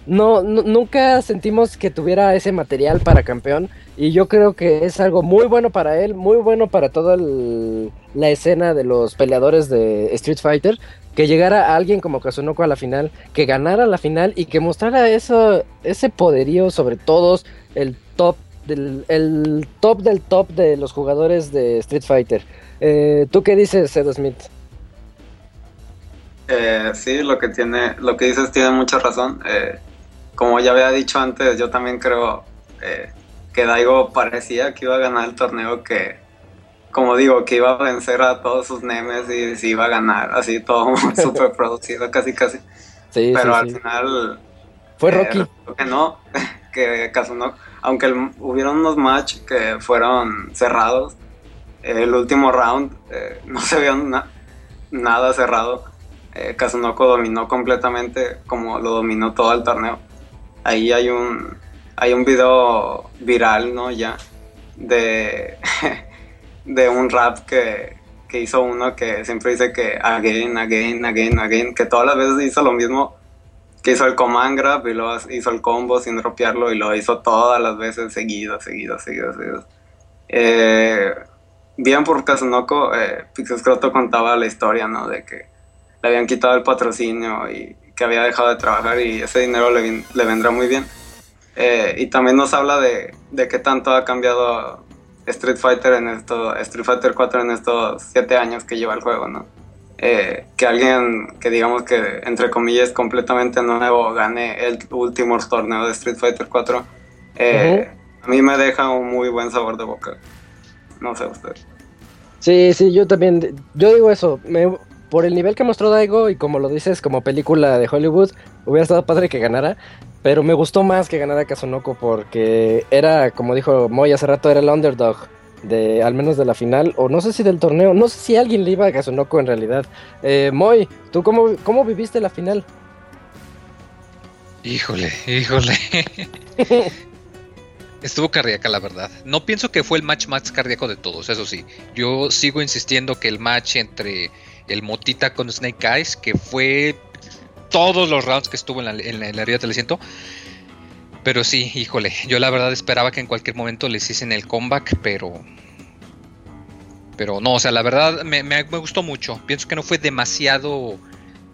no, nu- nunca sentimos que tuviera ese material para campeón y yo creo que es algo muy bueno para él, muy bueno para toda la escena de los peleadores de Street Fighter, que llegara alguien como Kazunoko a la final, que ganara la final y que mostrara eso, ese poderío sobre todos, el top del, el top del top de los jugadores de Street Fighter. Eh, ¿Tú qué dices, Edo Smith? Eh, sí, lo que tiene, lo que dices tiene mucha razón. Eh, como ya había dicho antes, yo también creo eh, que Daigo parecía que iba a ganar el torneo, que como digo, que iba a vencer a todos sus nemes y se iba a ganar, así todo súper producido, casi casi. Sí, Pero sí, al sí. final Fue Rocky. que no, que Kazunoko, aunque el- hubieron unos match que fueron cerrados, el último round eh, no se vio na- nada cerrado. Eh, Kazunoko dominó completamente como lo dominó todo el torneo. Ahí hay un hay un video viral, ¿no? Ya de de un rap que, que hizo uno que siempre dice que again, again, again, again, que todas las veces hizo lo mismo que hizo el command grab y luego hizo el combo sin dropearlo y lo hizo todas las veces seguidas, seguidas, seguidas. Eh, bien por Kazunoko, eh, Pixescroto contaba la historia, ¿no? De que le habían quitado el patrocinio y que había dejado de trabajar y ese dinero le, le vendrá muy bien. Eh, y también nos habla de, de qué tanto ha cambiado Street Fighter en esto, Street Fighter 4 en estos siete años que lleva el juego, ¿no? Eh, que alguien que digamos que entre comillas completamente nuevo gane el último torneo de Street Fighter 4 eh, a mí me deja un muy buen sabor de boca no sé usted Sí, sí, yo también. Yo digo eso. me- por el nivel que mostró Daigo y como lo dices, como película de Hollywood, hubiera estado padre que ganara. Pero me gustó más que ganara Kazunoko porque era, como dijo Moy hace rato, era el underdog. De, al menos de la final, o no sé si del torneo, no sé si alguien le iba a Kazunoko en realidad. Eh, Moy, ¿tú cómo, cómo viviste la final? Híjole, híjole. Estuvo cardíaca, la verdad. No pienso que fue el match más cardíaco de todos, eso sí. Yo sigo insistiendo que el match entre el Motita con Snake Eyes, que fue todos los rounds que estuvo en la, en la, en la Ría Teleciento. Pero sí, híjole, yo la verdad esperaba que en cualquier momento les hiciesen el comeback, pero... Pero no, o sea, la verdad me, me- me gustó mucho. Pienso que no fue demasiado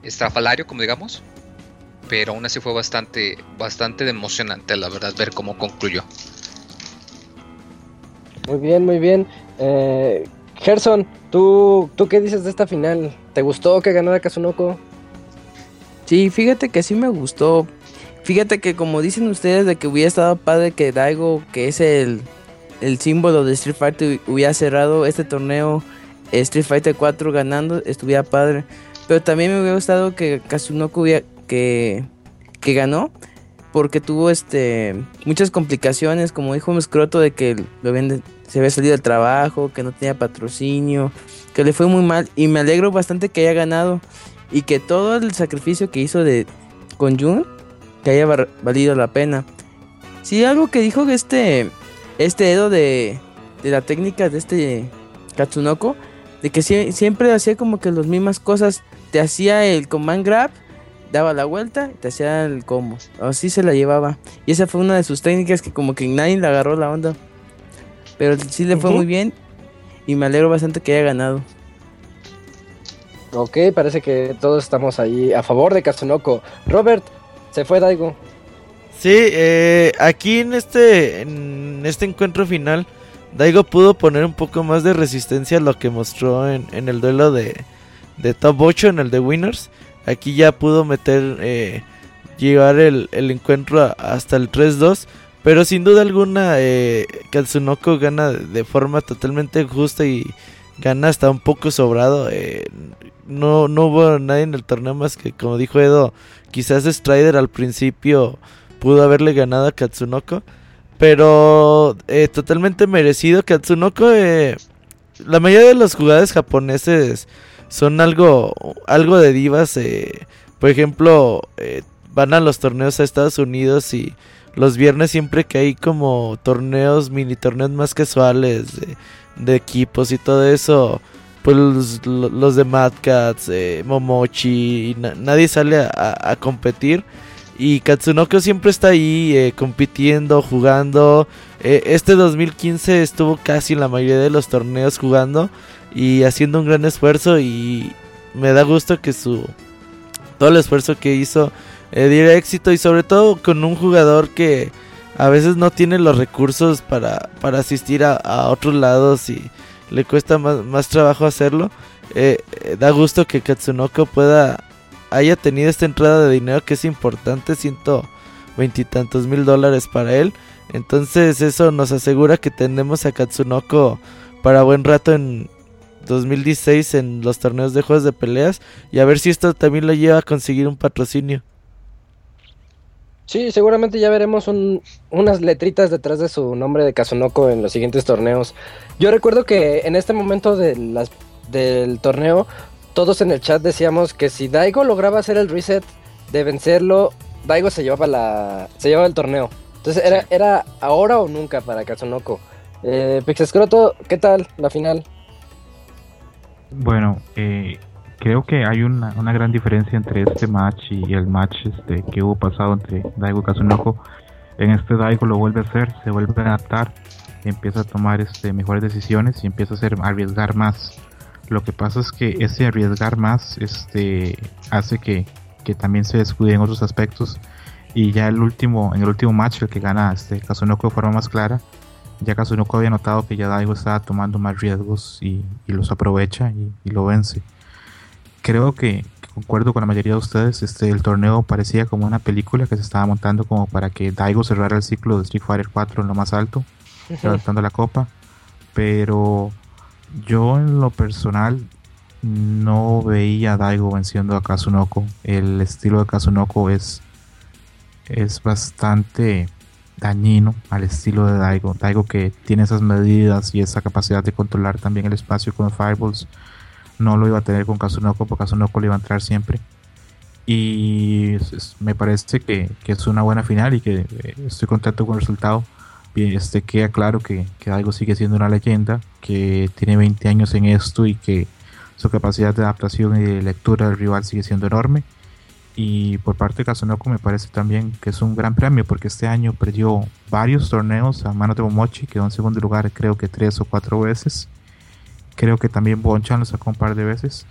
estrafalario, como digamos. Pero aún así fue bastante, bastante emocionante, la verdad, ver cómo concluyó. Muy bien, muy bien. Eh, Gerson, ¿tú, ¿tú qué dices de esta final? ¿Te gustó que ganara Kazunoko? Sí, fíjate que sí me gustó. Fíjate que como dicen ustedes de que hubiera estado padre que Daigo, que es el, el símbolo de Street Fighter, hubiera cerrado este torneo Street Fighter 4 ganando, estuviera padre. Pero también me hubiera gustado que Kazunoko hubiera, que, que ganó, porque tuvo este muchas complicaciones, como dijo un escroto de que lo habían de- se había salido del trabajo, que no tenía patrocinio, que le fue muy mal. Y me alegro bastante que haya ganado y que todo el sacrificio que hizo de con Jun que haya valido la pena. Sí, algo que dijo que este este Edo de, de la técnica de este Katsunoko de que sie- siempre hacía como que las mismas cosas, te hacía el command grab, daba la vuelta, y te hacía el combo. Así se la llevaba. Y esa fue una de sus técnicas que como que nadie le agarró la onda. Pero sí le fue muy bien y me alegro bastante que haya ganado. Ok, parece que todos estamos ahí a favor de Kazunoko. Robert, se fue Daigo. Sí, eh, aquí en este, en este encuentro final, Daigo pudo poner un poco más de resistencia a lo que mostró en, el duelo de, de Top 8, en el de Winners. Aquí ya pudo meter, eh, llevar el, el encuentro hasta el 3-2. Pero sin duda alguna, eh, gana de, de forma totalmente justa y gana hasta un poco sobrado. eh, no, no hubo nadie en el torneo más que, como dijo Edo, quizás Strider al principio pudo haberle ganado a Katsunoko. Pero eh, totalmente merecido. Katsunoko, eh, la mayoría de los jugadores japoneses son algo, algo de divas. eh, por ejemplo, eh, van a los torneos a Estados Unidos y los viernes siempre que hay como torneos, mini torneos más casuales de, de equipos y todo eso. Pues los, los de Mad Cats, eh, Momochi, nadie sale a competir. Y Katsunoko siempre está ahí eh, compitiendo, jugando. Eh, este 2015 estuvo casi en la mayoría de los torneos jugando y haciendo un gran esfuerzo y me da gusto que su todo el esfuerzo que hizo eh, diera éxito y sobre todo con un jugador que a veces no tiene los recursos para, para asistir a, a otros lados y le cuesta más, trabajo hacerlo. Eh, eh, da gusto que Katsunoko pueda haya tenido esta entrada de dinero que es importante, ciento veintitantos mil dólares para él. Entonces eso nos asegura que tenemos a Katsunoko para buen rato en 2016 en los torneos de juegos de peleas y a ver si esto también lo lleva a conseguir un patrocinio. Sí, seguramente ya veremos unas letritas detrás de su nombre de Kazunoko en los siguientes torneos. Yo recuerdo que en este momento de las, del torneo, todos en el chat decíamos que si Daigo lograba hacer el reset de vencerlo, Daigo se llevaba la se llevaba el torneo. Entonces era, era ahora o nunca para Kazunoko. Eh, Pixescroto, ¿qué tal la final? Bueno, eh, creo que hay una, una, gran diferencia entre este match y el match este, que hubo pasado entre Daigo y Kazunoko. En este Daigo lo vuelve a hacer, se vuelve a adaptar, empieza a tomar este, mejores decisiones y empieza a hacer, arriesgar más. Lo que pasa es que ese arriesgar más este, hace que, que también se descuide en otros aspectos. Y ya el último, en el último match, el que gana este, Kazunoko de forma más clara, ya Kazunoko había notado que ya Daigo estaba tomando más riesgos y, y los aprovecha y, y lo vence creo que, concuerdo con la mayoría de ustedes, este el torneo parecía como una película que se estaba montando como para que Daigo cerrara el ciclo de Street Fighter 4 en lo más alto, levantando la copa, pero yo en lo personal no veía a Daigo venciendo a Kazunoko. El estilo de Kazunoko es es bastante dañino al estilo de Daigo. Daigo que tiene esas medidas y esa capacidad de controlar también el espacio con fireballs no lo iba a tener con Kazunoko porque Kazunoko le iba a entrar siempre. Y me parece que, es una buena final y que eh, estoy contento con el resultado. Este, queda claro que, que algo sigue siendo una leyenda, que tiene 20 años en esto y que su capacidad de adaptación y de lectura del rival sigue siendo enorme. Y por parte de Kazunoko me parece también que es un gran premio porque este año perdió varios torneos a mano de Momochi, quedó en segundo lugar creo que tres o cuatro veces Creo que también Bonchan lo sacó un par de veces.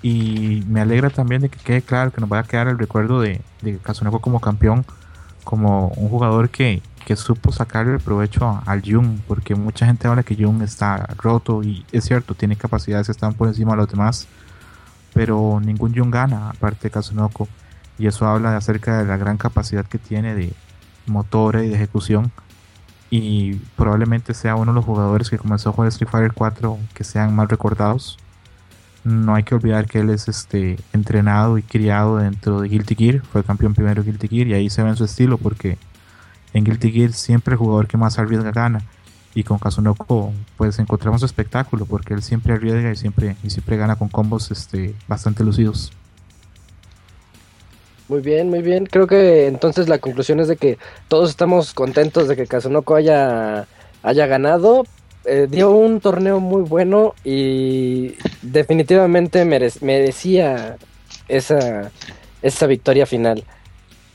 Y me alegra también de que quede claro que nos vaya a quedar el recuerdo de, de Kazunoko como campeón, como un jugador que, que supo sacarle el provecho al Jung, porque mucha gente habla que Jung está roto y es cierto, tiene capacidades, están por encima de los demás, pero ningún Jung gana aparte de Kazunoko. Y eso habla acerca de la gran capacidad que tiene de motor y de ejecución y probablemente sea uno de los jugadores que comenzó a jugar Street Fighter 4 que sean más recordados. No hay que olvidar que él es este entrenado y criado dentro de Guilty Gear, fue campeón primero de Guilty Gear y ahí se ve en su estilo porque en Guilty Gear siempre el jugador que más arriesga gana y con Kazunoko pues encontramos espectáculo porque él siempre arriesga y siempre y siempre gana con combos este bastante lucidos. Muy bien, muy bien. Creo que entonces la conclusión es de que todos estamos contentos de que Kazunoko haya, haya ganado. Eh, dio un torneo muy bueno y definitivamente merecía esa, esa victoria final.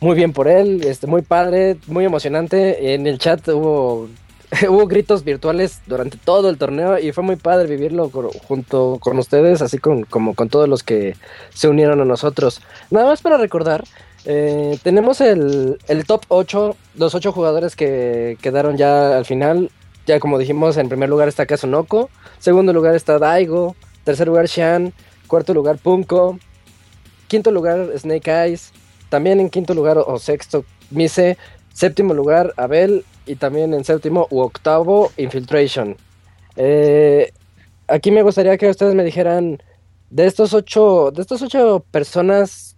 Muy bien por él, este, muy padre, muy emocionante. En el chat hubo hubo gritos virtuales durante todo el torneo y fue muy padre vivirlo junto con ustedes, así como con todos los que se unieron a nosotros. Nada más para recordar, eh, tenemos el, top 8, los 8 jugadores que quedaron ya al final. Ya como dijimos, en primer lugar está Kazunoko, segundo lugar está Daigo, tercer lugar Shan, cuarto lugar Punko, quinto lugar Snake Eyes, también en quinto lugar o sexto Mise, séptimo lugar Abel y también en séptimo u octavo Infiltration. Eh, aquí me gustaría que ustedes me dijeran de estos ocho, de estos ocho personas,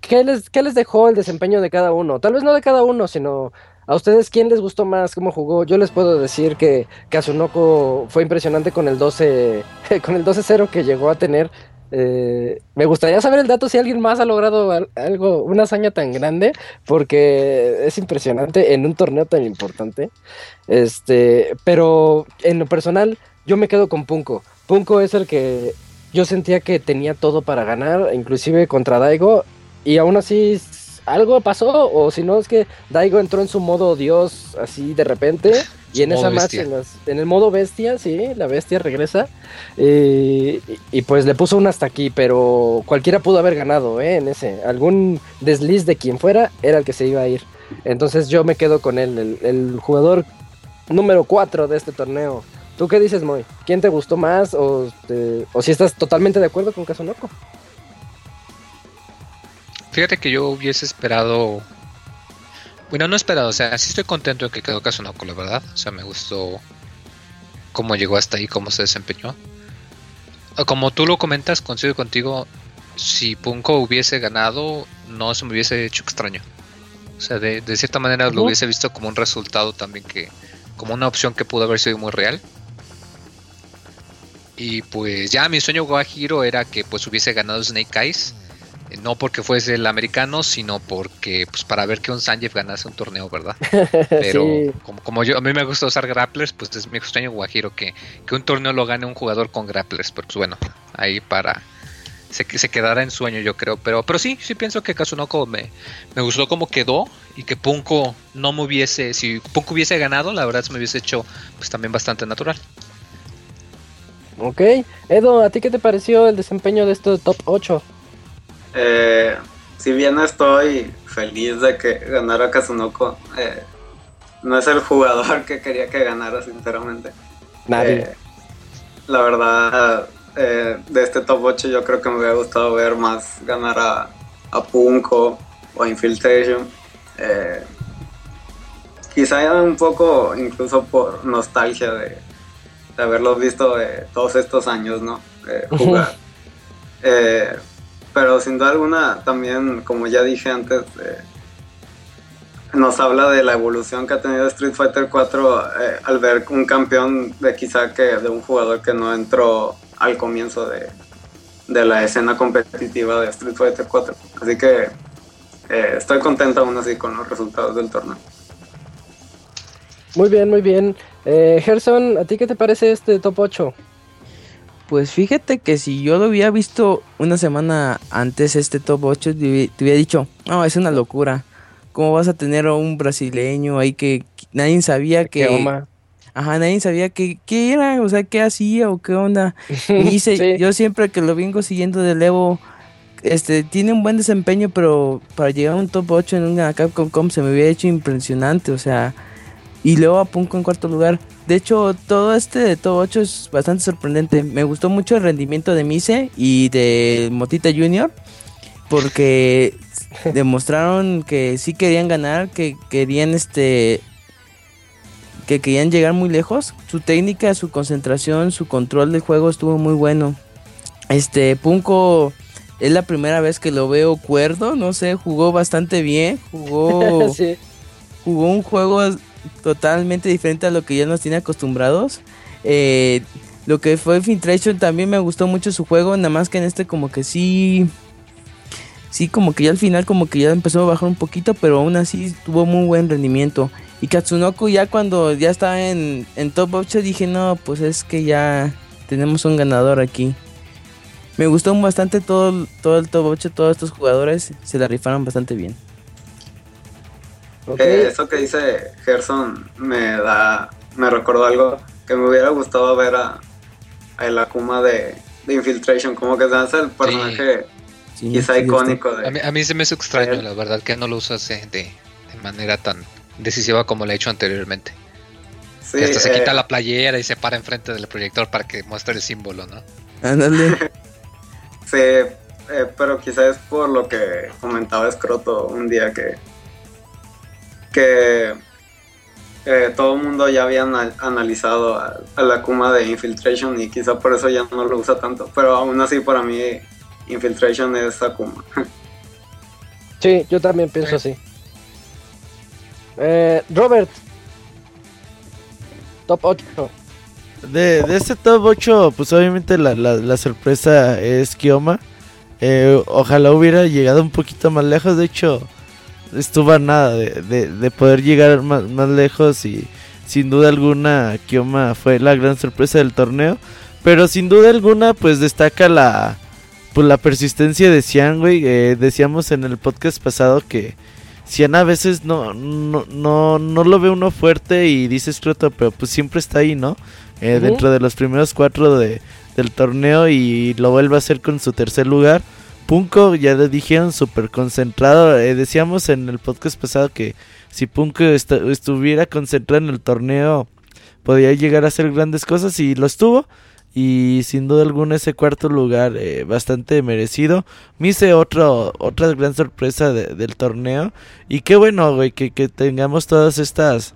¿qué les, ¿qué les dejó el desempeño de cada uno? Tal vez no de cada uno, sino a ustedes quién les gustó más, cómo jugó. Yo les puedo decir que Kazunoko fue impresionante con el 12, con el 12-0 que llegó a tener eh, me gustaría saber el dato si alguien más ha logrado algo, una hazaña tan grande, porque es impresionante en un torneo tan importante. Este, pero en lo personal, yo me quedo con Punko. Punko es el que yo sentía que tenía todo para ganar, inclusive contra Daigo, y aún así algo pasó, o si no es que Daigo entró en su modo Dios así de repente y en esa match, en, el modo bestia, sí, la bestia regresa. y, pues le puso un hasta aquí, pero cualquiera pudo haber ganado, ¿eh? En ese. Algún desliz de quien fuera era el que se iba a ir. Entonces yo me quedo con él, el, jugador número 4 de este torneo. ¿Tú qué dices, Moy? ¿Quién te gustó más? O, o si estás totalmente de acuerdo con Kazunoko? Fíjate que yo hubiese esperado Bueno, no esperado, o sea, sí estoy contento de que quedó Kazunoko, la verdad. O sea, me gustó cómo llegó hasta ahí, cómo se desempeñó. Ah, Como tú lo comentas, coincido contigo, si Punko hubiese ganado, no se me hubiese hecho extraño. O sea, de, de cierta manera lo hubiese visto como un resultado también que, como una opción que pudo haber sido muy real. Y pues ya mi sueño Guajiro era que pues hubiese ganado Snake Eyes. Eh, No porque fuese el americano, sino porque pues para ver que un Sanjeev ganase un torneo, ¿verdad? Pero Sí. como, como yo a mí me gusta usar grapplers, pues es mi sueño Guajiro que, que un torneo lo gane un jugador con grapplers. Pero pues bueno, ahí para se, se quedará en sueño yo creo. Pero, pero sí, sí pienso que Kazunoko me, me gustó cómo quedó y que Punko no me hubiese, si Punko hubiese ganado, la verdad se me hubiese hecho pues también bastante natural. Ok. Edo, ¿a ti qué te pareció el desempeño de este top 8? Eh, si bien estoy feliz de que ganara Kazunoko, eh, no es el jugador que quería que ganara, sinceramente. Nadie. Eh, la verdad, eh, de este top 8 yo creo que me hubiera gustado ver más ganar a, a Punko o a Infiltration. Eh, quizá un poco incluso por nostalgia de, de haberlos visto todos estos años, ¿no? Jugar. Eh, pero sin duda alguna, también, como ya dije antes, eh, nos habla de la evolución que ha tenido Street Fighter 4 eh, al ver un campeón de quizá que de un jugador que no entró al comienzo de, de la escena competitiva de Street Fighter 4. Así que eh, estoy contento aún así con los resultados del torneo. Muy bien, muy bien. Eh, Gerson, ¿a ti qué te parece este top 8? Pues fíjate que si yo lo hubiera visto una semana antes este top 8, te hubi- te hubiera dicho, no, es una locura. ¿Cómo vas a tener a un brasileño ahí que nadie sabía que... Keoma. Ajá, nadie sabía que, qué era, o sea, qué hacía o qué onda. Y dice, Sí. yo siempre que lo vengo siguiendo del Evo, este, tiene un buen desempeño, pero para llegar a un top 8 en una Capcom Com se me hubiera hecho impresionante, o sea, y luego a Punko en cuarto lugar. De hecho, todo este de top 8 es bastante sorprendente. Me gustó mucho el rendimiento de Mise y de Motita Junior, porque demostraron que sí querían ganar, que querían este que querían llegar muy lejos. Su técnica, su concentración, su control del juego estuvo muy bueno. Este Punko es la primera vez que lo veo cuerdo, no sé, jugó bastante bien, jugó sí. jugó un juego totalmente diferente a lo que ya nos tiene acostumbrados. Eh, lo que fue Infiltration también me gustó mucho su juego, nada más que en este como que sí, sí como que ya al final como que ya empezó a bajar un poquito, pero aún así tuvo muy buen rendimiento. Y Katsunoko ya cuando ya estaba en, en top 8 dije, no, pues es que ya tenemos un ganador aquí. Me gustó bastante todo, todo el top 8, todos estos jugadores se la rifaron bastante bien. Eh, eso que dice Gerson me da, me recordó algo que me hubiera gustado ver a, a el Akuma de, de Infiltration, como que se hace el personaje Sí, quizá sí, icónico A mí, de... a mí se me hizo extraño, la verdad, que no lo usase de, de manera tan decisiva como lo he hecho anteriormente. Sí, que hasta se eh, quita la playera y se para enfrente del proyector para que muestre el símbolo, ¿no? Ándale. Sí, eh, pero quizás es por lo que comentaba Scroto un día que que eh, todo el mundo ya había ana- analizado a, a la Kuma de Infiltration y quizá por eso ya no lo usa tanto, pero aún así para mí Infiltration es Akuma. Sí, yo también pienso así. Eh, Robert. Top 8. De, de este top 8, pues obviamente la, la, la sorpresa es Kioma. Eh, ojalá hubiera llegado un poquito más lejos. De hecho, estuvo a nada de, de, de poder llegar más, más lejos. Y sin duda alguna, Kioma fue la gran sorpresa del torneo. Pero sin duda alguna, pues destaca la, pues, la persistencia de Cian, güey. Eh, decíamos en el podcast pasado que Cian a veces no, no, no, no lo ve uno fuerte y dice escroto, pero pues siempre está ahí, ¿no? Eh. Dentro de los primeros cuatro de, del torneo y lo vuelve a hacer con su tercer lugar. Punko, ya le dijeron, súper concentrado. Eh, decíamos en el podcast pasado que si Punko estu- estuviera concentrado en el torneo, podía llegar a hacer grandes cosas y lo estuvo. y sin duda alguna ese cuarto lugar eh, bastante merecido. Me hice otro, otra gran sorpresa del torneo y qué bueno, güey, que, que tengamos todas estas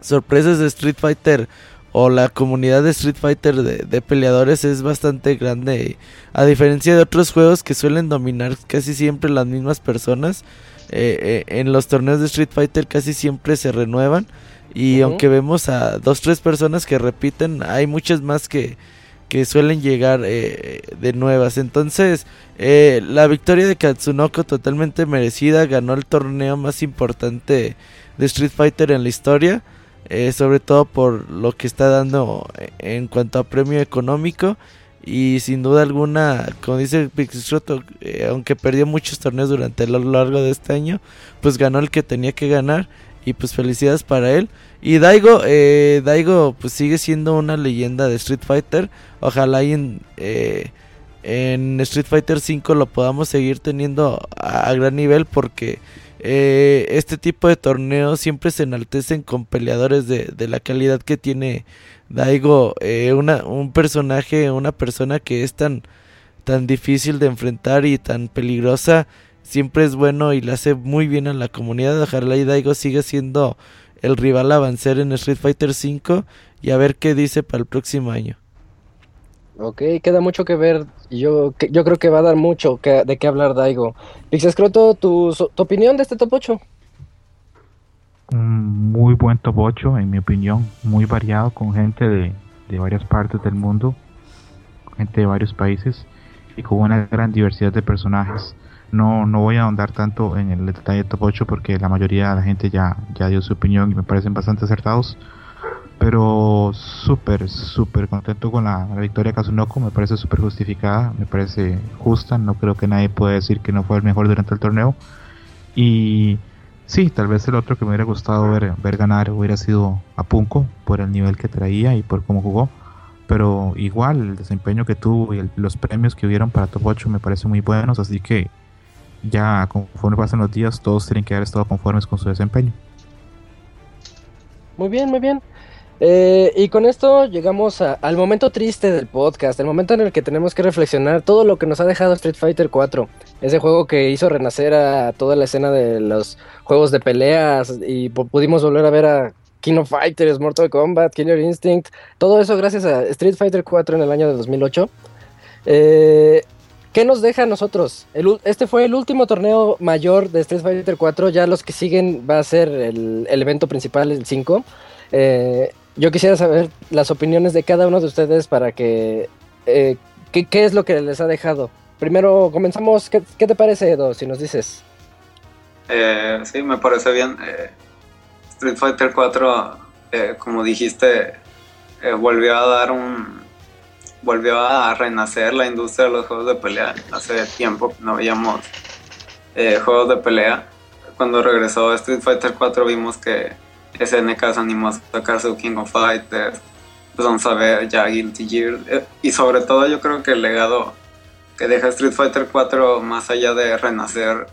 sorpresas de Street Fighter o la comunidad de Street Fighter de, peleadores es bastante grande. A diferencia de otros juegos que suelen dominar casi siempre las mismas personas, eh, eh, en los torneos de Street Fighter casi siempre se renuevan. Y aunque vemos a dos, tres personas que repiten, hay muchas más que, que suelen llegar eh, de nuevas. Entonces, la victoria de Katsunoko totalmente merecida, ganó el torneo más importante de Street Fighter en la historia. Eh, sobre todo por lo que está dando en cuanto a premio económico y sin duda alguna, como dice Pixisroto, eh, aunque perdió muchos torneos durante lo largo de este año, pues ganó el que tenía que ganar y pues felicidades para él. Y Daigo, eh, Daigo pues sigue siendo una leyenda de Street Fighter, ojalá en, en Street Fighter 5 lo podamos seguir teniendo a gran nivel porque eh, este tipo de torneos siempre se enaltecen con peleadores de, la calidad que tiene Daigo, eh, una, un personaje, una persona que es tan, tan difícil de enfrentar y tan peligrosa, siempre es bueno y le hace muy bien a la comunidad. Ojalá y Daigo sigue siendo el rival a vencer en Street Fighter V y a ver qué dice para el próximo año. Ok, queda mucho que ver. Yo, yo creo que va a dar mucho de qué hablar Daigo. Pixescroto, ¿tu, ¿tu opinión de este top 8? Un muy buen top 8, en mi opinión. Muy variado, con gente de, de varias partes del mundo, gente de varios países y con una gran diversidad de personajes. No, no voy a ahondar tanto en el detalle de top 8 porque la mayoría de la gente ya, ya dio su opinión y me parecen bastante acertados pero súper, súper contento con la, victoria de Kazunoko, me parece súper justificada, me parece justa, no creo que nadie pueda decir que no fue el mejor durante el torneo. Y sí, tal vez el otro que me hubiera gustado ver, ver ganar hubiera sido a Punko, por el nivel que traía y por cómo jugó. Pero igual el desempeño que tuvo y los premios que hubieron para Top 8 me parecen muy buenos, así que ya conforme pasan los días todos tienen que haber estado conformes con su desempeño. Muy bien, muy bien. Eh, y con esto llegamos al momento triste del podcast, el momento en el que tenemos que reflexionar todo lo que nos ha dejado Street Fighter 4, ese juego que hizo renacer a toda la escena de los juegos de peleas y pudimos volver a ver a King of Fighters, Mortal Kombat, Killer Instinct, todo eso gracias a Street Fighter 4 en el año de 2008. Eh, ¿Qué nos deja a nosotros? este fue el último torneo mayor de Street Fighter 4, ya los que siguen va a ser el, evento principal, el 5. Eh, yo quisiera saber las opiniones de cada uno de ustedes para que... Eh, ¿qué, es lo que les ha dejado? Primero comenzamos, ¿qué, te parece Edo, si nos dices? Eh, sí, me parece bien. Eh, Street Fighter 4, como dijiste, volvió a dar un... Volvió a renacer la industria de los juegos de pelea. Hace tiempo no veíamos juegos de pelea. Cuando regresó Street Fighter 4 vimos que SNK se animó a sacar su King of Fighters, pues vamos a ver ya Guilty Gear, eh, y sobre todo yo creo que el legado que deja Street Fighter 4, más allá de renacer,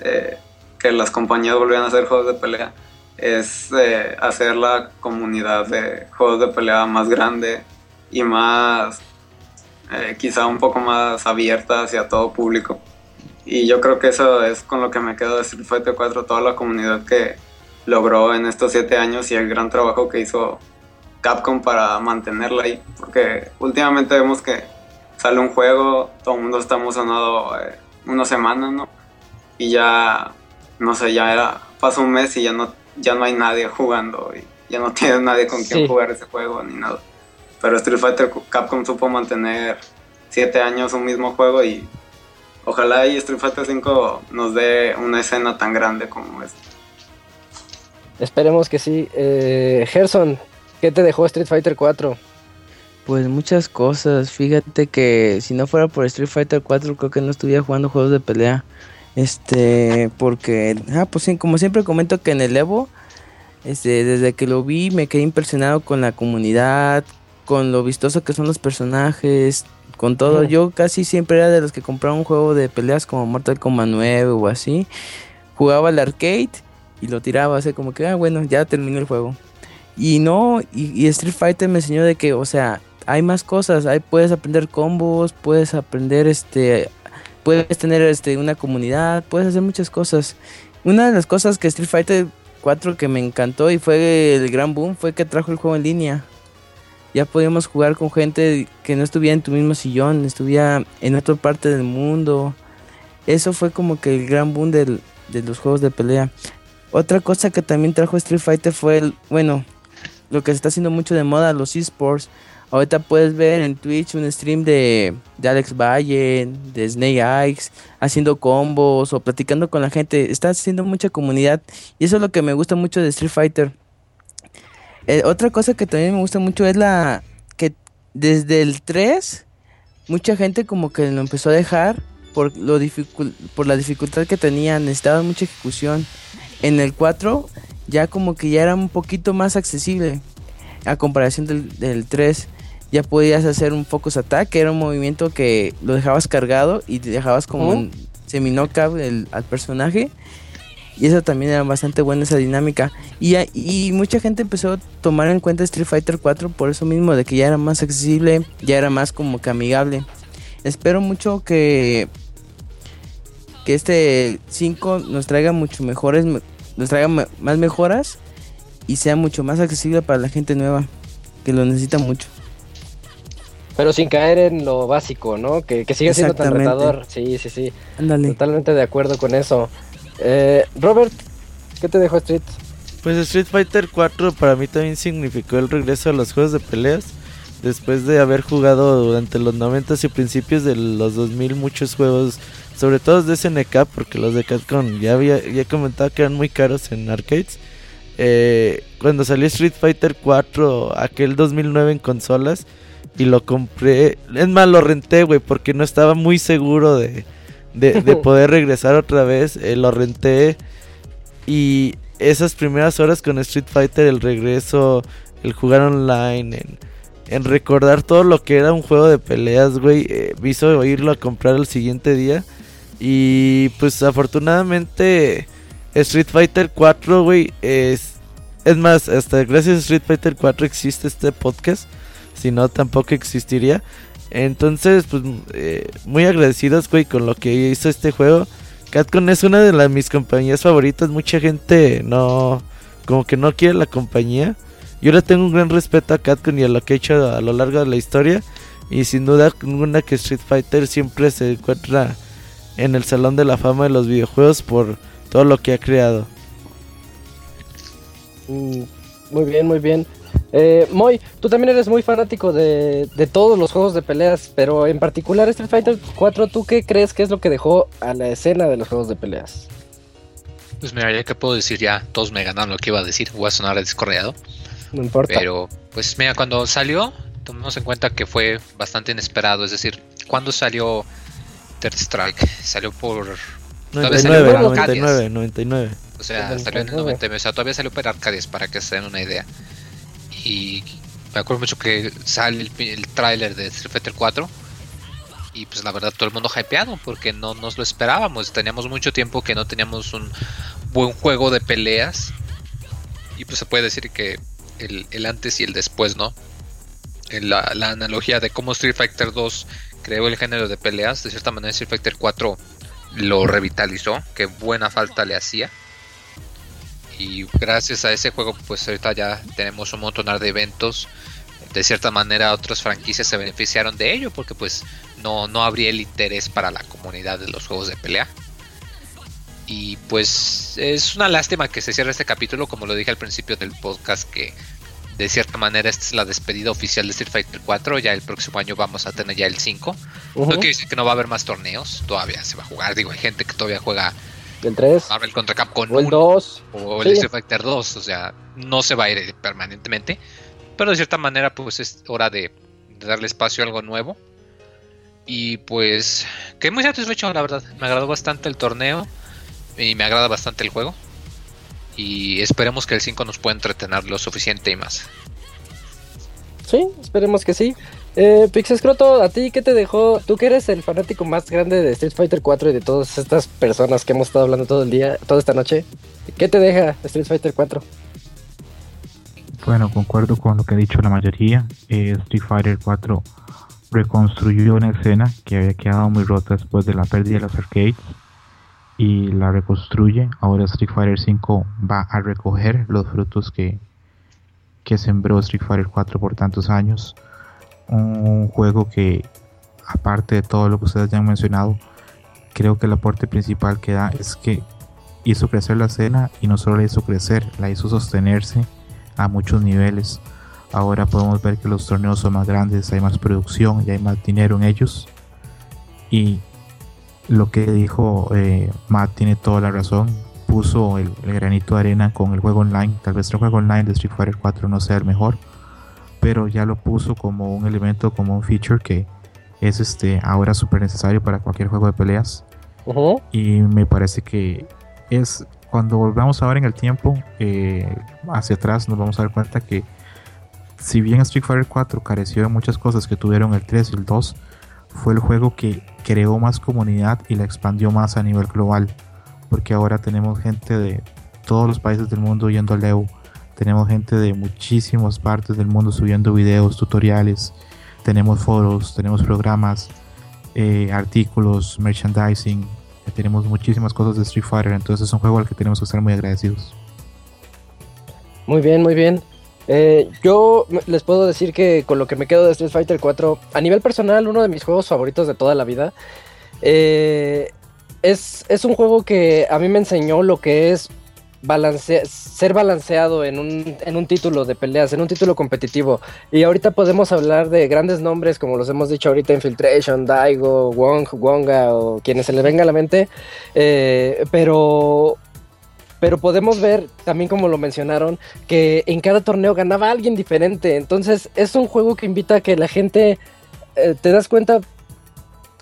eh, que las compañías volvieran a hacer juegos de pelea, es eh, hacer la comunidad de juegos de pelea más grande y más, quizá un poco más abierta hacia todo público. Y yo creo que eso es con lo que me quedo de Street Fighter 4, toda la comunidad que, logró en estos siete años y el gran trabajo que hizo Capcom para mantenerla ahí. Porque últimamente vemos que sale un juego, todo el mundo está emocionado eh, una semana, ¿no? Y ya, no sé, ya era, pasa un mes y ya no, ya no hay nadie jugando y ya no tiene nadie con quien jugar ese juego ni nada. Pero Street Fighter Capcom supo mantener siete años un mismo juego y ojalá y Street Fighter 5 nos dé una escena tan grande como esta. Esperemos que sí. Eh, Gerson, ¿qué te dejó Street Fighter 4? Pues muchas cosas. Fíjate que si no fuera por Street Fighter 4 creo que no estuviera jugando juegos de pelea. Este, porque, ah, pues sí, como siempre comento que en el Evo, este, desde que lo vi me quedé impresionado con la comunidad, con lo vistoso que son los personajes, con todo. Yo casi siempre era de los que compraban un juego de peleas como Mortal Kombat 9 o así. Jugaba el arcade y lo tiraba, así como que, ah, bueno, ya terminó el juego. Y no, y, Street Fighter me enseñó de que, o sea, hay más cosas, hay, puedes aprender combos, puedes aprender este puedes tener este una comunidad, puedes hacer muchas cosas. Una de las cosas que Street Fighter 4 que me encantó y fue el gran boom fue que trajo el juego en línea. Ya podíamos jugar con gente que no estuviera en tu mismo sillón, estuviera en otra parte del mundo. Eso fue como que el gran boom de los juegos de pelea. Otra cosa que también trajo Street Fighter fue el, bueno, lo que se está haciendo mucho de moda, los esports. Ahorita puedes ver en Twitch un stream de, de Alex Valle, de Snake Eyes, haciendo combos o platicando con la gente. Está haciendo mucha comunidad y eso es lo que me gusta mucho de Street Fighter. Eh, otra cosa que también me gusta mucho es la que desde el 3 mucha gente como que lo empezó a dejar por, lo por la dificultad que tenía, necesitaba mucha ejecución. En el 4 ya como que ya era un poquito más accesible a comparación del, del 3 ya podías hacer un focus attack, que era un movimiento que lo dejabas cargado y te dejabas como un semi al personaje. Y eso también era bastante buena esa dinámica. Y, y mucha gente empezó a tomar en cuenta Street Fighter 4 por eso mismo, de que ya era más accesible, ya era más como que amigable. Espero mucho que, que este 5 nos traiga mucho mejores, nos traiga más mejoras y sea mucho más accesible para la gente nueva, que lo necesita mucho. Pero sin caer en lo básico, ¿no? Que, que siga siendo tan retador. Sí, sí, sí. Totalmente de acuerdo con eso. Eh, Robert, ¿qué te dejó Street? Pues Street Fighter 4 para mí también significó el regreso a los juegos de peleas. Después de haber jugado durante los 90 y principios de los 2000 muchos juegos, sobre todo de SNK, porque los de Capcom ya había ya comentado que eran muy caros en arcades. Eh, cuando salió Street Fighter 4, aquel 2009 en consolas, y lo compré. Es más, lo renté, güey, porque no estaba muy seguro de, de, poder regresar otra vez. Eh, lo renté y esas primeras horas con Street Fighter, el regreso, el jugar online, en, recordar todo lo que era un juego de peleas, güey, eh, me hizo irlo a comprar el siguiente día. Y pues afortunadamente Street Fighter 4, güey, es... Es más, hasta gracias a Street Fighter 4 existe este podcast si no tampoco existiría. Entonces, pues eh, muy agradecidos, güey, con lo que hizo este juego. Catcon es una de las, mis compañías favoritas. Mucha gente no, como que no quiere la compañía. Yo le tengo un gran respeto a Catcon y a lo que ha hecho a lo largo de la historia. Y sin duda ninguna que Street Fighter siempre se encuentra en el salón de la fama de los videojuegos por todo lo que ha creado. Mm, muy bien, muy bien. Eh, Moy, tú también eres muy fanático de, todos los juegos de peleas, pero en particular Street Fighter 4, ¿tú qué crees que es lo que dejó a la escena de los juegos de peleas? Pues mira, ya que puedo decir ya, todos me ganaron lo que iba a decir, voy a sonar descorreado. No importa. Pero, pues mira, cuando salió, tomemos en cuenta que fue bastante inesperado, es decir, cuando salió Third Strike? Salió por... 99, 99, 99. O sea, salió en el 99, o sea, todavía salió por Arcades, para que se den una idea. Y me acuerdo mucho que sale el, el tráiler de Street Fighter 4 y pues la verdad todo el mundo hypeado porque no nos lo esperábamos. Teníamos mucho tiempo que no teníamos un buen juego de peleas y pues se puede decir que el, antes y el después, ¿no? La, la, analogía de cómo Street Fighter 2 creó el género de peleas, de cierta manera Street Fighter 4 lo revitalizó, que buena falta le hacía. Y gracias a ese juego pues ahorita ya tenemos un montón de eventos. De cierta manera otras franquicias se beneficiaron de ello porque pues no, no habría el interés para la comunidad de los juegos de pelea. Y pues es una lástima que se cierre este capítulo como lo dije al principio del podcast que de cierta manera esta es la despedida oficial de Street Fighter 4 ya el próximo año vamos a tener ya el 5 no quiere decir que no va a haber más torneos todavía se va a jugar digo hay gente que todavía juega el 3. Marvel contra Capcom o el 2. O el Street Fighter 2. O sea, no se va a ir permanentemente. Pero de cierta manera, pues es hora de, darle espacio a algo nuevo. Y pues, que muy satisfecho, la verdad. Me agradó bastante el torneo. Y me agrada bastante el juego. Y esperemos que el 5 nos pueda entretener lo suficiente y más. Sí, esperemos que sí. Eh, Pixescroto, ¿a ti qué te dejó? Tú que eres el fanático más grande de Street Fighter 4 y de todas estas personas que hemos estado hablando todo el día, toda esta noche. ¿Qué te deja Street Fighter 4? Bueno, concuerdo con lo que ha dicho la mayoría. Eh, Street Fighter 4 reconstruyó una escena que había quedado muy rota después de la pérdida de las arcades y la reconstruye. Ahora Street Fighter 5 va a recoger los frutos que, que sembró Street Fighter 4 por tantos años. Un juego que, aparte de todo lo que ustedes ya han mencionado, creo que el aporte principal que da es que hizo crecer la escena y no solo la hizo crecer, la hizo sostenerse a muchos niveles. Ahora podemos ver que los torneos son más grandes, hay más producción y hay más dinero en ellos. Y lo que dijo eh, Matt tiene toda la razón. Puso el, granito de arena con el juego online. Tal vez el juego online de Street Fighter 4 no sea el mejor, pero ya lo puso como un elemento, como un feature que es este ahora súper necesario para cualquier juego de peleas. Y me parece que es cuando volvamos a ver en el tiempo eh, hacia atrás, nos vamos a dar cuenta que si bien Street Fighter 4 careció de muchas cosas que tuvieron el 3 y el 2, fue el juego que creó más comunidad y la expandió más a nivel global. Porque ahora tenemos gente de todos los países del mundo yendo al Evo. Tenemos gente de muchísimas partes del mundo subiendo videos, tutoriales. Tenemos foros, tenemos programas, eh, artículos, merchandising. Tenemos muchísimas cosas de Street Fighter. Entonces es un juego al que tenemos que estar muy agradecidos. Muy bien, muy bien. Eh, yo les puedo decir que con lo que me quedo de Street Fighter 4, a nivel personal, uno de mis juegos favoritos de toda la vida, eh, es, es, un juego que a mí me enseñó lo que es ser balanceado en un, en un título de peleas, en un título competitivo. Y ahorita podemos hablar de grandes nombres, como los hemos dicho ahorita, Infiltration, Daigo, Wong, Wonga o quienes se le venga a la mente. Eh, pero pero podemos ver, también como lo mencionaron, que en cada torneo ganaba alguien diferente. Entonces es un juego que invita a que la gente, eh, te das cuenta,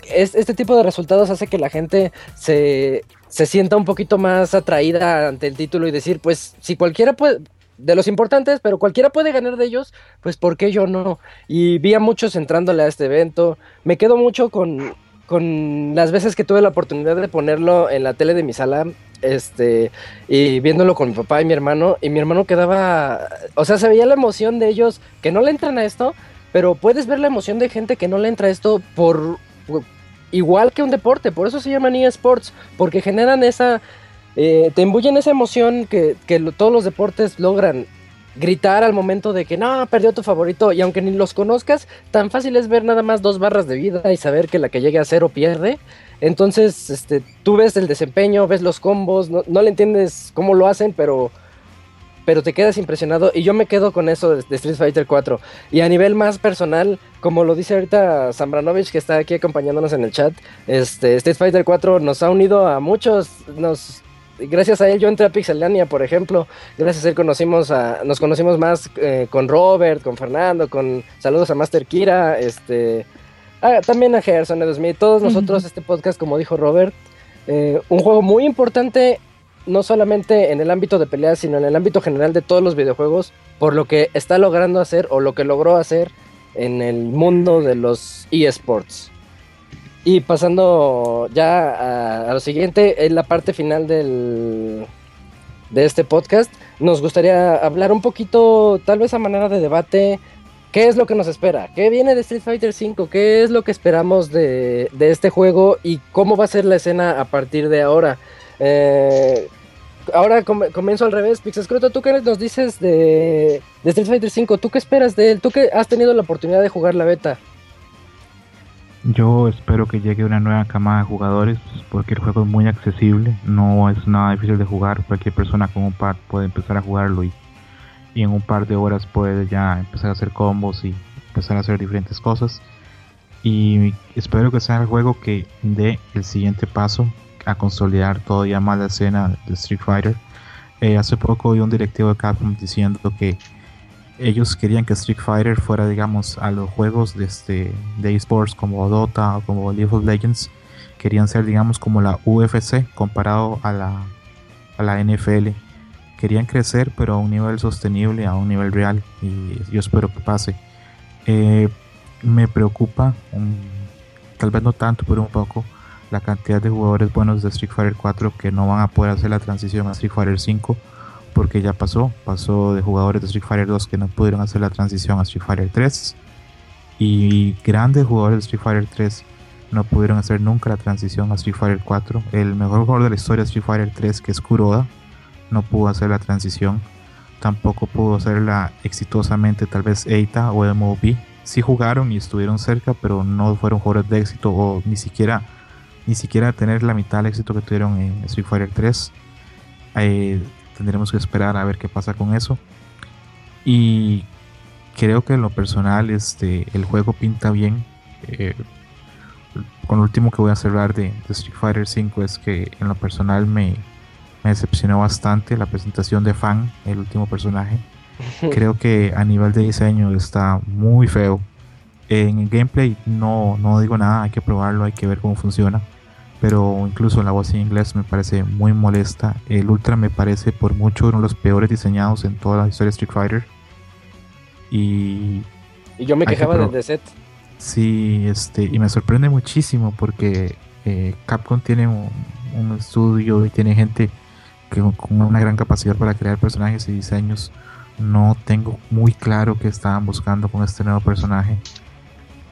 es, este tipo de resultados hace que la gente se, se sienta un poquito más atraída ante el título y decir, pues si cualquiera puede, de los importantes, pero cualquiera puede ganar de ellos, pues ¿por qué yo no? Y vi a muchos entrándole a este evento. Me quedo mucho con, con las veces que tuve la oportunidad de ponerlo en la tele de mi sala, este, y viéndolo con mi papá y mi hermano, y mi hermano quedaba, o sea, se veía la emoción de ellos que no le entran a esto, pero puedes ver la emoción de gente que no le entra a esto por, igual que un deporte, por eso se llaman eSports, porque generan esa, eh, te embullen esa emoción que, que todos los deportes logran gritar al momento de que no, perdió tu favorito y aunque ni los conozcas, tan fácil es ver nada más dos barras de vida y saber que la que llegue a cero pierde. Entonces, este, tú ves el desempeño, ves los combos, no, le entiendes cómo lo hacen, pero, pero te quedas impresionado y yo me quedo con eso de, Street Fighter 4. Y a nivel más personal, como lo dice ahorita Zambranovich que está aquí acompañándonos en el chat, este, Street Fighter 4 nos ha unido a muchos, nos gracias a él yo entré a Pixelania, por ejemplo. Gracias a él conocimos a, nos conocimos más eh, con Robert, con Fernando, con saludos a Master Kira, este, ah, también a Gerson, a Smith, todos nosotros este podcast, como dijo Robert, eh, un juego muy importante no solamente en el ámbito de peleas, sino en el ámbito general de todos los videojuegos, por lo que está logrando hacer o lo que logró hacer en el mundo de los eSports. Y pasando ya a, lo siguiente, en la parte final del, de este podcast, nos gustaría hablar un poquito, tal vez a manera de debate, qué es lo que nos espera, qué viene de Street Fighter V, qué es lo que esperamos de, este juego y cómo va a ser la escena a partir de ahora. Eh, ahora comienzo al revés, Pixescroto, ¿tú qué nos dices de, de Street Fighter V? ¿Tú qué esperas de él? ¿Tú que has tenido la oportunidad de jugar la beta? Yo espero que llegue una nueva camada de jugadores porque el juego es muy accesible, no es nada difícil de jugar, cualquier persona con un pad puede empezar a jugarlo y, en un par de horas puede ya empezar a hacer combos y empezar a hacer diferentes cosas. Y espero que sea el juego que dé el siguiente paso a consolidar todavía más la escena de Street Fighter. Eh, hace poco vi un directivo de Capcom diciendo que ellos querían que Street Fighter fuera, digamos, a los juegos de, este, de esports como Dota o como League of Legends. Querían ser, digamos, como la UFC comparado a la, a la NFL. Querían crecer, pero a un nivel sostenible, a un nivel real. Y yo espero que pase. Eh, me preocupa, tal vez no tanto, pero un poco, la cantidad de jugadores buenos de Street Fighter 4 que no van a poder hacer la transición a Street Fighter 5 porque ya pasó, pasó de jugadores de Street Fighter 2 que no pudieron hacer la transición a Street Fighter 3 y grandes jugadores de Street Fighter 3 no pudieron hacer nunca la transición a Street Fighter 4. El mejor jugador de la historia de Street Fighter 3, que es Kuroda, no pudo hacer la transición. Tampoco pudo hacerla exitosamente tal vez Eita o MOB. Sí jugaron y estuvieron cerca, pero no fueron jugadores de éxito o ni siquiera ni siquiera tener la mitad del éxito que tuvieron en Street Fighter 3. Eh, tendremos que esperar a ver qué pasa con eso. Y creo que en lo personal este, el juego pinta bien. Eh, con lo último que voy a cerrar de, Street Fighter 5 es que en lo personal me, me decepcionó bastante la presentación de Fan, el último personaje. Creo que a nivel de diseño está muy feo. En el gameplay no, no digo nada, hay que probarlo, hay que ver cómo funciona. Pero incluso la voz en inglés me parece muy molesta. El Ultra me parece por mucho uno de los peores diseñados en toda la historia de Street Fighter. Y, y yo me quejaba del de set. Sí, este, y me sorprende muchísimo porque eh, Capcom tiene un, estudio y tiene gente que, con una gran capacidad para crear personajes y diseños. No tengo muy claro qué estaban buscando con este nuevo personaje.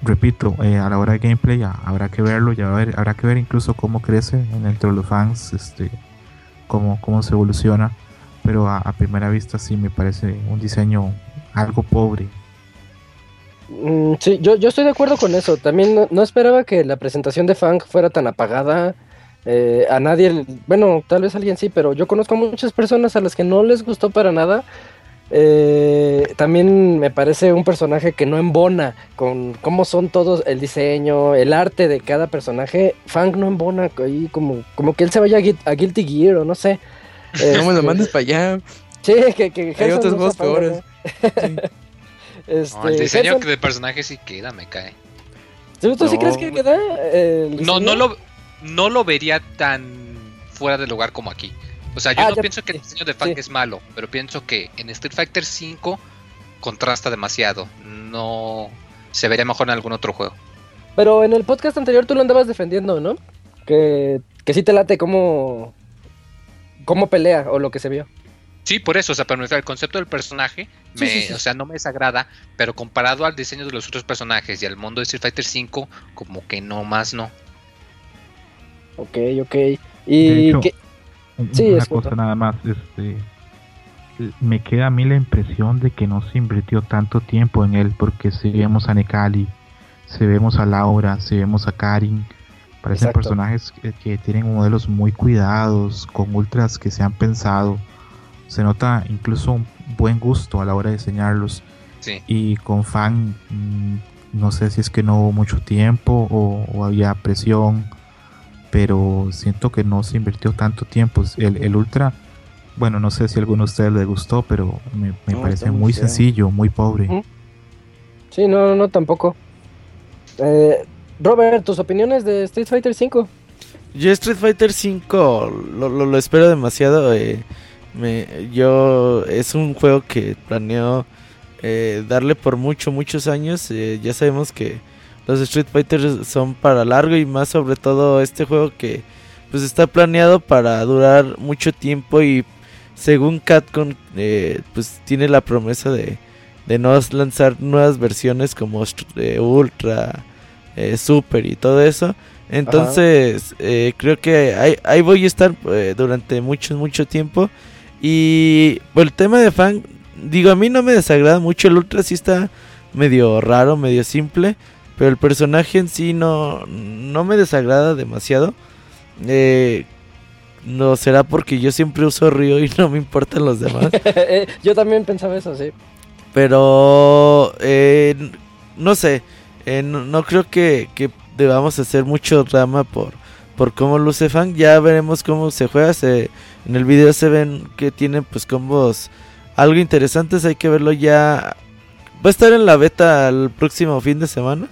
Repito, eh, a la hora de gameplay ya habrá que verlo, ya habrá que ver incluso cómo crece entre los fans, este, cómo, cómo se evoluciona. Pero a primera vista sí me parece un diseño algo pobre, Mm, sí, yo, yo estoy de acuerdo con eso. También no, esperaba que la presentación de Funk fuera tan apagada. Eh, a nadie, bueno, tal vez a alguien sí, pero yo conozco muchas personas a las que no les gustó para nada. Eh, también me parece un personaje que no embona con cómo son todos el diseño, el arte de cada personaje. Funk no embona ahí como, como que él se vaya a, Guilty Gear o no sé. no me lo este, mandes para allá. Sí, que, que hay otros juegos peores. el diseño del personaje sí queda, me cae. ¿Tú, sí crees que queda? no, no lo, no lo vería tan fuera de lugar como aquí. O sea, yo ah, no pienso que el diseño de Fang es malo, pero pienso que en Street Fighter 5 contrasta demasiado. No se vería mejor en algún otro juego. Pero en el podcast anterior tú lo andabas defendiendo, ¿no? Que, que sí te late como, como pelea o lo que se vio. Sí, por eso, o sea, pero el concepto del personaje, o sea, no me desagrada, pero comparado al diseño de los otros personajes y al mundo de Street Fighter V, como que no más no. Ok, ok. Y sí, una cosa nada más, este, me queda a mí la impresión de que no se invirtió tanto tiempo en él, porque si vemos a Nekali, si vemos a Laura, si vemos a Karin, parecen personajes que tienen modelos muy cuidados, con ultras que se han pensado. Se nota incluso un buen gusto a la hora de diseñarlos. Y con fan, mm, no sé si es que no hubo mucho tiempo o, había presión, pero siento que no se invirtió tanto tiempo. El, Ultra, bueno, no sé si a alguno de ustedes le gustó, pero me, parece muy sencillo, muy pobre. Sí, no, no, tampoco. Eh, Robert, tus opiniones de Street Fighter V. Yo Street Fighter V lo, lo, espero demasiado. Eh, me, yo es un juego que planeo eh, darle por mucho, muchos años. Eh, ya sabemos que los Street Fighters son para largo y más sobre todo este juego que pues está planeado para durar mucho tiempo y según Catcon eh, pues tiene la promesa de, de no lanzar nuevas versiones como Ultra, Super y todo eso. Entonces creo que ahí, ahí voy a estar durante mucho, mucho tiempo. Y por el tema de fan, digo, a mí no me desagrada mucho. El Ultra sí está medio raro, medio simple. Pero el personaje en sí no, no me desagrada demasiado. Eh, no será porque yo siempre uso Río y no me importan los demás. yo también pensaba eso, sí. Pero eh, no sé, eh, no, creo que, que, debamos hacer mucho drama por, por cómo luce fan. Ya veremos cómo se juega. Se, en el video se ven que tienen pues combos algo interesantes. Hay que verlo ya. Va a estar en la beta el próximo fin de semana.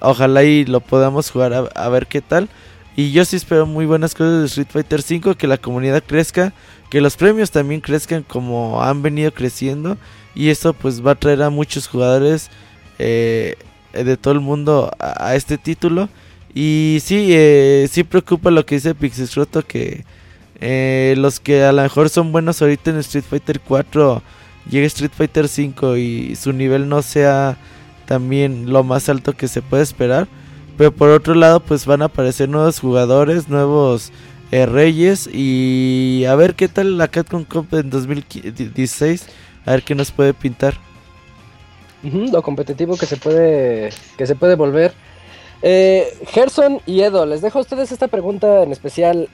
Ojalá y lo podamos jugar a, ver qué tal. Y yo sí espero muy buenas cosas de Street Fighter V, que la comunidad crezca, que los premios también crezcan como han venido creciendo. Y esto pues va a traer a muchos jugadores eh, de todo el mundo a este título. Y sí, eh, sí preocupa lo que dice Pixisroto que eh, los que a lo mejor son buenos ahorita en Street Fighter 4, llegue Street Fighter 5 y su nivel no sea también lo más alto que se puede esperar. Pero por otro lado, pues van a aparecer nuevos jugadores, nuevos eh, reyes y a ver qué tal la Capcom Cup en 2016, a ver qué nos puede pintar. lo competitivo que se puede que se puede volver. Eh, Gerson y Edo, les dejo a ustedes esta pregunta en especial.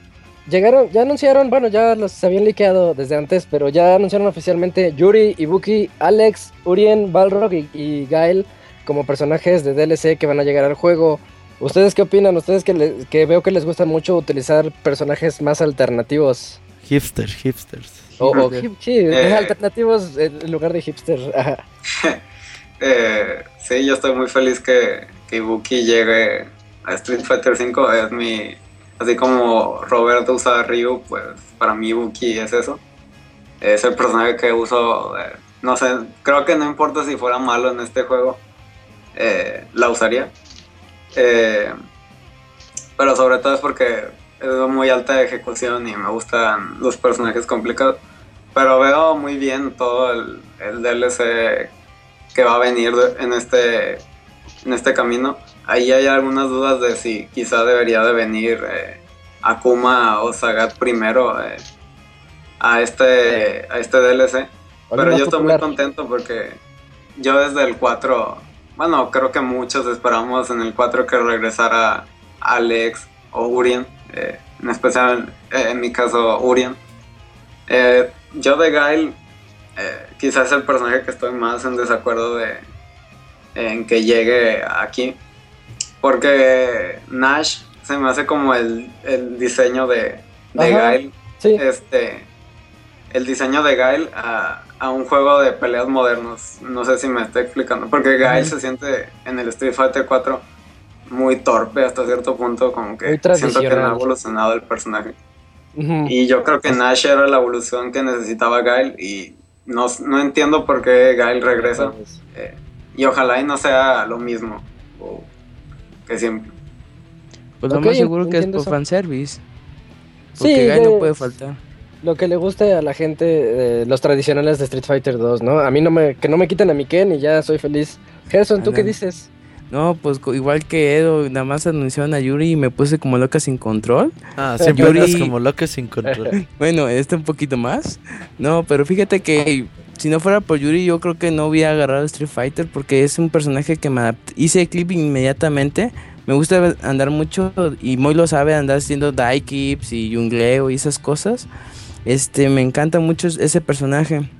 Llegaron, ya anunciaron, bueno, ya los habían liqueado desde antes, pero ya anunciaron oficialmente Yuri, Ibuki, Alex, Urien, Balrog y, y Gael como personajes de DLC que van a llegar al juego. ¿Ustedes qué opinan? Ustedes que, veo que les gusta mucho utilizar personajes más alternativos. Hipster, hipsters. O, sí, eh, alternativos en lugar de hipster. eh, sí, yo estoy muy feliz que, que Ibuki llegue a Street Fighter V. Es mi. Así como Roberto usa Ryu, pues para mí Ibuki es eso. Es el personaje que uso. Eh, no sé, creo que no importa si fuera malo en este juego, eh, la usaría. Eh, pero sobre todo es porque es muy alta ejecución y me gustan los personajes complicados. Pero veo muy bien todo el, DLC que va a venir en este, en este camino. Ahí hay algunas dudas de si quizá debería de venir eh, Akuma o Sagat primero eh, a, este, a este DLC. Pero yo estoy muy contento porque yo desde el 4 bueno, creo que muchos esperamos en el 4 que regresara Alex o Urien, eh, en especial eh, en mi caso Urien. Eh, yo de Gail, quizás es el personaje que estoy más en desacuerdo de en que llegue aquí, porque Nash se me hace como el, diseño de, de Gail. Este, el diseño de Gail a, a un juego de peleas modernos. No sé si me estoy explicando. Porque Gail se siente en el Street Fighter 4 muy torpe hasta cierto punto, como que siento que no ha evolucionado el personaje. Y yo creo que Nash era la evolución que necesitaba Gail y no, no entiendo por qué Gail regresa. Eh, y ojalá y no sea lo mismo que siempre. Pues lo más seguro que es por fanservice. Porque sí, Gail no puede faltar lo que le guste a la gente de los tradicionales de Street Fighter 2, ¿no? A mí no me, que no me quiten a mi Ken y ya soy feliz. Gerson, ¿tú qué dices? No, pues igual que Edo, nada más anunciaron a Yuri y me puse como loca sin control. Ah, siempre Yuri... como loca sin control. bueno, este un poquito más. No, pero fíjate que si no fuera por Yuri, yo creo que no hubiera agarrado Street Fighter porque es un personaje que me hice clip inmediatamente. Me gusta andar mucho y muy lo sabe, andar haciendo die y jungleo y esas cosas. Este, me encanta mucho ese personaje.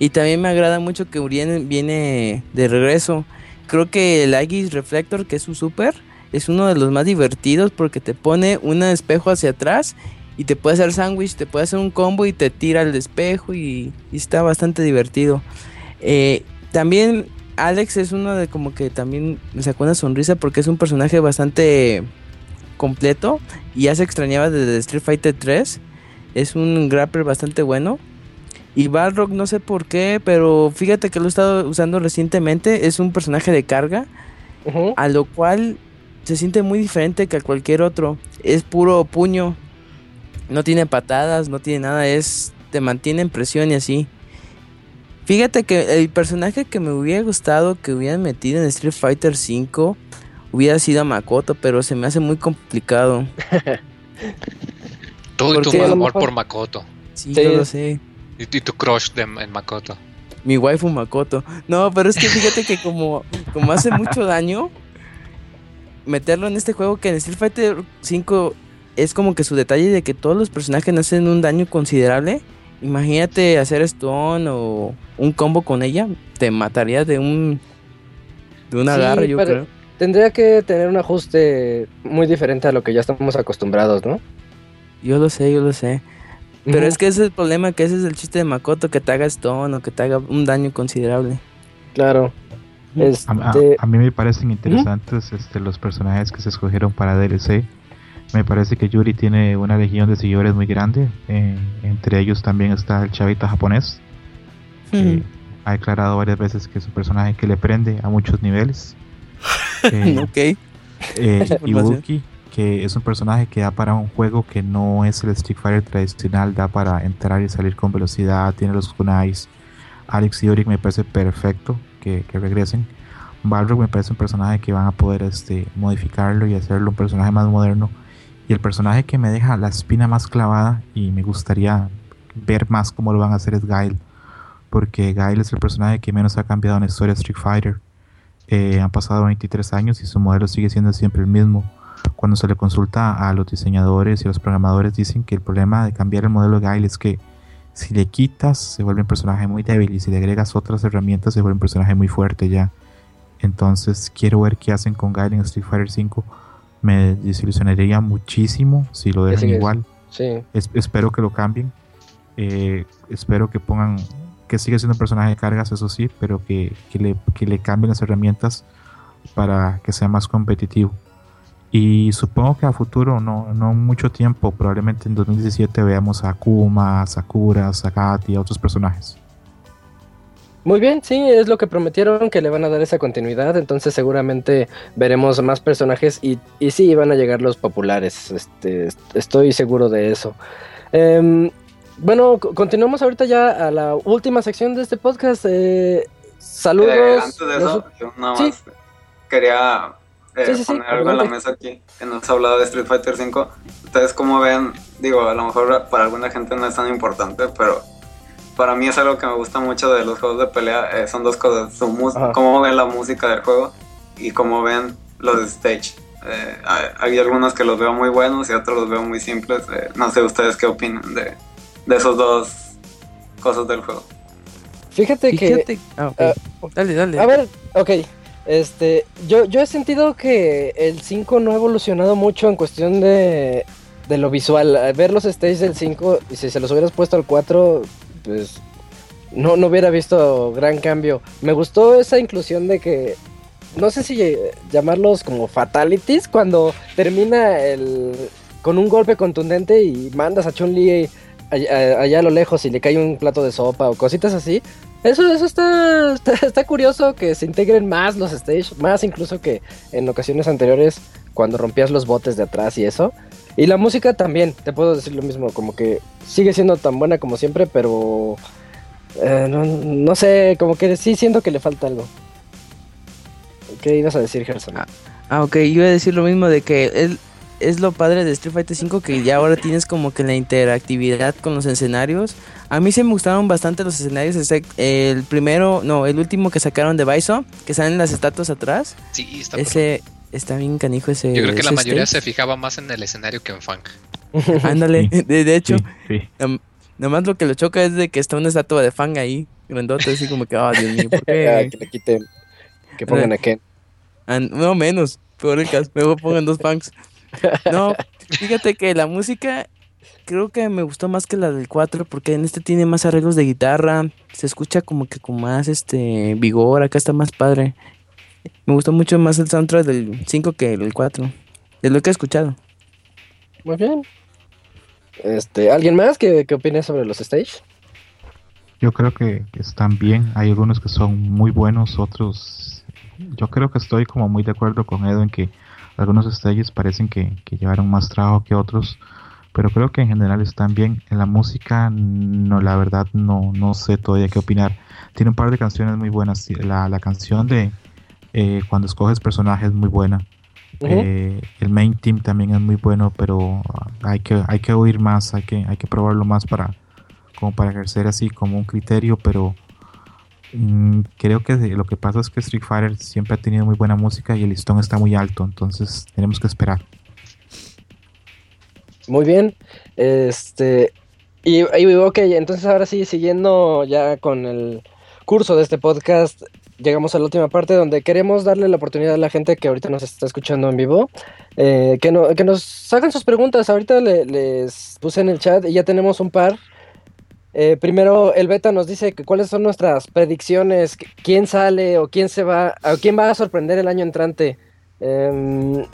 Y también me agrada mucho que Urien viene de regreso. Creo que el Aegis Reflector, que es su super, es uno de los más divertidos porque te pone un espejo hacia atrás y te puede hacer sándwich, te puede hacer un combo y te tira el espejo y, está bastante divertido. Eh, también Alex es uno de como que también me sacó una sonrisa porque es un personaje bastante completo y ya se extrañaba desde Street Fighter 3 es un grappler bastante bueno. Y Balrog no sé por qué, pero fíjate que lo he estado usando recientemente. Es un personaje de carga, a lo cual se siente muy diferente que a cualquier otro. Es puro puño, no tiene patadas, no tiene nada, es te mantiene en presión y así. Fíjate que el personaje que me hubiera gustado que hubieran metido en Street Fighter 5 hubiera sido a Makoto, pero se me hace muy complicado. Tú y tu amor por Makoto. Sí, yo lo sé. Y, tu crush en Makoto. Mi waifu Makoto. No, pero es que fíjate que como, como hace mucho daño, meterlo en este juego que en Street Fighter 5 es como que su detalle de que todos los personajes hacen un daño considerable. Imagínate hacer stone o un combo con ella, te mataría de un de un agarre, yo creo. Tendría que tener un ajuste muy diferente a lo que ya estamos acostumbrados, ¿no? Yo lo sé, yo lo sé. Pero es que ese es el problema, que ese es el chiste de Makoto, que te haga stone o que te haga un daño considerable. Claro. Este a, mí me parecen interesantes este, los personajes que se escogieron para DLC. Me parece que Yuri tiene una legión de seguidores muy grande. Eh, entre ellos también está el chavita japonés. Que ha declarado varias veces que es un personaje que le prende a muchos niveles. eh, ok. Eh, Ibuki que es un personaje que da para un juego que no es el Street Fighter tradicional, da para entrar y salir con velocidad, tiene los kunais. Alex y Yorick me parece perfecto que, regresen. Balrog me parece un personaje que van a poder este, modificarlo y hacerlo un personaje más moderno. Y el personaje que me deja la espina más clavada y me gustaría ver más cómo lo van a hacer es Guile. Porque Guile es el personaje que menos ha cambiado en la historia de Street Fighter. Eh, han pasado 23 años y su modelo sigue siendo siempre el mismo cuando se le consulta a los diseñadores y a los programadores dicen que el problema de cambiar el modelo de Guile es que si le quitas se vuelve un personaje muy débil y si le agregas otras herramientas se vuelve un personaje muy fuerte ya. Entonces quiero ver qué hacen con Guile en Street Fighter 5. Me desilusionaría muchísimo si lo dejan igual. Sí. espero que lo cambien. Eh, espero que pongan que siga siendo un personaje de cargas, eso sí, pero que, que, le, que le cambien las herramientas para que sea más competitivo. Y supongo que a futuro, no, no mucho tiempo, probablemente en 2017 veamos a Akuma, Sakura, Sakati, a otros personajes. Muy bien, sí, es lo que prometieron que le van a dar esa continuidad, entonces seguramente veremos más personajes y, y sí, van a llegar los populares, este, estoy seguro de eso. Eh, bueno, continuamos ahorita ya a la última sección de este podcast. Eh, saludos. Eh, antes de eso, yo nada más quería eh, poner algo en la mesa aquí, que nos ha hablado de Street Fighter V. Ustedes como ven, digo, a lo mejor para alguna gente no es tan importante, pero para mí es algo que me gusta mucho de los juegos de pelea. Eh, son dos cosas, su cómo ven la música del juego y cómo ven los stage. Eh, hay, algunos que los veo muy buenos y otros los veo muy simples. no sé ustedes qué opinan de, de esos dos cosas del juego. Fíjate, que... Ah, ah, dale, dale. A ver, ok. Este, yo, yo he sentido que el 5 no ha evolucionado mucho en cuestión de, de lo visual. Ver los stages del 5 y si se los hubieras puesto al 4, pues no, no hubiera visto gran cambio. Me gustó esa inclusión de que, no sé si llamarlos como fatalities, cuando termina el, con un golpe contundente y mandas a Chun-Li allá, a lo lejos y le cae un plato de sopa o cositas así. Eso, eso está, está, curioso que se integren más los stage, más incluso que en ocasiones anteriores cuando rompías los botes de atrás y eso. Y la música también, te puedo decir lo mismo, como que sigue siendo tan buena como siempre, pero eh, no, sé, como que sí siento que le falta algo. ¿Qué ibas a decir, Gerson? Ah, ah, ok, yo iba a decir lo mismo de que él es lo padre de Street Fighter 5 que ya ahora tienes como que la interactividad con los escenarios. A mí se me gustaron bastante los escenarios, el primero, no, el último que sacaron de Baiso, que salen las estatuas atrás. Sí, está Ese está bien canijo ese. Yo creo que la mayoría se fijaba más en el escenario que en Funk. Ándale, de, hecho, nomás lo que lo choca es de que está una estatua de Fang ahí, grandote, así como que, oh, Dios mío, ¿por qué? que le quiten, que pongan a Ken. no menos, peor el caso, mejor pongan dos Fangs. No, fíjate que la música creo que me gustó más que la del 4 porque en este tiene más arreglos de guitarra, se escucha como que con más este vigor, acá está más padre. Me gustó mucho más el soundtrack del 5 que el 4, de lo que he escuchado. Muy bien. Este, ¿alguien más que, que opine sobre los stage? Yo creo que están bien, hay algunos que son muy buenos, otros yo creo que estoy como muy de acuerdo con Edo en que algunos stages parecen que, llevaron más trabajo que otros, pero creo que en general están bien. En la música, no, la verdad, no, no sé todavía qué opinar. Tiene un par de canciones muy buenas. La, la canción de eh, cuando escoges personajes es muy buena. Eh, el main team también es muy bueno, pero hay que, hay que oír más, hay que, hay que probarlo más para, como para ejercer así como un criterio, pero Mm, creo que lo que pasa es que Street Fighter siempre ha tenido muy buena música y el listón está muy alto, entonces tenemos que esperar. Muy bien. Este. Y, y, ok, entonces ahora sí, siguiendo ya con el curso de este podcast, llegamos a la última parte donde queremos darle la oportunidad a la gente que ahorita nos está escuchando en vivo, eh, que, no, que nos hagan sus preguntas. Ahorita les puse en el chat y ya tenemos un par eh, primero, el beta nos dice que cuáles son nuestras predicciones, quién sale o quién se va, o quién va a sorprender el año entrante. Em,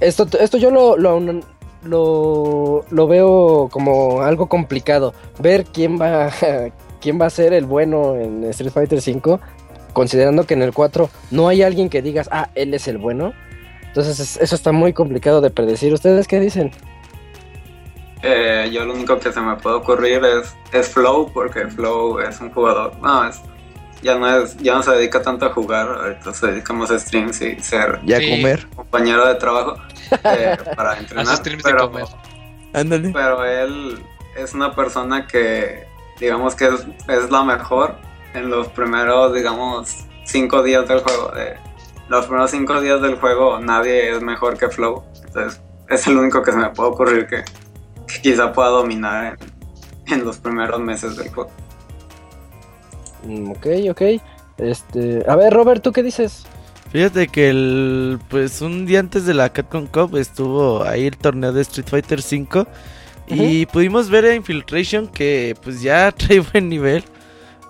esto, esto yo lo, lo, lo, veo como algo complicado. Ver quién va, quién va a ser el bueno en Street Fighter V, considerando que en el 4 no hay alguien que digas, ah, él es el bueno. Entonces es- eso está muy complicado de predecir. ¿Ustedes qué dicen? Eh, yo lo único que se me puede ocurrir es, es Flow, porque Flow es un jugador. No, es, ya, no es, ya no se dedica tanto a jugar, ahorita se dedica más a streams y ser Ya Sí. comer. compañero de trabajo eh, para entrenar. Hace streams de pero, comer. Ándale. pero él es una persona que, digamos que es, es la mejor en los primeros, digamos, cinco días del juego. De, los primeros cinco días del juego nadie es mejor que Flow. Entonces, es el único que se me puede ocurrir que, que quizá pueda dominar en, en los primeros meses del juego. Mm, ok, ok. Este, a ver, Robert, ¿tú qué dices? Fíjate que el, pues un día antes de la Capcom Cup estuvo ahí el torneo de Street Fighter V y pudimos ver a Infiltration que pues ya trae buen nivel.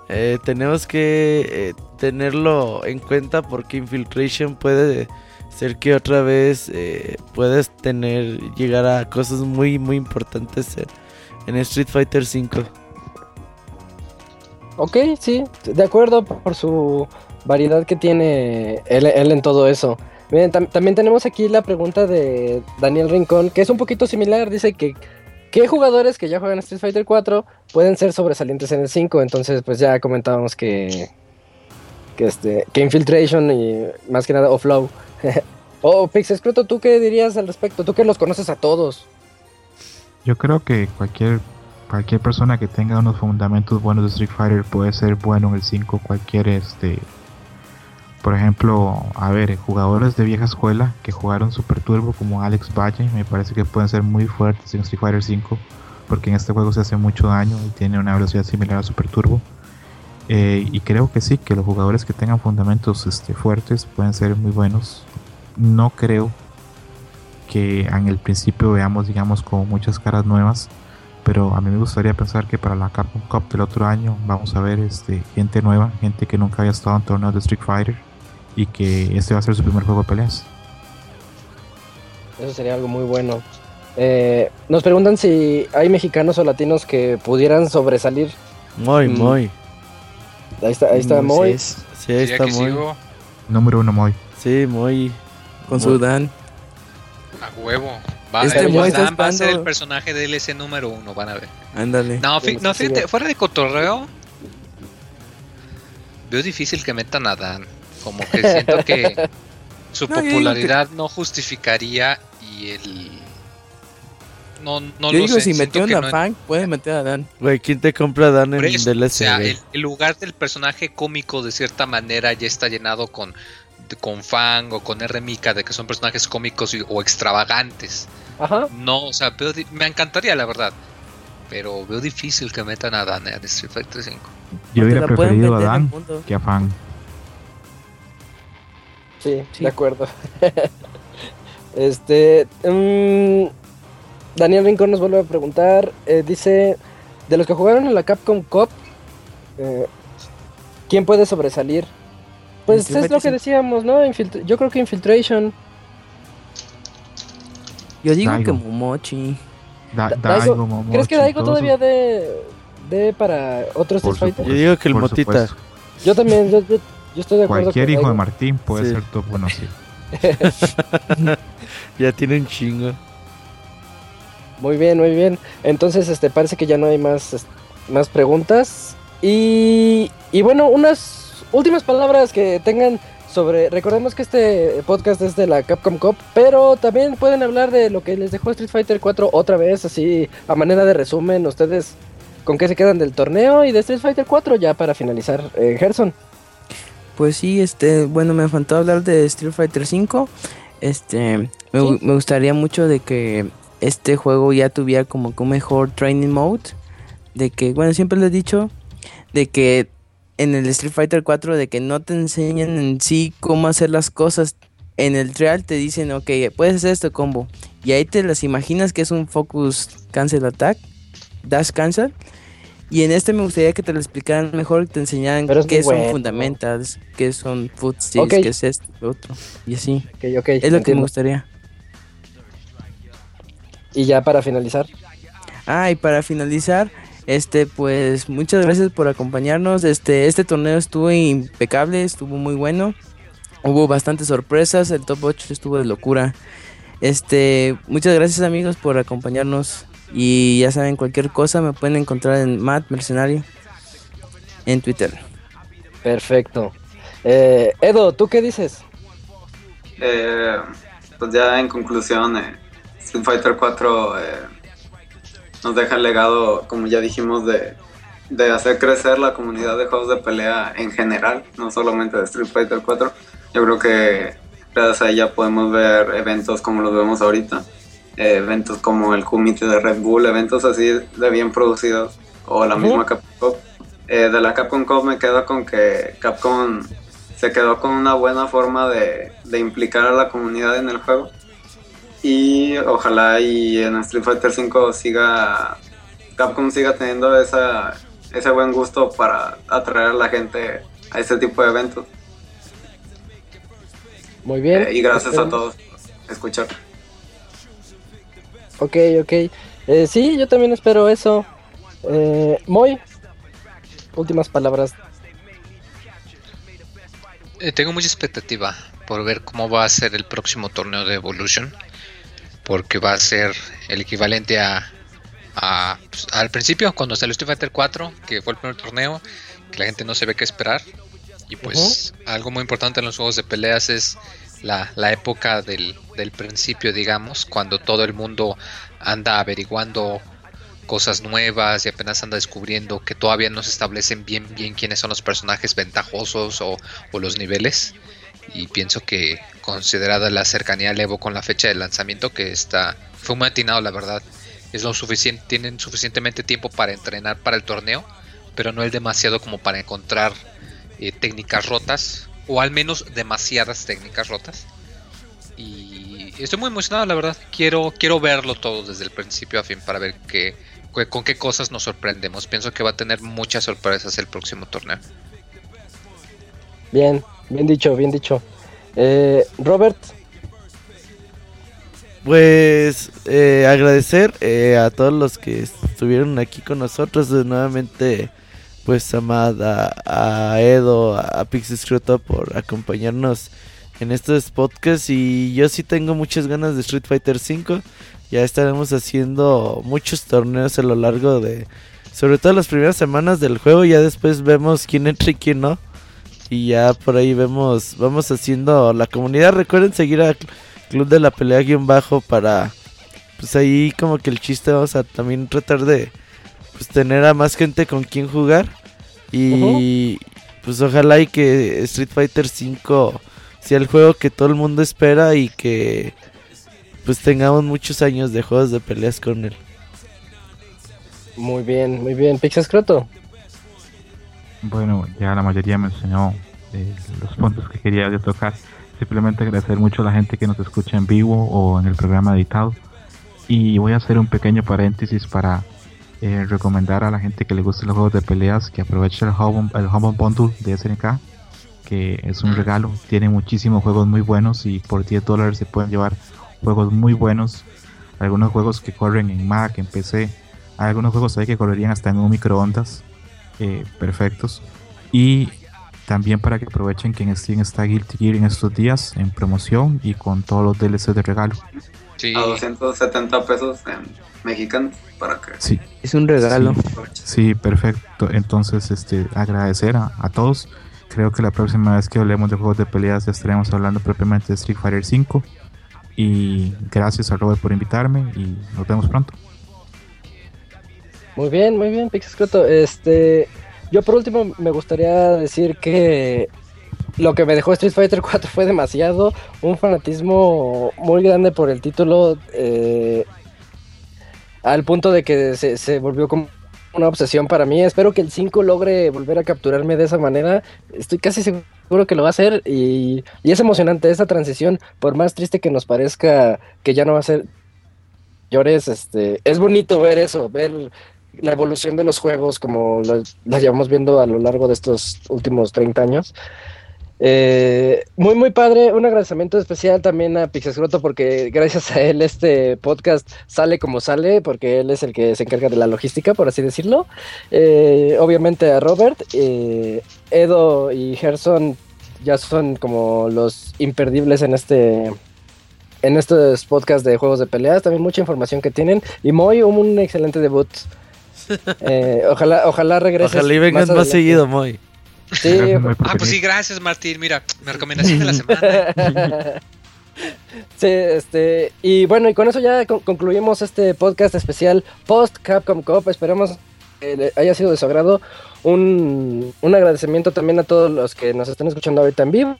Eh, tenemos que eh, tenerlo en cuenta porque Infiltration puede ser que otra vez eh, puedas tener llegar a cosas muy muy importantes en, en Street Fighter V. Ok, sí, de acuerdo por su variedad que tiene él, en todo eso. Miren, tam- también tenemos aquí la pregunta de Daniel Rincón, que es un poquito similar. Dice que ¿qué jugadores que ya juegan Street Fighter 4 pueden ser sobresalientes en el 5? Entonces, pues ya comentábamos que que este que Infiltration y más que nada o Flow. oh, Pixescroto, ¿tú qué dirías al respecto? Tú que los conoces a todos. Yo creo que cualquier cualquier persona que tenga unos fundamentos buenos de Street Fighter puede ser bueno en el 5. Cualquier este. Por ejemplo, a ver, jugadores de vieja escuela que jugaron Super Turbo como Alex Valle, me parece que pueden ser muy fuertes en Street Fighter 5, porque en este juego se hace mucho daño y tiene una velocidad similar a Super Turbo. Eh, y creo que sí, que los jugadores que tengan fundamentos este, fuertes pueden ser muy buenos. No creo que en el principio veamos, digamos, como muchas caras nuevas, pero a mí me gustaría pensar que para la Capcom Cup del otro año vamos a ver este, gente nueva, gente que nunca había estado en torneos de Street Fighter y que este va a ser su primer juego de peleas. Eso sería algo muy bueno. Eh, nos preguntan si hay mexicanos o latinos que pudieran sobresalir. Muy, Mm. muy. Ahí está, ahí está Moy. Moisés, Sí, ahí está sigo Número uno, Moy. Sí, muy. Con su Dan. a huevo. Va, Este está va a ser el personaje de DLC número uno, van a ver. Ándale. No, Sí, no, sí, fíjate, sí. fuera de cotorreo, veo difícil que metan a Dan. Como que siento que su No, popularidad no justificaría y el. No, no Yo lo digo, sé. si metió que una no- fan, puede meter a Dan. Güey, ¿quién te compra Dan en eso, DLC? o sea, el, el lugar del personaje cómico de cierta manera ya está llenado con, con Fang o con R. Mika, de que son personajes cómicos y- o extravagantes. Ajá. No, o sea, veo me encantaría la verdad. Pero veo difícil que metan a Dan en Street Fighter 5. Yo hubiera preferido a Dan que a Fan. Sí, Sí. de acuerdo. este. mm, Daniel Rincón nos vuelve a preguntar. eh, dice: De los que jugaron en la Capcom Cup, eh, ¿quién puede sobresalir? Pues es lo que decíamos, ¿no? Yo creo que Infiltration. Yo digo Daigo. que Momochi. Da- Da- Daigo, Daigo- Momochi, ¿Crees que Daigo todavía de, de para otro por Street Fighter? Yo digo que el Motita. supuesto. Yo también, yo, yo- yo estoy de acuerdo Cualquier con hijo de. Martín puede Sí. ser top 1, sí. Ya tiene un chingo. Muy bien, muy bien. Entonces, este, parece que ya no hay más, más preguntas. Y, y bueno, unas últimas palabras que tengan sobre... Recordemos que este podcast es de la Capcom Cup, pero también pueden hablar de lo que les dejó Street Fighter 4 otra vez, así a manera de resumen. Ustedes, ¿con qué se quedan del torneo y de Street Fighter 4 ya para finalizar? Eh, Gerson. Pues sí, este, bueno, me faltó hablar de Street Fighter 5. Este, me, Sí. me gustaría mucho de que este juego ya tuviera como que un mejor training mode. De que, bueno, siempre lo he dicho, de que en el Street Fighter 4 de que no te enseñan en sí cómo hacer las cosas. En el trial te dicen, ok, puedes hacer este combo. Y ahí te las imaginas que es un focus cancel attack, dash cancel. Y en este me gustaría que te lo explicaran mejor, que te enseñaran qué son bueno. fundamentals, qué son footsticks, Ok. qué es esto, lo otro. Y así. Ok, ok. Es lo que me entiendo. gustaría. Y ya para finalizar. Ah, y para finalizar, este, pues muchas gracias por acompañarnos. Este, este torneo estuvo impecable, estuvo muy bueno. Hubo bastantes sorpresas, el top 8 estuvo de locura. Este, muchas gracias amigos por acompañarnos y ya saben cualquier cosa me pueden encontrar en Matt Mercenario en Twitter. Perfecto. Eh, Edo, ¿tú qué dices? Eh, pues ya en conclusión, eh, Street Fighter 4 eh, nos deja el legado, como ya dijimos, de, de hacer crecer la comunidad de juegos de pelea en general, no solamente de Street Fighter 4. Yo creo que gracias a ella podemos ver eventos como los vemos ahorita, eh, eventos como el comité de Red Bull, eventos así de bien producidos, o la misma Capcom. Eh, de la Capcom Cup me quedo con que Capcom se quedó con una buena forma de, de implicar a la comunidad en el juego. Y ojalá y en Street Fighter 5 siga Capcom siga teniendo esa, ese buen gusto para atraer a la gente a este tipo de eventos. Muy bien. Eh, y gracias a todos por escuchar. Ok, ok. Eh, sí, yo también espero eso. Eh, Moy, últimas palabras. Eh, tengo mucha expectativa por ver cómo va a ser el próximo torneo de Evolution. Porque va a ser el equivalente a, a, pues, al principio, cuando salió Street Fighter 4, que fue el primer torneo, que la gente no sabe qué esperar. Y pues algo muy importante en los juegos de peleas es la, la época del, del principio, digamos, cuando todo el mundo anda averiguando cosas nuevas y apenas anda descubriendo que todavía no se establecen bien bien quiénes son los personajes ventajosos o, los niveles. Y pienso que considerada la cercanía al Evo con la fecha de lanzamiento que está fue muy atinado la verdad. Es lo suficiente tienen suficientemente tiempo para entrenar para el torneo pero no es demasiado como para encontrar eh, técnicas rotas o al menos demasiadas técnicas rotas. Y estoy muy emocionado la verdad. Quiero quiero verlo todo desde el principio a fin para ver qué con qué cosas nos sorprendemos. Pienso que va a tener muchas sorpresas el próximo torneo. Bien, bien dicho, bien dicho. Eh, Robert, Pues eh, agradecer eh, a todos los que estuvieron aquí con nosotros. Eh, nuevamente, pues a Mad, a, a Edo, a Pixescroto por acompañarnos en estos podcasts. Y yo sí tengo muchas ganas de Street Fighter 5. Ya estaremos haciendo muchos torneos a lo largo de, sobre todo las primeras semanas del juego, ya después vemos quién entra y quién no. Y ya por ahí vemos, vamos haciendo la comunidad. Recuerden seguir a Club de la Pelea guion bajo para pues ahí como que el chiste vamos a también tratar de pues tener a más gente con quien jugar y pues ojalá y que Street Fighter 5 sea el juego que todo el mundo espera y que pues tengamos muchos años de juegos de peleas con él. muy bien, muy bien. Pixescroto. Bueno, ya la mayoría mencionó eh, los puntos que quería yo tocar. Simplemente agradecer mucho a la gente que nos escucha en vivo o en el programa editado. Y voy a hacer un pequeño paréntesis para eh, recomendar a la gente que le guste los juegos de peleas que aproveche el Humble, el Humble Bundle de SNK, que es un regalo. Tiene muchísimos juegos muy buenos y por 10 dólares se pueden llevar juegos muy buenos. Algunos juegos que corren en Mac, en PC. Hay algunos juegos ahí que correrían hasta en un microondas. eh, perfectos. Y también para que aprovechen que en Steam está Guilty Gear en estos días en promoción y con todos los DLC de regalo. sí A 270 pesos en mexicanos para que Sí, Es un regalo. sí, perfecto. Entonces, este, agradecer a, a todos. Creo que la próxima vez que hablemos de juegos de peleas ya estaremos hablando propiamente de Street Fighter 5. Y gracias a Robert por invitarme y nos vemos pronto. Muy bien, muy bien, Pixescroto. Este, yo por último me gustaría decir que lo que me dejó Street Fighter 4 fue demasiado, un fanatismo muy grande por el título, eh, al punto de que se, se volvió como una obsesión para mí. Espero que el 5 logre volver a capturarme de esa manera. Estoy casi seguro que lo va a hacer y, y es emocionante esa transición, por más triste que nos parezca que ya no va a ser llores, este, es bonito ver eso, ver la evolución de los juegos como la, la llevamos viendo a lo largo de estos últimos 30 años. Eh, muy, muy padre. Un agradecimiento especial también a Pixescroto porque gracias a él este podcast sale como sale porque él es el que se encarga de la logística, por así decirlo. Eh, obviamente a Robert, eh, Edo y Gerson ya son como los imperdibles en este en estos podcasts de juegos de peleas, también mucha información que tienen y Moy un excelente debut. Eh, ojalá ojalá regreses Ojalá y vengas más, seguido, Moy. Sí, Ah, pues sí, gracias Martín. Mira, mi recomendación de la semana. sí, este, y bueno, y con eso ya con- concluimos este podcast especial post Capcom Cup. Esperamos que le haya sido de su agrado. Un, un agradecimiento también a todos los que nos están escuchando ahorita en vivo,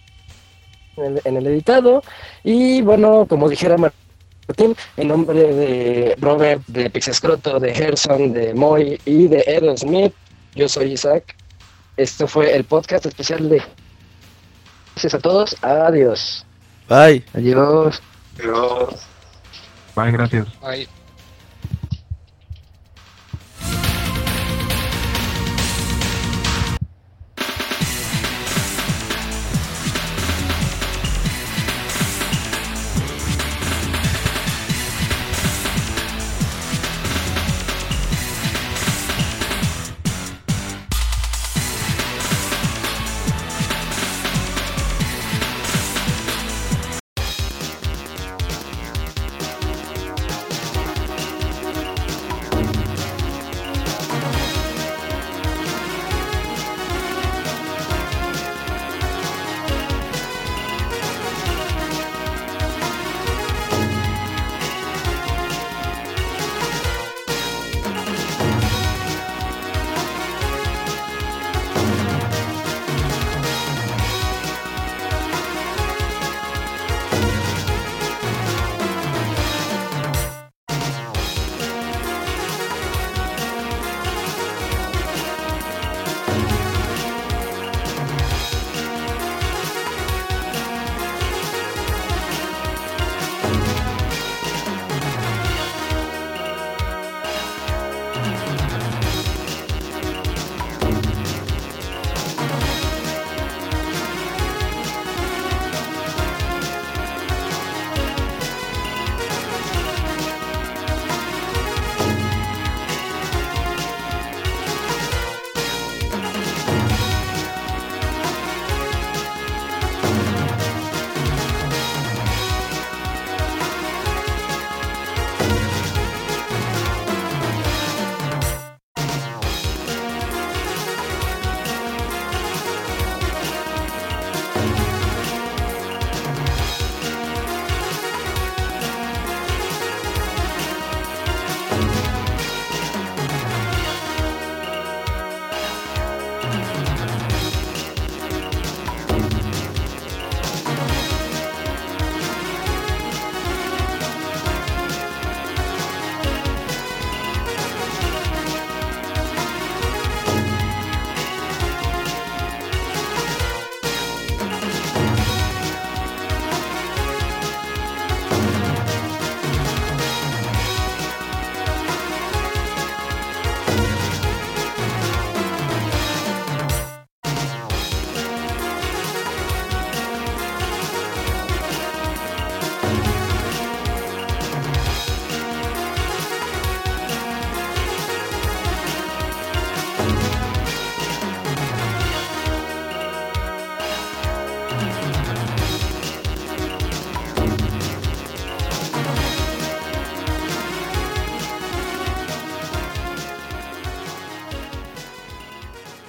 en el, en el editado. Y bueno, como dijera Martín, en nombre de Robert, de Pixescroto, de Gerson, de Moy y de Ed Smith, yo soy Isaac. Esto fue el podcast especial de. Gracias a todos. Adiós. Bye. Adiós. Pero Bye, gracias. Ay,